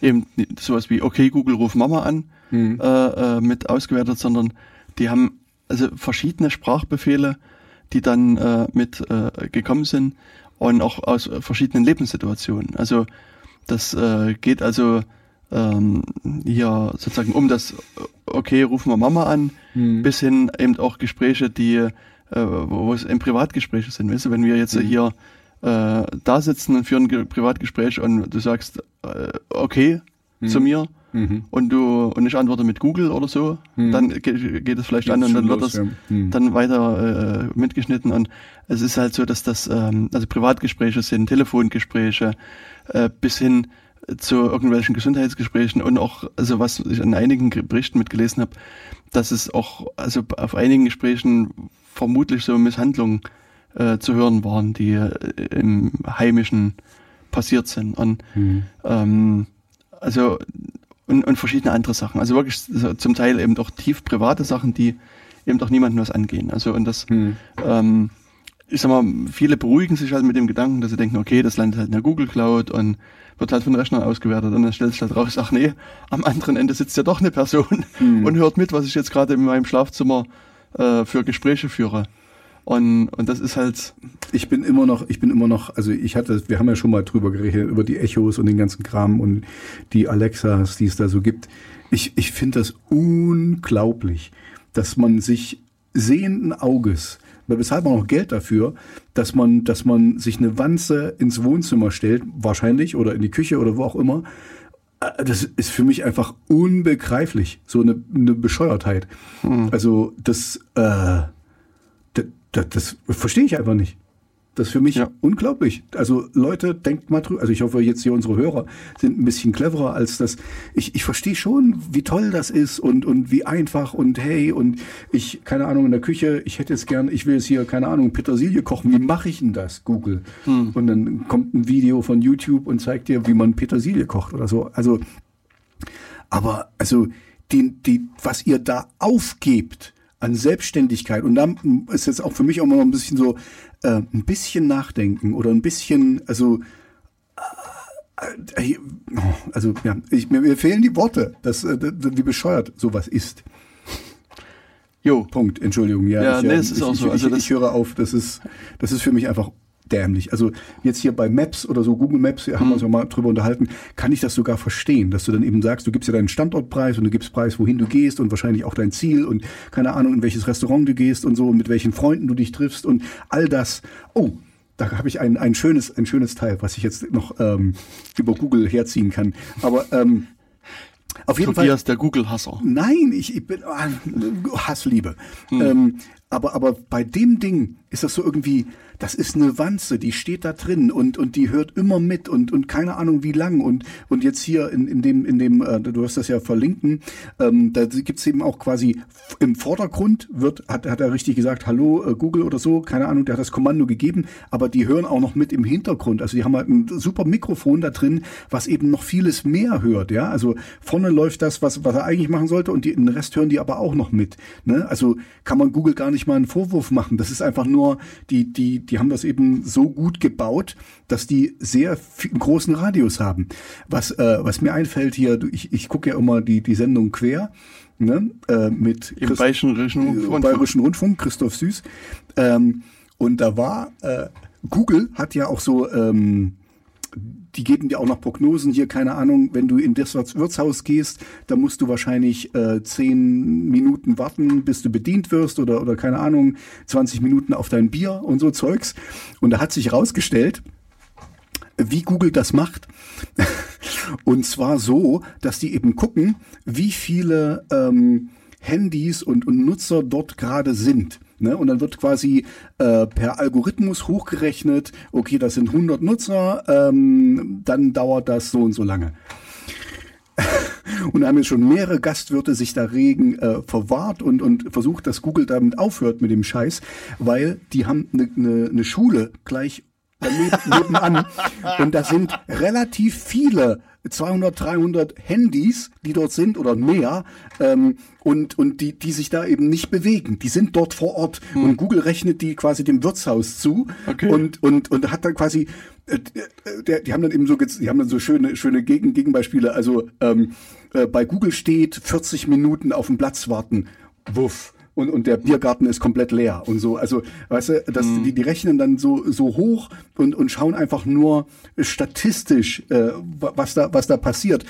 eben sowas wie, okay, Google ruf Mama an, mhm. äh, äh, mit ausgewertet, sondern die haben also verschiedene Sprachbefehle, die dann äh, mit äh, gekommen sind und auch aus verschiedenen Lebenssituationen. Also das äh, geht also ähm, hier sozusagen um das, okay, rufen wir Mama an, mhm. bis hin eben auch Gespräche, die, äh, wo es eben Privatgespräche sind. Weißt du, wenn wir jetzt mhm. hier äh, da sitzen und führen ein Privatgespräch und du sagst, äh, okay, mhm. zu mir, mhm. und du und ich antworte mit Google oder so, mhm. dann geht, geht es vielleicht Geht's an und dann wird los, das ja. mhm. dann weiter äh, mitgeschnitten und es ist halt so, dass das ähm, also Privatgespräche sind, Telefongespräche äh, bis hin zu irgendwelchen Gesundheitsgesprächen und auch, also was ich an einigen Berichten mitgelesen habe, dass es auch, also auf einigen Gesprächen vermutlich so Misshandlungen äh, zu hören waren, die äh, im Heimischen passiert sind. Und mhm. ähm, also und, und verschiedene andere Sachen. Also wirklich zum Teil eben doch tief private Sachen, die eben doch niemandem was angehen. Also und das mhm. ähm, ich sag mal, viele beruhigen sich halt mit dem Gedanken, dass sie denken, okay, das landet halt in der Google Cloud und wird halt von Rechner ausgewertet und dann stellt sich halt raus, ach nee, am anderen Ende sitzt ja doch eine Person [LAUGHS] mhm. und hört mit, was ich jetzt gerade in meinem Schlafzimmer äh, für Gespräche führe. Und, und das ist halt. Ich bin immer noch, ich bin immer noch, also ich hatte, wir haben ja schon mal drüber geredet, über die Echos und den ganzen Kram und die Alexas, die es da so gibt. Ich, ich finde das unglaublich, dass man sich sehenden Auges, bezahlt man auch Geld dafür, dass man, dass man sich eine Wanze ins Wohnzimmer stellt, wahrscheinlich, oder in die Küche oder wo auch immer. Äh, das ist für mich einfach unbegreiflich, so eine, eine Bescheuertheit. Hm. Also das, äh, das, das verstehe ich einfach nicht. Das ist für mich ja. unglaublich. Also Leute, denkt mal drüber. Also ich hoffe jetzt hier unsere Hörer sind ein bisschen cleverer als das. Ich, ich verstehe schon, wie toll das ist und, und wie einfach und hey und ich, keine Ahnung, in der Küche, ich hätte jetzt gern, ich will jetzt hier, keine Ahnung, Petersilie kochen. Wie mache ich denn das, Google? Hm. Und dann kommt ein Video von YouTube und zeigt dir, wie man Petersilie kocht oder so. Also, aber, also, die, die, was ihr da aufgebt, an Selbstständigkeit. Und da ist jetzt auch für mich auch mal ein bisschen so, äh, ein bisschen nachdenken oder ein bisschen, also, äh, äh, also, ja, ich, mir, mir fehlen die Worte, dass, äh, wie bescheuert sowas ist. Jo. Punkt, Entschuldigung. Ja, ja ich, nee, es ist ich, auch so. Also ich, ich höre auf, das ist, das ist für mich einfach dämlich. Also jetzt hier bei Maps oder so, Google Maps, haben wir uns ja mal drüber unterhalten, kann ich das sogar verstehen, dass du dann eben sagst, du gibst ja deinen Standortpreis und du gibst Preis, wohin du gehst und wahrscheinlich auch dein Ziel und keine Ahnung, in welches Restaurant du gehst und so und mit welchen Freunden du dich triffst und all das. Oh, da habe ich ein, ein schönes, ein schönes Teil, was ich jetzt noch ähm, über Google herziehen kann. Aber ähm, auf jeden Tobias, Fall. der Google-Hasser. Nein, ich, ich bin ah, Hassliebe. Hm. Ähm, aber, aber bei dem Ding ist das so irgendwie, das ist eine Wanze, die steht da drin und, und die hört immer mit und, und keine Ahnung wie lang. Und, und jetzt hier in, in dem, in dem, äh, du hast das ja verlinken, ähm, da gibt's eben auch quasi im Vordergrund wird, hat, hat er richtig gesagt, hallo äh, Google oder so, keine Ahnung, der hat das Kommando gegeben, aber die hören auch noch mit im Hintergrund. Also die haben halt ein super Mikrofon da drin, was eben noch vieles mehr hört, ja. Also vorne läuft das, was, was er eigentlich machen sollte und die, den Rest hören die aber auch noch mit. Ne? Also kann man Google gar nicht mal einen Vorwurf machen. Das ist einfach nur die, die, die haben das eben so gut gebaut, dass die sehr viel, großen Radius haben. Was, äh, was mir einfällt hier, ich, ich gucke ja immer die, die Sendung quer. Ne, äh, mit Im Christ Bayerischen Rundfunk. Bayerischen Rundfunk, Christoph Süß. Ähm, und da war, äh, Google hat ja auch so ähm, die geben dir auch noch Prognosen hier, keine Ahnung, wenn du in das Wirtshaus gehst, da musst du wahrscheinlich äh, zehn Minuten warten, bis du bedient wirst oder, oder keine Ahnung, 20 Minuten auf dein Bier und so Zeugs. Und da hat sich rausgestellt, wie Google das macht. [LAUGHS] und zwar so, dass die eben gucken, wie viele ähm, Handys und, und Nutzer dort gerade sind. Ne? Und dann wird quasi äh, per Algorithmus hochgerechnet, okay, das sind 100 Nutzer, ähm, dann dauert das so und so lange. [LAUGHS] und da haben jetzt schon mehrere Gastwirte sich da regen äh, verwahrt und, und versucht, dass Google damit aufhört mit dem Scheiß, weil die haben eine ne, ne Schule gleich nebenan [LAUGHS] und da sind relativ viele 200, 300 Handys, die dort sind oder mehr ähm, und, und die, die sich da eben nicht bewegen. Die sind dort vor Ort hm. und Google rechnet die quasi dem Wirtshaus zu okay. und, und, und hat dann quasi, äh, der, die haben dann eben so, die haben dann so schöne, schöne Gegen, Gegenbeispiele. Also ähm, äh, bei Google steht 40 Minuten auf dem Platz warten. Wuff und, und der Biergarten ist komplett leer und so. Also, weißt du, das, mhm. die, die rechnen dann so, so hoch und, und schauen einfach nur statistisch, äh, was, da, was da passiert.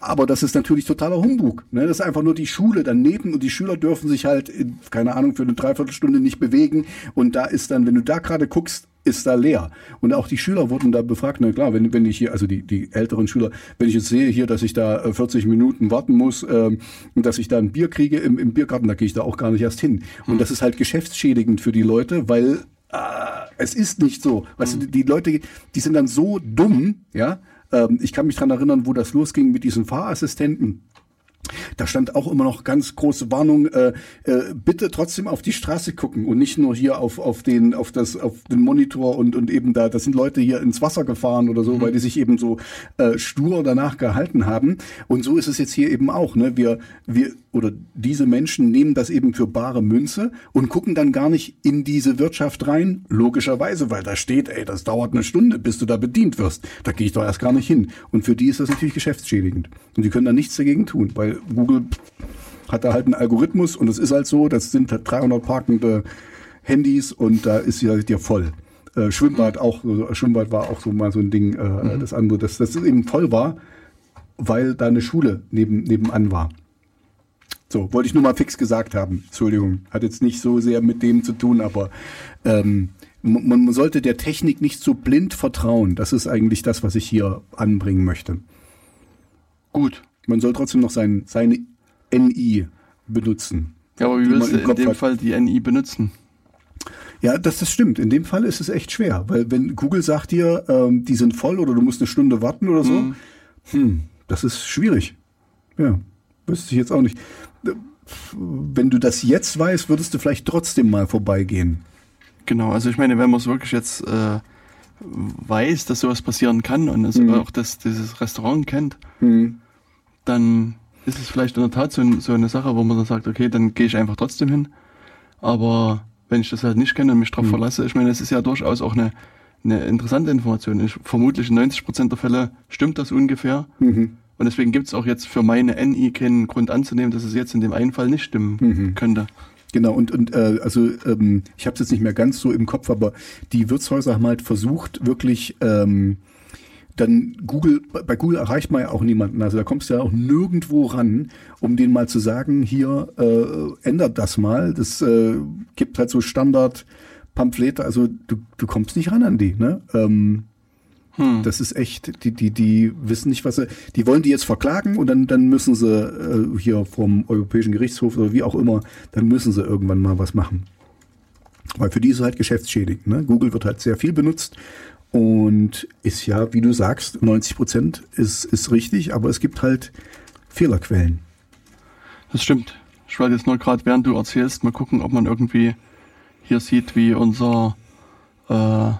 Aber das ist natürlich totaler Humbug. Ne? Das ist einfach nur die Schule daneben und die Schüler dürfen sich halt, in, keine Ahnung, für eine Dreiviertelstunde nicht bewegen. Und da ist dann, wenn du da gerade guckst, ist da leer. Und auch die Schüler wurden da befragt. Na klar, wenn, wenn ich hier, also die, die älteren Schüler, wenn ich jetzt sehe hier, dass ich da 40 äh, Minuten warten muss ähm, und dass ich da ein Bier kriege im, im Biergarten, da gehe ich da auch gar nicht erst hin. Und hm. das ist halt geschäftsschädigend für die Leute, weil äh, es ist nicht so. Weißt hm. du, die Leute, die sind dann so dumm, ja. Ähm, ich kann mich dran erinnern, wo das losging mit diesen Fahrassistenten Da stand auch immer noch ganz große Warnung, äh, äh, bitte trotzdem auf die Straße gucken und nicht nur hier auf, auf den, auf das, auf den Monitor und, und eben da, das sind Leute hier ins Wasser gefahren oder so, mhm. weil die sich eben so äh, stur danach gehalten haben. Und so ist es jetzt hier eben auch. Ne? Wir, wir oder diese Menschen nehmen das eben für bare Münze und gucken dann gar nicht in diese Wirtschaft rein, logischerweise, weil da steht, ey, das dauert eine Stunde, bis du da bedient wirst. Da gehe ich doch erst gar nicht hin. Und für die ist das natürlich geschäftsschädigend. Und die können da nichts dagegen tun, weil Google hat da halt einen Algorithmus und es ist halt so, das sind halt 300 parkende Handys und da ist ja, ja voll. Äh, Schwimmbad auch, Schwimmbad war auch so mal so ein Ding, äh, mhm. das andere, dass das eben voll war, weil da eine Schule neben, nebenan war. So, wollte ich nur mal fix gesagt haben. Entschuldigung, hat jetzt nicht so sehr mit dem zu tun, aber ähm, man sollte der Technik nicht so blind vertrauen. Das ist eigentlich das, was ich hier anbringen möchte. Gut. Man soll trotzdem noch sein, seine NI benutzen. Ja, aber wie willst du in dem hat. Fall die NI benutzen? Ja, das, das stimmt. In dem Fall ist es echt schwer, weil wenn Google sagt dir, ähm, die sind voll oder du musst eine Stunde warten oder so, hm, hm das ist schwierig. Ja, wüsste ich jetzt auch nicht wenn du das jetzt weißt, würdest du vielleicht trotzdem mal vorbeigehen. Genau, also ich meine, wenn man es wirklich jetzt äh, weiß, dass sowas passieren kann und es mhm. auch das, dieses Restaurant kennt, mhm. Dann ist es vielleicht in der Tat so, so, eine Sache, wo man dann sagt, okay, dann gehe ich einfach trotzdem hin. Aber wenn ich das halt nicht kenne und mich darauf mhm. verlasse, ich meine, es ist ja durchaus auch eine, eine interessante Information. Ich, vermutlich in 90 Prozent der Fälle stimmt das ungefähr. Mhm. Und deswegen gibt es auch jetzt für meine NI keinen Grund anzunehmen, dass es jetzt in dem einen Fall nicht stimmen mhm. könnte. Genau, und, und äh, also ähm, ich habe es jetzt nicht mehr ganz so im Kopf, aber die Wirtshäuser haben halt versucht, wirklich ähm, dann Google, bei Google erreicht man ja auch niemanden. Also da kommst du ja auch nirgendwo ran, um denen mal zu sagen, hier äh, ändert das mal. Das äh, gibt halt so Standard Pamphlete, also du, du kommst nicht ran an die. Ne? Ähm, hm. Das ist echt, die, die, die wissen nicht, was sie, die wollen die jetzt verklagen und dann, dann müssen sie äh, hier vom Europäischen Gerichtshof oder wie auch immer, dann müssen sie irgendwann mal was machen. Weil für die ist es halt geschäftsschädigend. Ne? Google wird halt sehr viel benutzt und ist ja, wie du sagst, 90 Prozent ist, ist richtig, aber es gibt halt Fehlerquellen. Das stimmt. Ich wollte jetzt nur gerade, während du erzählst, mal gucken, ob man irgendwie hier sieht, wie unser äh,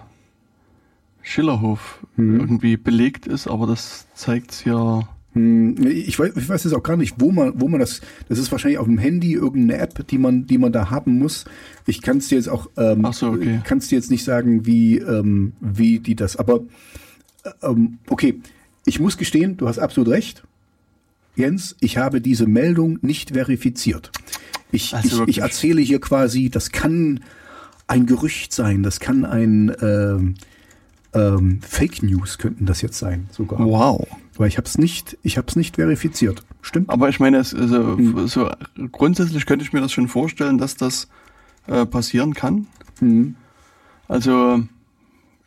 Schillerhof hm. irgendwie belegt ist, aber das zeigt's ja. Hm, ich weiß, ich weiß jetzt auch gar nicht, wo man, wo man das. Das ist wahrscheinlich auf dem Handy irgendeine App, die man, die man da haben muss. Ich kann es dir jetzt auch, ähm, Ach so, okay. kannst dir jetzt nicht sagen, wie, ähm, wie die das. Aber äh, ähm, okay, ich muss gestehen, du hast absolut recht, Jens. Ich habe diese Meldung nicht verifiziert. Ich, also ich, ich erzähle hier quasi, das kann ein Gerücht sein, das kann ein äh, ähm, Fake News könnten das jetzt sein sogar. Wow. Weil ich habe es nicht, ich habe es nicht verifiziert. Stimmt. Aber ich meine, es, also, hm. so grundsätzlich könnte ich mir das schon vorstellen, dass das äh, passieren kann. Hm. Also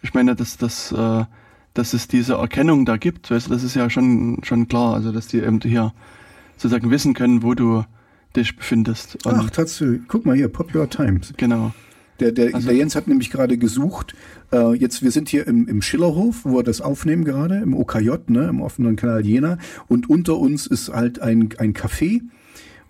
ich meine, dass das äh, dass es diese Erkennung da gibt, weißt du, das ist ja schon schon klar, also dass die eben hier sozusagen wissen können, wo du dich befindest. Und Ach, tatsächlich. Guck mal hier, Popular Times. Genau. Der, der, also, der Jens hat nämlich gerade gesucht. Äh, jetzt, wir sind hier im, im Schillerhof, wo wir das aufnehmen gerade, im OKJ, ne, im offenen Kanal Jena. Und unter uns ist halt ein, ein Café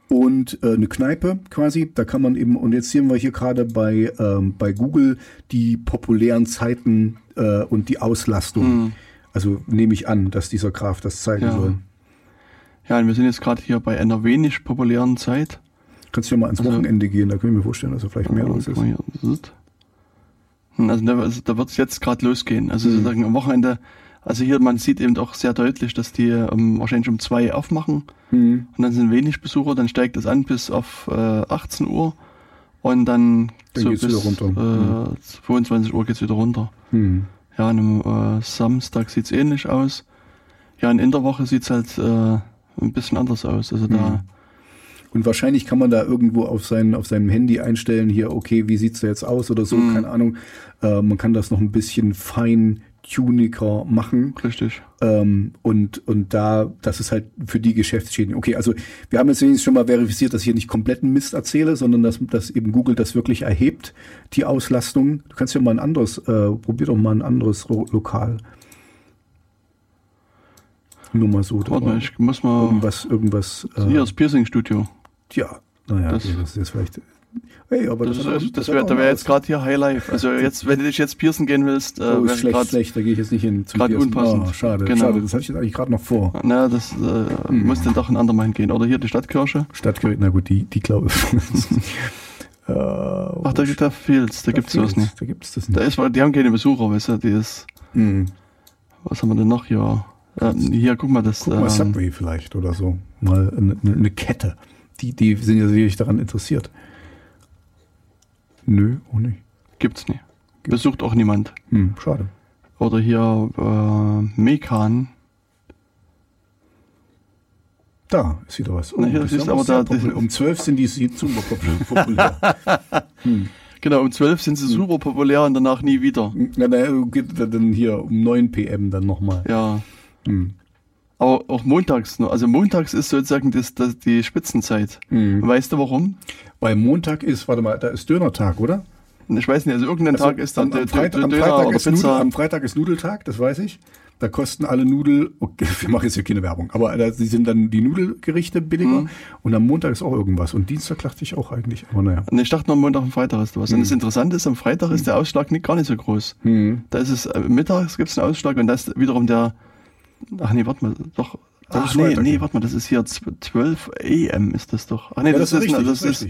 und äh, eine Kneipe quasi. Da kann man eben, und jetzt sehen wir hier gerade bei, ähm, bei Google die populären Zeiten äh, und die Auslastung. Mhm. Also nehme ich an, dass dieser Graph das zeigen ja. soll. Ja, und wir sind jetzt gerade hier bei einer wenig populären Zeit. Kannst du ja mal ans also, Wochenende gehen, da können wir mir vorstellen, dass da vielleicht mehr los ist. Hm, also da, also da wird es jetzt gerade losgehen. Also mhm. sozusagen am Wochenende, also hier, man sieht eben auch sehr deutlich, dass die um, wahrscheinlich um zwei aufmachen mhm. und dann sind wenig Besucher, dann steigt es an bis auf äh, 18 Uhr und dann, dann so bis äh, mhm. 22 Uhr geht's wieder runter. Mhm. Ja, und am äh, Samstag sieht's ähnlich aus. Ja, in der Woche sieht's halt äh, ein bisschen anders aus. Also da mhm. Und wahrscheinlich kann man da irgendwo auf, sein, auf seinem Handy einstellen, hier, okay, wie sieht's da jetzt aus oder so, mhm. keine Ahnung. Äh, man kann das noch ein bisschen fein tuniger machen. Richtig. Ähm, und, und da, das ist halt für die Geschäftsschäden. Okay, also wir haben jetzt wenigstens schon mal verifiziert, dass ich hier nicht kompletten Mist erzähle, sondern dass, dass eben Google das wirklich erhebt, die Auslastung. Du kannst ja mal ein anderes, äh, probier doch mal ein anderes Lokal. Nur mal so. Warte mal, ich muss mal. Irgendwas, irgendwas. Äh, hier das Piercing-Studio. Ja, naja, das, das ist jetzt vielleicht. Hey, aber das, das, das, das wäre wär jetzt gerade hier High Life. Also jetzt, wenn du dich jetzt piercen gehen willst, äh, oh, ist schlecht, grad, schlecht, da gehe ich jetzt nicht hin. Gerade unpassend. Oh, schade, genau. schade, das hatte ich jetzt eigentlich gerade noch vor. Na, das äh, hm. muss dann doch ein andermal hingehen. Oder hier die Stadtkirche. Stadtkirche, na gut, die, die glaube ich. [LAUGHS] äh, Ach, da, da fehlt's, da, da gibt's sowas nicht. Da gibt's das nicht. Da ist, die haben keine Besucher, weißt du, die ist. Hm. Was haben wir denn noch hier? Ja, hier, guck mal, das. Guck mal, ähm, Subway vielleicht oder so. Mal eine, eine Kette. Die, die sind ja sicherlich daran interessiert. Nö, auch nicht. Gibt's nicht. Besucht auch niemand. Hm, schade. Oder hier äh, Mekan. Da ist wieder was. Oh, Na, das ist aber da, um 12 sind die super [LAUGHS] populär. hm. Genau, um 12 sind sie hm. super populär und danach nie wieder. Na, na, geht dann hier um 9 pm dann nochmal. Ja. Hm. Aber auch montags nur. Also montags ist sozusagen das, das die Spitzenzeit. Mhm. Weißt du warum? Weil Montag ist, warte mal, da ist Dönertag, oder? Ich weiß nicht, also irgendein also Tag ist dann am, am Freitag, am Freitag ist Nudel, am Freitag ist Nudeltag, das weiß ich. Da kosten alle Nudel, okay, [LAUGHS] wir machen jetzt hier keine Werbung, aber da sie sind dann die Nudelgerichte billiger mhm. und am Montag ist auch irgendwas und Dienstag dachte ich auch eigentlich, aber naja. Und ich dachte nur, am Montag und Freitag ist was. Mhm. Und das Interessante ist, am Freitag ist der Ausschlag nicht gar nicht so groß. Mhm. Da ist es, äh, mittags gibt es einen Ausschlag und da ist wiederum der, ach nee, warte mal, doch, das Ach nee, nee, warte mal, das ist hier 12 AM ist das doch. Ach nee, ja, das, das, ist richtig, das, das ist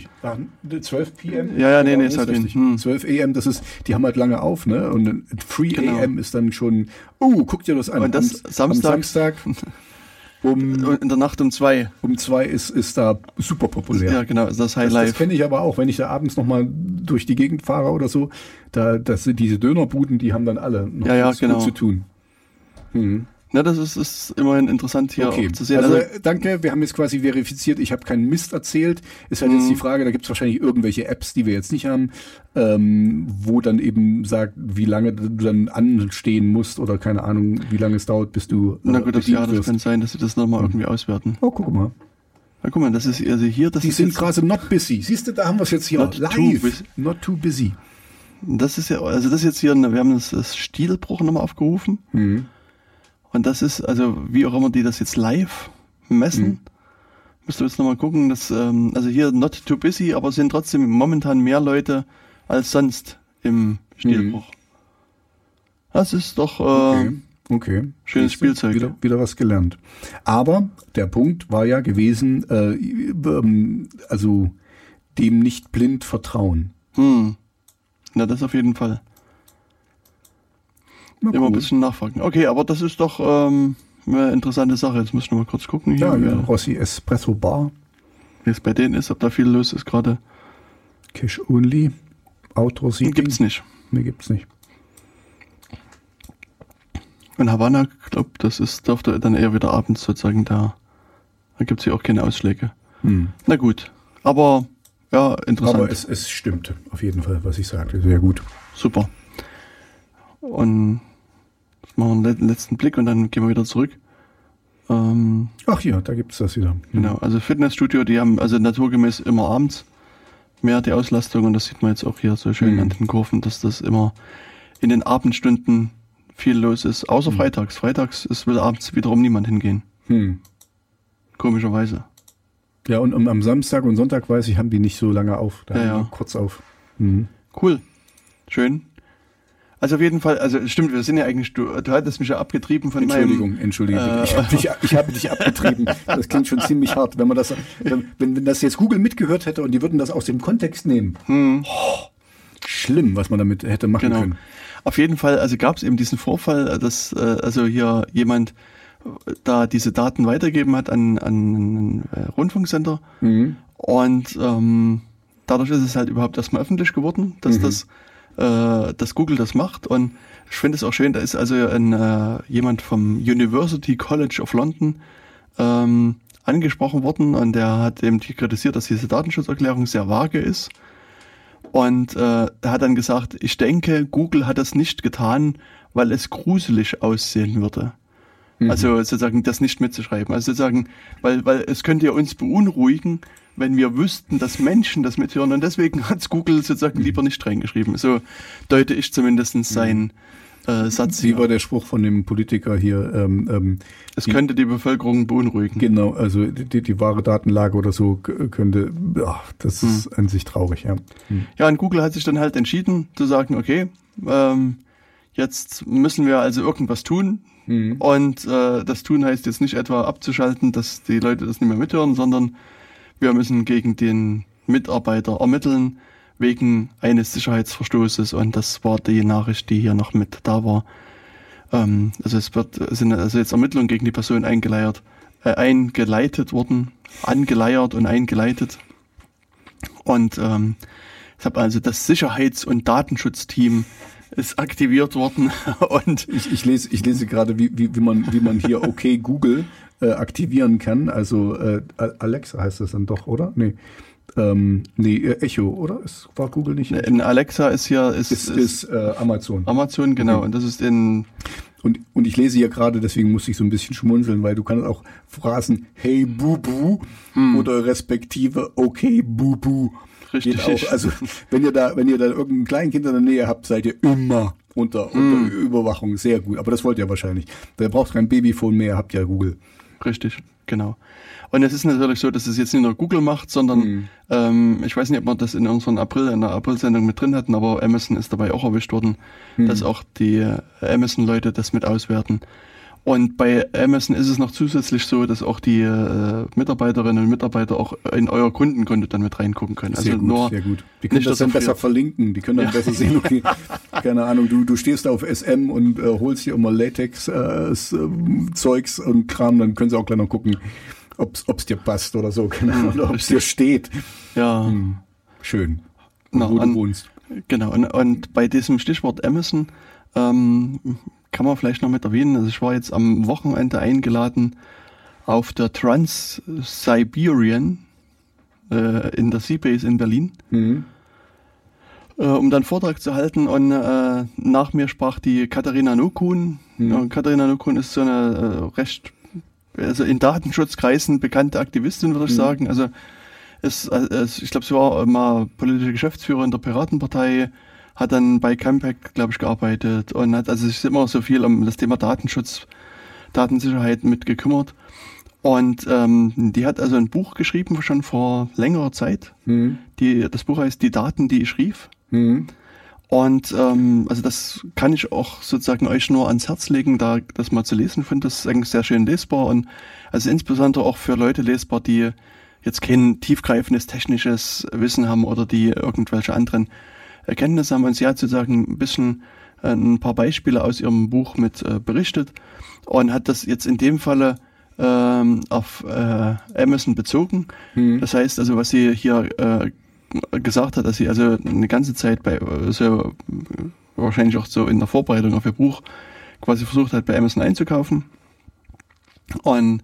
richtig. 12 PM? Ja, ja, nee, nee, ist halt richtig. Hm. 12 AM, das ist, die haben halt lange auf, ne? Und 3 genau. AM ist dann schon, oh, guck dir das an. Und das am, Samstag, am Samstag [LAUGHS] um, in der Nacht um zwei. Um zwei ist, ist da super populär. Ja, genau, das High Life. Das, das kenne ich aber auch, wenn ich da abends nochmal durch die Gegend fahre oder so, da, das sind diese Dönerbuden, die haben dann alle noch ja, ja, genau. zu tun. Hm. Na, das ist, ist immerhin interessant hier okay. zu sehen. Also, also, danke, wir haben jetzt quasi verifiziert, ich habe keinen Mist erzählt. Ist halt mhm. jetzt die Frage, da gibt es wahrscheinlich irgendwelche Apps, die wir jetzt nicht haben, ähm, wo dann eben sagt, wie lange du dann anstehen musst oder keine Ahnung, wie lange es dauert, bis du. Äh, Na gut, das, ja, das kann sein, dass sie das nochmal mhm. irgendwie auswerten. Oh, guck mal. Na, guck mal, das ist also hier, das Die sind gerade not busy. Siehst du, da haben wir es jetzt hier not live. Too not too busy. Das ist ja, also das ist jetzt hier, wir haben das, das Stilbruch nochmal aufgerufen. Mhm. Und das ist, also wie auch immer die das jetzt live messen, mhm. müsst ihr jetzt nochmal gucken, dass, ähm, also hier not too busy, aber sind trotzdem momentan mehr Leute als sonst im Stilbruch. Mhm. Das ist doch äh, okay. okay. schönes Spielzeug. Wieder, wieder was gelernt. Aber der Punkt war ja gewesen, äh, ähm, also dem nicht blind vertrauen. Hm. Na, das auf jeden Fall. Na, Immer cool. ein bisschen nachfragen. Okay, aber das ist doch ähm, eine interessante Sache. Jetzt ich noch mal kurz gucken. Hier. Ja, ja, Rossi Espresso Bar. Wie es bei denen ist, ob da viel los ist gerade. Cash Only. Outdoor Seating. Gibt's nicht. Nee, gibt's nicht. In Havanna, glaube das ist, dürfte dann eher wieder abends sozusagen da. Da gibt's hier auch keine Ausschläge. Hm. Na gut. Aber ja, interessant. Aber es, es stimmt auf jeden Fall, was ich sagte. Sehr gut. Super. Und machen wir einen letzten Blick und dann gehen wir wieder zurück. Ähm, Ach ja, da gibt es das wieder. Genau, also Fitnessstudio, die haben also naturgemäß immer abends mehr die Auslastung und das sieht man jetzt auch hier so schön mhm. an den Kurven, dass das immer in den Abendstunden viel los ist, außer mhm. freitags. Freitags ist will abends wiederum niemand hingehen. Mhm. Komischerweise. Ja, und am Samstag und Sonntag weiß ich, haben die nicht so lange auf. Da ja, ja. kurz auf. Mhm. Cool. Schön. Also auf jeden Fall, also stimmt, wir sind ja eigentlich, du, du hattest mich ja abgetrieben von Entschuldigung, meinem... Entschuldigung, äh, ich, habe dich, ich habe dich abgetrieben. Das klingt schon ziemlich hart. Wenn man das, wenn, wenn das jetzt Google mitgehört hätte und die würden das aus dem Kontext nehmen. Hm. Oh, schlimm, was man damit hätte machen genau. können. Auf jeden Fall, also gab es eben diesen Vorfall, dass äh, also hier jemand da diese Daten weitergeben hat an, an einen äh, Rundfunksender mhm. und ähm, dadurch ist es halt überhaupt erstmal öffentlich geworden, dass mhm. das äh, dass Google das macht. Und ich finde es auch schön, da ist also ein, äh, jemand vom University College of London ähm, angesprochen worden und der hat eben kritisiert, dass diese Datenschutzerklärung sehr vage ist. Und äh, er hat dann gesagt, ich denke, Google hat das nicht getan, weil es gruselig aussehen würde. Mhm. Also sozusagen das nicht mitzuschreiben. Also sozusagen, weil, weil es könnte ja uns beunruhigen, wenn wir wüssten, dass Menschen das mithören. Und deswegen [LAUGHS] hat Google sozusagen lieber nicht reingeschrieben. So deute ich zumindest sein, äh, Satz. Wie war der Spruch von dem Politiker hier? Ähm, ähm, es die, könnte die Bevölkerung beunruhigen. Genau, also die, die wahre Datenlage oder so könnte, ja, das hm. ist an sich traurig, ja. Hm. Ja, und Google hat sich dann halt entschieden zu sagen, okay, ähm, jetzt müssen wir also irgendwas tun. Hm. Und äh, das tun heißt jetzt nicht etwa abzuschalten, dass die Leute das nicht mehr mithören, sondern wir müssen gegen den Mitarbeiter ermitteln wegen eines Sicherheitsverstoßes und das war die Nachricht, die hier noch mit da war. Ähm, also es wird sind also jetzt Ermittlungen gegen die Person eingeleiert, äh, eingeleitet worden, angeleiert und eingeleitet. Und ähm, ich habe also das Sicherheits- und Datenschutzteam ist aktiviert worden [LAUGHS] und ich, ich lese ich lese gerade wie, wie, wie man wie man hier okay [LAUGHS] Google äh, aktivieren kann also äh, Alexa heißt das dann doch oder nee ähm, nee, äh, Echo, oder? Es war Google nicht. In Alexa ist ja ist, ist, ist, ist äh, Amazon. Amazon, genau. Okay. Und das ist in und, und ich lese hier gerade, deswegen muss ich so ein bisschen schmunzeln, weil du kannst auch Phrasen Hey Bubu hm. oder respektive Okay Bubu. Richtig. Auch. Also wenn ihr da, wenn ihr da irgendein Kleinkind in der Nähe habt, seid ihr immer unter, unter hm. Überwachung. Sehr gut. Aber das wollt ihr wahrscheinlich. Da braucht kein Babyphone mehr, habt ja Google. Richtig, genau. Und es ist natürlich so, dass es jetzt nicht nur Google macht, sondern mhm. ähm, ich weiß nicht, ob wir das in unseren April, in der April-Sendung mit drin hatten, aber Amazon ist dabei auch erwischt worden, mhm. dass auch die äh, Amazon-Leute das mit auswerten. Und bei Amazon ist es noch zusätzlich so, dass auch die äh, Mitarbeiterinnen und Mitarbeiter auch in euer Kundenkonto dann mit reingucken können. Also sehr gut, nur sehr gut. Die können das dann besser verlinken, die können dann ja. besser sehen, [LAUGHS] okay, keine Ahnung, du, du stehst da auf SM und äh, holst hier immer Latex-Zeugs äh, und Kram, dann können sie auch gleich noch gucken, ob es dir passt oder so, genau, oder ob es dir steht. Ja. Hm. Schön. Na, wo du wohnst. Genau, und, und bei diesem Stichwort Amazon ähm, kann man vielleicht noch mit erwähnen, also ich war jetzt am Wochenende eingeladen auf der Trans-Siberian äh, in der Seabase in Berlin. Mhm. Äh, um dann Vortrag zu halten und äh, nach mir sprach die Katharina Nukun. Mhm. Katharina Nukun ist so eine äh, recht also in Datenschutzkreisen bekannte Aktivistin, würde ich mhm. sagen. Also es, es ich glaube, sie war mal politische Geschäftsführerin der Piratenpartei, hat dann bei Campact, glaube ich, gearbeitet und hat also sich immer so viel um das Thema Datenschutz, Datensicherheit mit gekümmert. Und ähm, die hat also ein Buch geschrieben schon vor längerer Zeit. Mhm. Die, das Buch heißt Die Daten, die ich rief. Mhm. Und ähm, also das kann ich auch sozusagen euch nur ans Herz legen, da das mal zu lesen. Ich finde das eigentlich sehr schön lesbar und also insbesondere auch für Leute lesbar, die jetzt kein tiefgreifendes technisches Wissen haben oder die irgendwelche anderen Erkenntnisse haben. Und sie hat sozusagen ein bisschen äh, ein paar Beispiele aus ihrem Buch mit äh, berichtet und hat das jetzt in dem Falle ähm, auf äh, Amazon bezogen. Mhm. Das heißt also, was sie hier äh, gesagt hat, dass sie also eine ganze Zeit bei, so, wahrscheinlich auch so in der Vorbereitung auf ihr Buch quasi versucht hat, bei Amazon einzukaufen. Und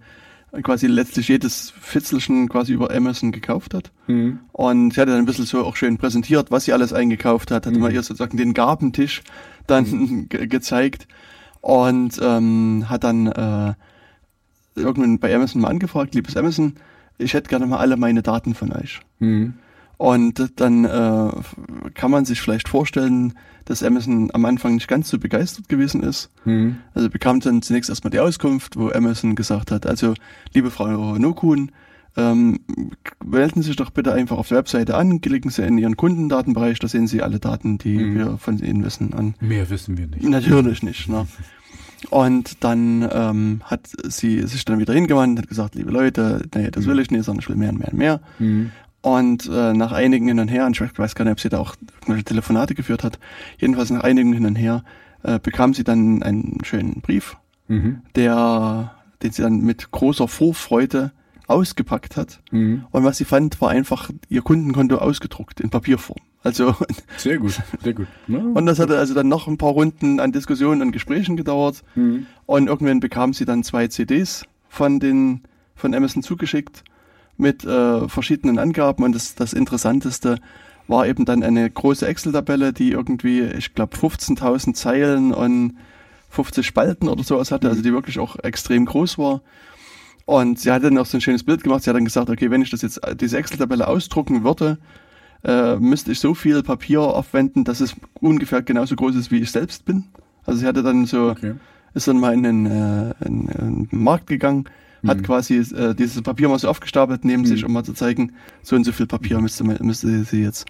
quasi letztlich jedes Fitzelchen quasi über Amazon gekauft hat. Mhm. Und sie hat dann ein bisschen so auch schön präsentiert, was sie alles eingekauft hat. Hat mhm. mal ihr sozusagen den Gabentisch dann mhm. [LAUGHS] ge gezeigt und ähm, hat dann äh, irgendwann bei Amazon mal angefragt, liebes Amazon, ich hätte gerne mal alle meine Daten von euch. Mhm. Und dann äh, kann man sich vielleicht vorstellen, dass Amazon am Anfang nicht ganz so begeistert gewesen ist. Mhm. Also bekam dann zunächst erstmal die Auskunft, wo Amazon gesagt hat, also liebe Frau Nokun, ähm, melden Sie sich doch bitte einfach auf der Webseite an, klicken Sie in Ihren Kundendatenbereich, da sehen Sie alle Daten, die mhm. wir von Ihnen wissen. An. Mehr wissen wir nicht. Natürlich nicht. Ne? [LAUGHS] Und dann ähm, hat sie sich dann wieder hingewandt und hat gesagt, liebe Leute, nee, das will mhm. ich nicht, sondern ich will mehr und mehr und mehr. Mhm. Und äh, nach einigen hin und her, und ich weiß gar nicht, ob sie da auch irgendwelche Telefonate geführt hat, jedenfalls nach einigen hin und her, äh, bekam sie dann einen schönen Brief, mhm. der, den sie dann mit großer Vorfreude ausgepackt hat. Mhm. Und was sie fand, war einfach ihr Kundenkonto ausgedruckt in Papierform. Also [LAUGHS] sehr gut, sehr gut. Ja. Und das hatte also dann noch ein paar Runden an Diskussionen und Gesprächen gedauert. Mhm. Und irgendwann bekam sie dann zwei CDs von den von Amazon zugeschickt mit äh, verschiedenen Angaben und das, das Interessanteste war eben dann eine große Excel-Tabelle, die irgendwie, ich glaube, 15.000 Zeilen und 50 Spalten oder sowas hatte, also die wirklich auch extrem groß war. Und sie hat dann auch so ein schönes Bild gemacht. Sie hat dann gesagt, okay, wenn ich das jetzt, diese Excel-Tabelle ausdrucken würde, äh, müsste ich so viel Papier aufwenden, dass es ungefähr genauso groß ist, wie ich selbst bin. Also sie hatte dann so, okay. ist dann mal in den, äh, in, in den Markt gegangen, hat mhm. quasi äh, dieses Papier mal so aufgestapelt neben mhm. sich, um mal zu zeigen, so und so viel Papier müsste, müsste sie jetzt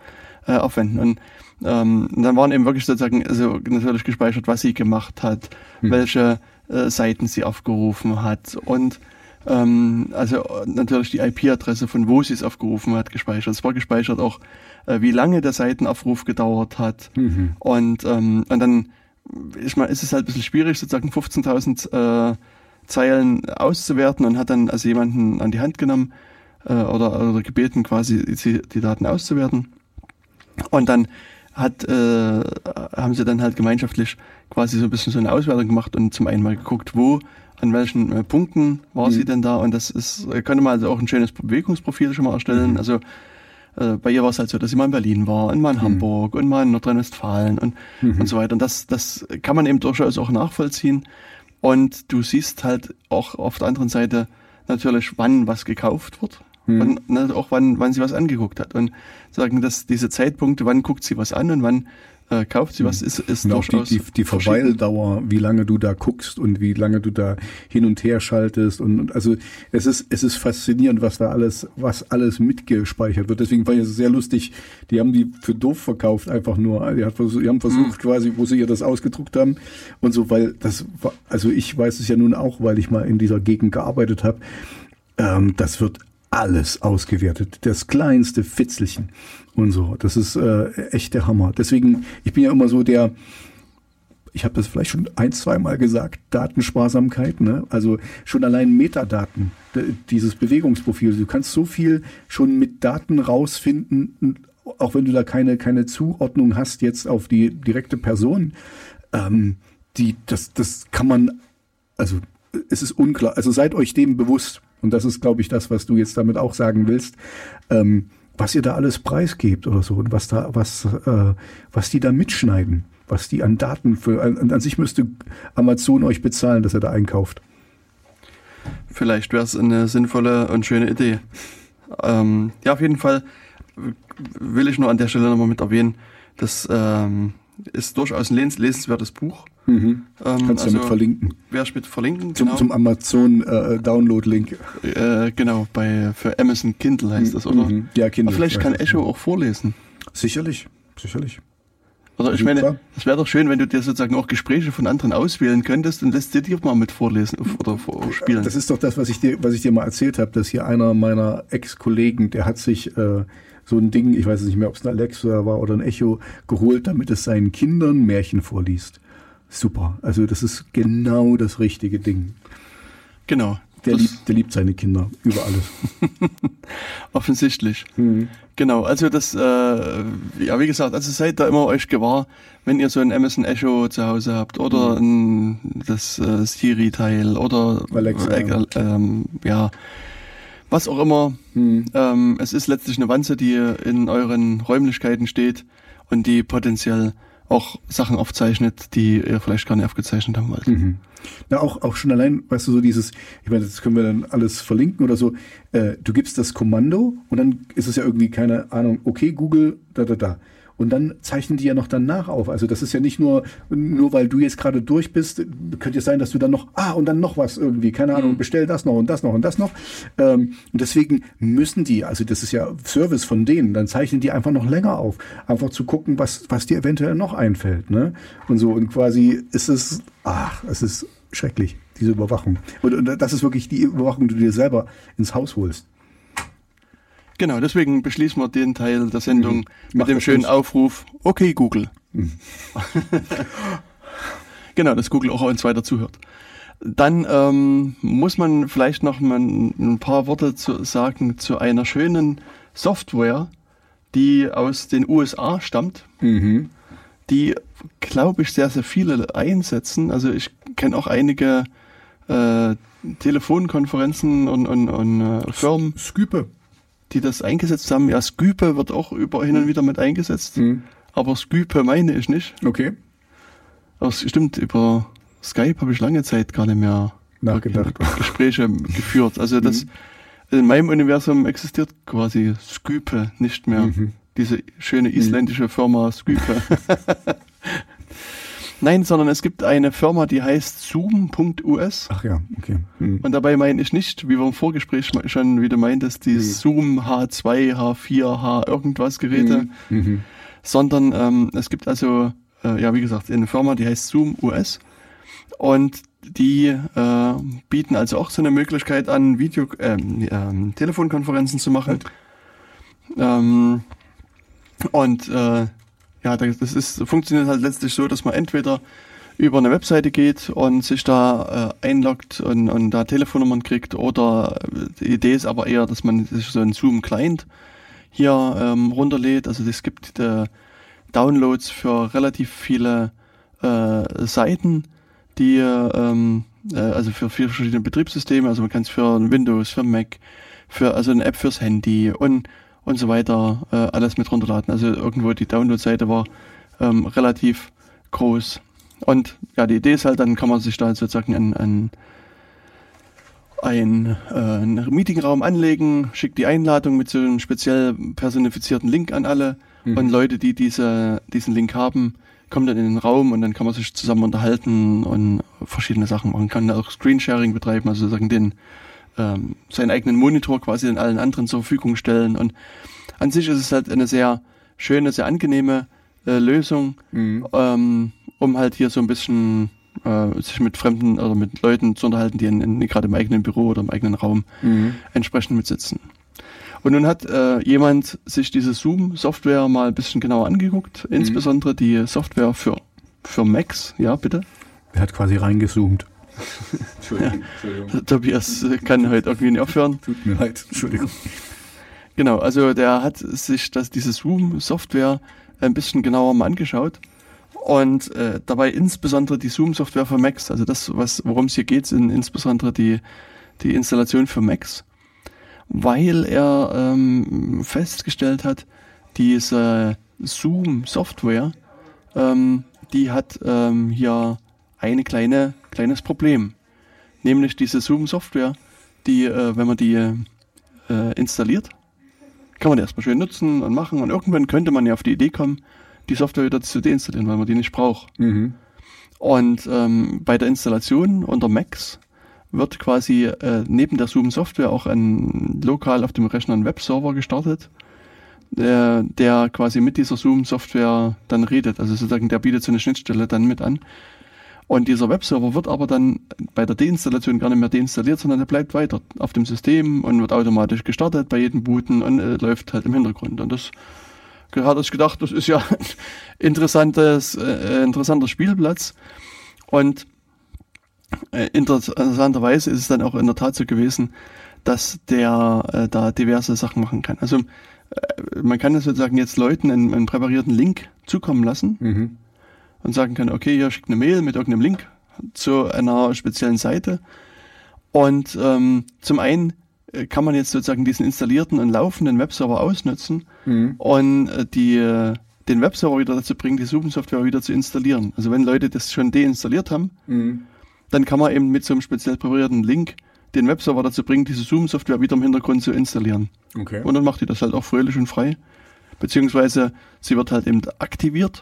äh, aufwenden. Und ähm, dann waren eben wirklich sozusagen also natürlich gespeichert, was sie gemacht hat, mhm. welche äh, Seiten sie aufgerufen hat und ähm, also natürlich die IP-Adresse, von wo sie es aufgerufen hat, gespeichert. Es war gespeichert auch, äh, wie lange der Seitenaufruf gedauert hat. Mhm. Und, ähm, und dann ich meine, ist es halt ein bisschen schwierig, sozusagen 15.000 äh, Zeilen auszuwerten und hat dann also jemanden an die Hand genommen äh, oder, oder gebeten, quasi die, die Daten auszuwerten. Und dann hat, äh, haben sie dann halt gemeinschaftlich quasi so ein bisschen so eine Auswertung gemacht und zum einen mal geguckt, wo, an welchen äh, Punkten war mhm. sie denn da und das ist, könnte man also auch ein schönes Bewegungsprofil schon mal erstellen. Mhm. Also äh, bei ihr war es halt so, dass sie mal in Berlin war und mal in mhm. Hamburg und mal in Nordrhein-Westfalen und, mhm. und so weiter. Und das, das kann man eben durchaus auch nachvollziehen. Und du siehst halt auch auf der anderen Seite natürlich, wann was gekauft wird. Wann, ne, auch wann, wann sie was angeguckt hat. Und sagen, dass diese Zeitpunkte, wann guckt sie was an und wann äh, kauft sie was, ist, ist und durchaus die, die, die Verweildauer, wie lange du da guckst und wie lange du da hin und her schaltest und, und also es ist es ist faszinierend, was da alles was alles mitgespeichert wird. Deswegen war es sehr lustig. Die haben die für doof verkauft einfach nur. Die, versucht, die haben versucht mhm. quasi, wo sie ihr das ausgedruckt haben und so, weil das war, also ich weiß es ja nun auch, weil ich mal in dieser Gegend gearbeitet habe. Ähm, das wird alles ausgewertet. Das kleinste Fitzelchen und so. Das ist äh, echt der Hammer. Deswegen, ich bin ja immer so der, ich habe das vielleicht schon ein, zwei Mal gesagt, Datensparsamkeit, ne? Also schon allein Metadaten, dieses Bewegungsprofil. Du kannst so viel schon mit Daten rausfinden, auch wenn du da keine, keine Zuordnung hast jetzt auf die direkte Person. Ähm, die, das, das kann man, also es ist unklar. Also seid euch dem bewusst. Und das ist, glaube ich, das, was du jetzt damit auch sagen willst. Ähm, was ihr da alles preisgebt oder so und was da, was, äh, was die da mitschneiden, was die an Daten für, an, an sich müsste Amazon euch bezahlen, dass er da einkauft. Vielleicht wäre es eine sinnvolle und schöne Idee. Ähm, ja, auf jeden Fall will ich nur an der Stelle nochmal mit erwähnen, dass ähm, ist durchaus ein lesenswertes Buch. Mhm. Ähm, Kannst du also, damit verlinken. Wer mit verlinken? Zum, genau. zum Amazon äh. Äh, genau, bei für Amazon Kindle heißt mhm. das, oder? Mhm. Ja, Kindle. Aber vielleicht kann Echo auch vorlesen. Sicherlich, sicherlich. Oder ich meine, es wäre doch schön, wenn du dir sozusagen auch Gespräche von anderen auswählen könntest und lässt dir die mal mit vorlesen oder vorspielen. Das ist doch das, was ich dir, was ich dir mal erzählt habe, dass hier einer meiner Ex-Kollegen, der hat sich äh, so ein Ding, ich weiß nicht mehr, ob es ein Alexa war oder ein Echo, geholt, damit es seinen Kindern Märchen vorliest. Super. Also das ist genau das richtige Ding. Genau. Der, liebt, der liebt seine Kinder über alles. [LAUGHS] Offensichtlich. Mhm. Genau, also das, äh, ja wie gesagt, also seid da immer euch gewahr, wenn ihr so ein Amazon Echo zu Hause habt oder mhm. ein, das äh, Siri-Teil oder Alexa. Äh, ähm, ja, was auch immer. Hm. Ähm, es ist letztlich eine Wanze, die in euren Räumlichkeiten steht und die potenziell auch Sachen aufzeichnet, die ihr vielleicht gar nicht aufgezeichnet haben wollt. Mhm. Na, auch, auch schon allein, weißt du, so dieses, ich meine, das können wir dann alles verlinken oder so, äh, du gibst das Kommando und dann ist es ja irgendwie, keine Ahnung, okay, Google, da, da, da. Und dann zeichnen die ja noch danach auf. Also das ist ja nicht nur, nur weil du jetzt gerade durch bist, könnte es sein, dass du dann noch, ah, und dann noch was irgendwie, keine Ahnung, mhm. bestell das noch und das noch und das noch. Ähm, und deswegen müssen die, also das ist ja Service von denen, dann zeichnen die einfach noch länger auf. Einfach zu gucken, was, was dir eventuell noch einfällt. Ne? Und so, und quasi ist es, ach, es ist schrecklich, diese Überwachung. Und, und das ist wirklich die Überwachung, die du dir selber ins Haus holst. Genau, deswegen beschließen wir den Teil der Sendung mhm. mit dem schönen Aufruf, okay Google. Mhm. [LAUGHS] genau, dass Google auch uns weiter zuhört. Dann ähm, muss man vielleicht noch mal ein paar Worte zu sagen zu einer schönen Software, die aus den USA stammt, mhm. die, glaube ich, sehr, sehr viele einsetzen. Also ich kenne auch einige äh, Telefonkonferenzen und, und, und äh, Firmen. Skype die das eingesetzt haben. Ja, Skype wird auch über hin und wieder mit eingesetzt. Mhm. Aber Skype meine ich nicht. Okay. Aber es stimmt, über Skype habe ich lange Zeit gar nicht mehr nachgedacht. [LAUGHS] Gespräche geführt. Also das mhm. in meinem Universum existiert quasi Skype nicht mehr. Mhm. Diese schöne isländische Firma Skype. [LAUGHS] Nein, sondern es gibt eine Firma, die heißt Zoom.us. Ach ja, okay. Hm. Und dabei meine ich nicht, wie wir im Vorgespräch schon wieder meintest, die hm. Zoom H2, H4, H irgendwas Geräte, hm. mhm. sondern ähm, es gibt also, äh, ja wie gesagt, eine Firma, die heißt Zoom US und die äh, bieten also auch so eine Möglichkeit an, Video, äh, Telefonkonferenzen zu machen. Ähm, und äh, ja, das ist, funktioniert halt letztlich so, dass man entweder über eine Webseite geht und sich da äh, einloggt und, und da Telefonnummern kriegt oder äh, die Idee ist aber eher, dass man sich so einen Zoom-Client hier ähm, runterlädt. Also es gibt äh, Downloads für relativ viele äh, Seiten, die ähm, äh, also für vier verschiedene Betriebssysteme, also man kann es für Windows, für Mac, für also eine App fürs Handy und und so weiter äh, alles mit runterladen. Also irgendwo die Download-Seite war ähm, relativ groß. Und ja, die Idee ist halt, dann kann man sich da sozusagen ein, ein, ein äh, einen Meetingraum anlegen, schickt die Einladung mit so einem speziell personifizierten Link an alle mhm. und Leute, die diese, diesen Link haben, kommen dann in den Raum und dann kann man sich zusammen unterhalten und verschiedene Sachen machen. Man kann auch Screensharing betreiben, also sozusagen den ähm, seinen eigenen Monitor quasi den allen anderen zur Verfügung stellen. Und an sich ist es halt eine sehr schöne, sehr angenehme äh, Lösung, mhm. ähm, um halt hier so ein bisschen äh, sich mit Fremden oder mit Leuten zu unterhalten, die in, in, gerade im eigenen Büro oder im eigenen Raum mhm. entsprechend mitsitzen. Und nun hat äh, jemand sich diese Zoom-Software mal ein bisschen genauer angeguckt, mhm. insbesondere die Software für, für Macs. Ja, bitte. Er hat quasi reingezoomt. Entschuldigung, Entschuldigung. Tobias kann heute irgendwie nicht aufhören. Tut mir leid, Entschuldigung. Genau, also der hat sich das, diese Zoom-Software ein bisschen genauer mal angeschaut und äh, dabei insbesondere die Zoom-Software für Macs, also das, was worum es hier geht, sind insbesondere die, die Installation für Macs, weil er ähm, festgestellt hat, diese Zoom-Software, ähm, die hat ähm, hier eine kleine kleines Problem. Nämlich diese Zoom-Software, die, äh, wenn man die äh, installiert, kann man die erstmal schön nutzen und machen und irgendwann könnte man ja auf die Idee kommen, die Software wieder zu deinstallieren, weil man die nicht braucht. Mhm. Und ähm, bei der Installation unter Macs wird quasi äh, neben der Zoom-Software auch ein lokal auf dem Rechner ein Webserver gestartet, der, der quasi mit dieser Zoom-Software dann redet. Also sozusagen, der bietet so eine Schnittstelle dann mit an. Und dieser Webserver wird aber dann bei der Deinstallation gar nicht mehr deinstalliert, sondern er bleibt weiter auf dem System und wird automatisch gestartet bei jedem Booten und äh, läuft halt im Hintergrund. Und das hat ich gedacht, das ist ja ein interessantes, äh, interessanter Spielplatz. Und äh, interessanterweise ist es dann auch in der Tat so gewesen, dass der äh, da diverse Sachen machen kann. Also äh, man kann sozusagen jetzt Leuten einen, einen präparierten Link zukommen lassen. Mhm und sagen kann, okay, hier schickt eine Mail mit irgendeinem Link zu einer speziellen Seite. Und ähm, zum einen äh, kann man jetzt sozusagen diesen installierten und laufenden Webserver ausnutzen mhm. und äh, die, äh, den Webserver wieder dazu bringen, die Zoom-Software wieder zu installieren. Also wenn Leute das schon deinstalliert haben, mhm. dann kann man eben mit so einem speziell präparierten Link den Webserver dazu bringen, diese Zoom-Software wieder im Hintergrund zu installieren. Okay. Und dann macht die das halt auch fröhlich und frei. Beziehungsweise sie wird halt eben aktiviert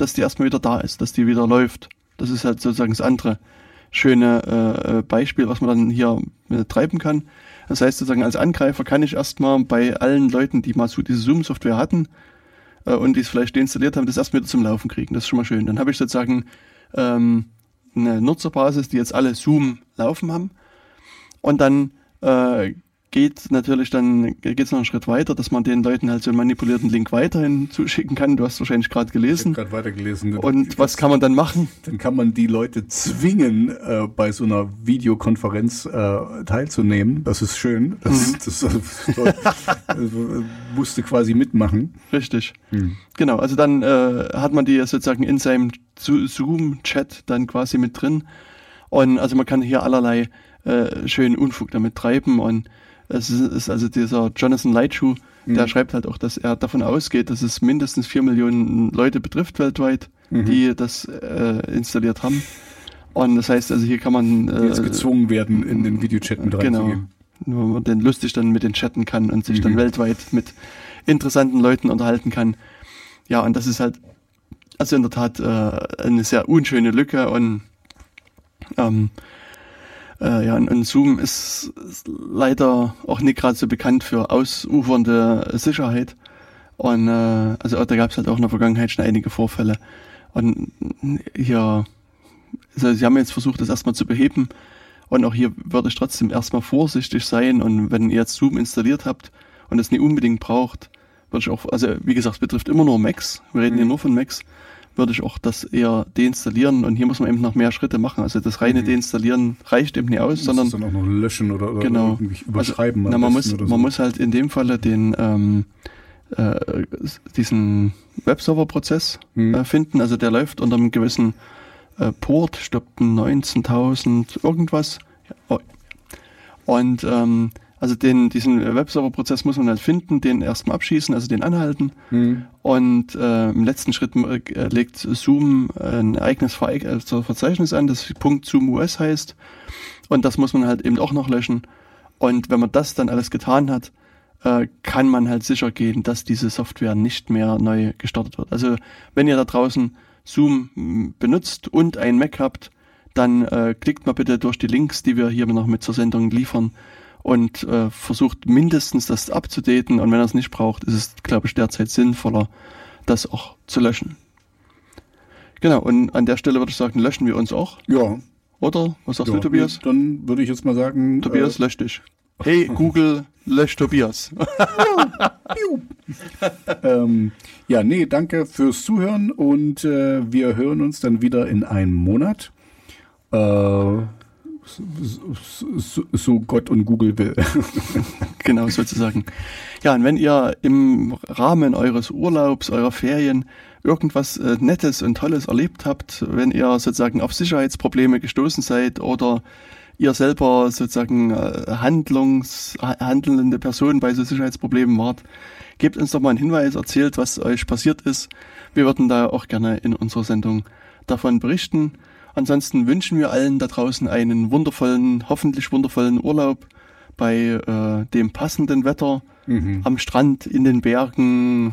dass die erstmal wieder da ist, dass die wieder läuft. Das ist halt sozusagen das andere schöne äh, äh, Beispiel, was man dann hier äh, treiben kann. Das heißt sozusagen als Angreifer kann ich erstmal bei allen Leuten, die mal so diese Zoom-Software hatten äh, und die es vielleicht deinstalliert haben, das erstmal wieder zum Laufen kriegen. Das ist schon mal schön. Dann habe ich sozusagen ähm, eine Nutzerbasis, die jetzt alle Zoom laufen haben. Und dann äh, geht natürlich dann, geht es noch einen Schritt weiter, dass man den Leuten halt so einen manipulierten Link weiterhin zuschicken kann. Du hast wahrscheinlich gerade gelesen. Ich gerade weitergelesen. Und was kann man dann machen? Dann kann man die Leute zwingen, äh, bei so einer Videokonferenz äh, teilzunehmen. Das ist schön. Das, mhm. das, das, das musste quasi mitmachen. Richtig. Mhm. Genau, also dann äh, hat man die sozusagen in seinem Zoom-Chat dann quasi mit drin. Und also man kann hier allerlei äh, schönen Unfug damit treiben und es ist also dieser Jonathan Lightshoe, mhm. der schreibt halt auch, dass er davon ausgeht, dass es mindestens vier Millionen Leute betrifft weltweit, mhm. die das äh, installiert haben. Und das heißt, also hier kann man äh, jetzt gezwungen werden, in den Videochat mit genau, reinzugehen. Nur man den lustig dann mit den chatten kann und sich mhm. dann weltweit mit interessanten Leuten unterhalten kann. Ja, und das ist halt also in der Tat äh, eine sehr unschöne Lücke und ähm, äh, ja, und Zoom ist, ist leider auch nicht gerade so bekannt für ausufernde Sicherheit. Und äh, also da gab es halt auch in der Vergangenheit schon einige Vorfälle. Und hier, also sie haben jetzt versucht, das erstmal zu beheben. Und auch hier würde ich trotzdem erstmal vorsichtig sein. Und wenn ihr jetzt Zoom installiert habt und es nicht unbedingt braucht, würde ich auch, also wie gesagt, es betrifft immer nur Macs. Wir reden mhm. hier nur von Macs würde ich auch das eher deinstallieren und hier muss man eben noch mehr Schritte machen. Also das reine mhm. Deinstallieren reicht eben nicht aus, sondern dann auch noch löschen oder, oder genau. irgendwie überschreiben. Also, na, man muss, so. man muss halt in dem Falle den ähm, äh, diesen Webserver-Prozess mhm. äh, finden. Also der läuft unter einem gewissen äh, Port, glaube 19.000 irgendwas. Oh. Und ähm, also den, diesen Webserver-Prozess muss man halt finden, den erstmal abschießen, also den anhalten. Mhm. Und äh, im letzten Schritt äh, legt Zoom ein eigenes Ver äh, Verzeichnis an, das .zoom US heißt. Und das muss man halt eben auch noch löschen. Und wenn man das dann alles getan hat, äh, kann man halt sicher gehen, dass diese Software nicht mehr neu gestartet wird. Also wenn ihr da draußen Zoom benutzt und ein Mac habt, dann äh, klickt mal bitte durch die Links, die wir hier noch mit zur Sendung liefern und äh, versucht mindestens das abzudaten und wenn er es nicht braucht, ist es, glaube ich, derzeit sinnvoller, das auch zu löschen. Genau, und an der Stelle würde ich sagen, löschen wir uns auch. Ja. Oder? Was sagst ja, du, Tobias? Dann würde ich jetzt mal sagen. Tobias, äh, lösch dich. Hey, Google, lösch Tobias. [LAUGHS] ähm, ja, nee, danke fürs Zuhören und äh, wir hören uns dann wieder in einem Monat. Äh, so, so Gott und Google will. [LAUGHS] genau, sozusagen. Ja, und wenn ihr im Rahmen eures Urlaubs, eurer Ferien irgendwas äh, Nettes und Tolles erlebt habt, wenn ihr sozusagen auf Sicherheitsprobleme gestoßen seid oder ihr selber sozusagen äh, Handlungs, handelnde Person bei so Sicherheitsproblemen wart, gebt uns doch mal einen Hinweis, erzählt, was euch passiert ist. Wir würden da auch gerne in unserer Sendung davon berichten. Ansonsten wünschen wir allen da draußen einen wundervollen, hoffentlich wundervollen Urlaub bei äh, dem passenden Wetter mhm. am Strand, in den Bergen,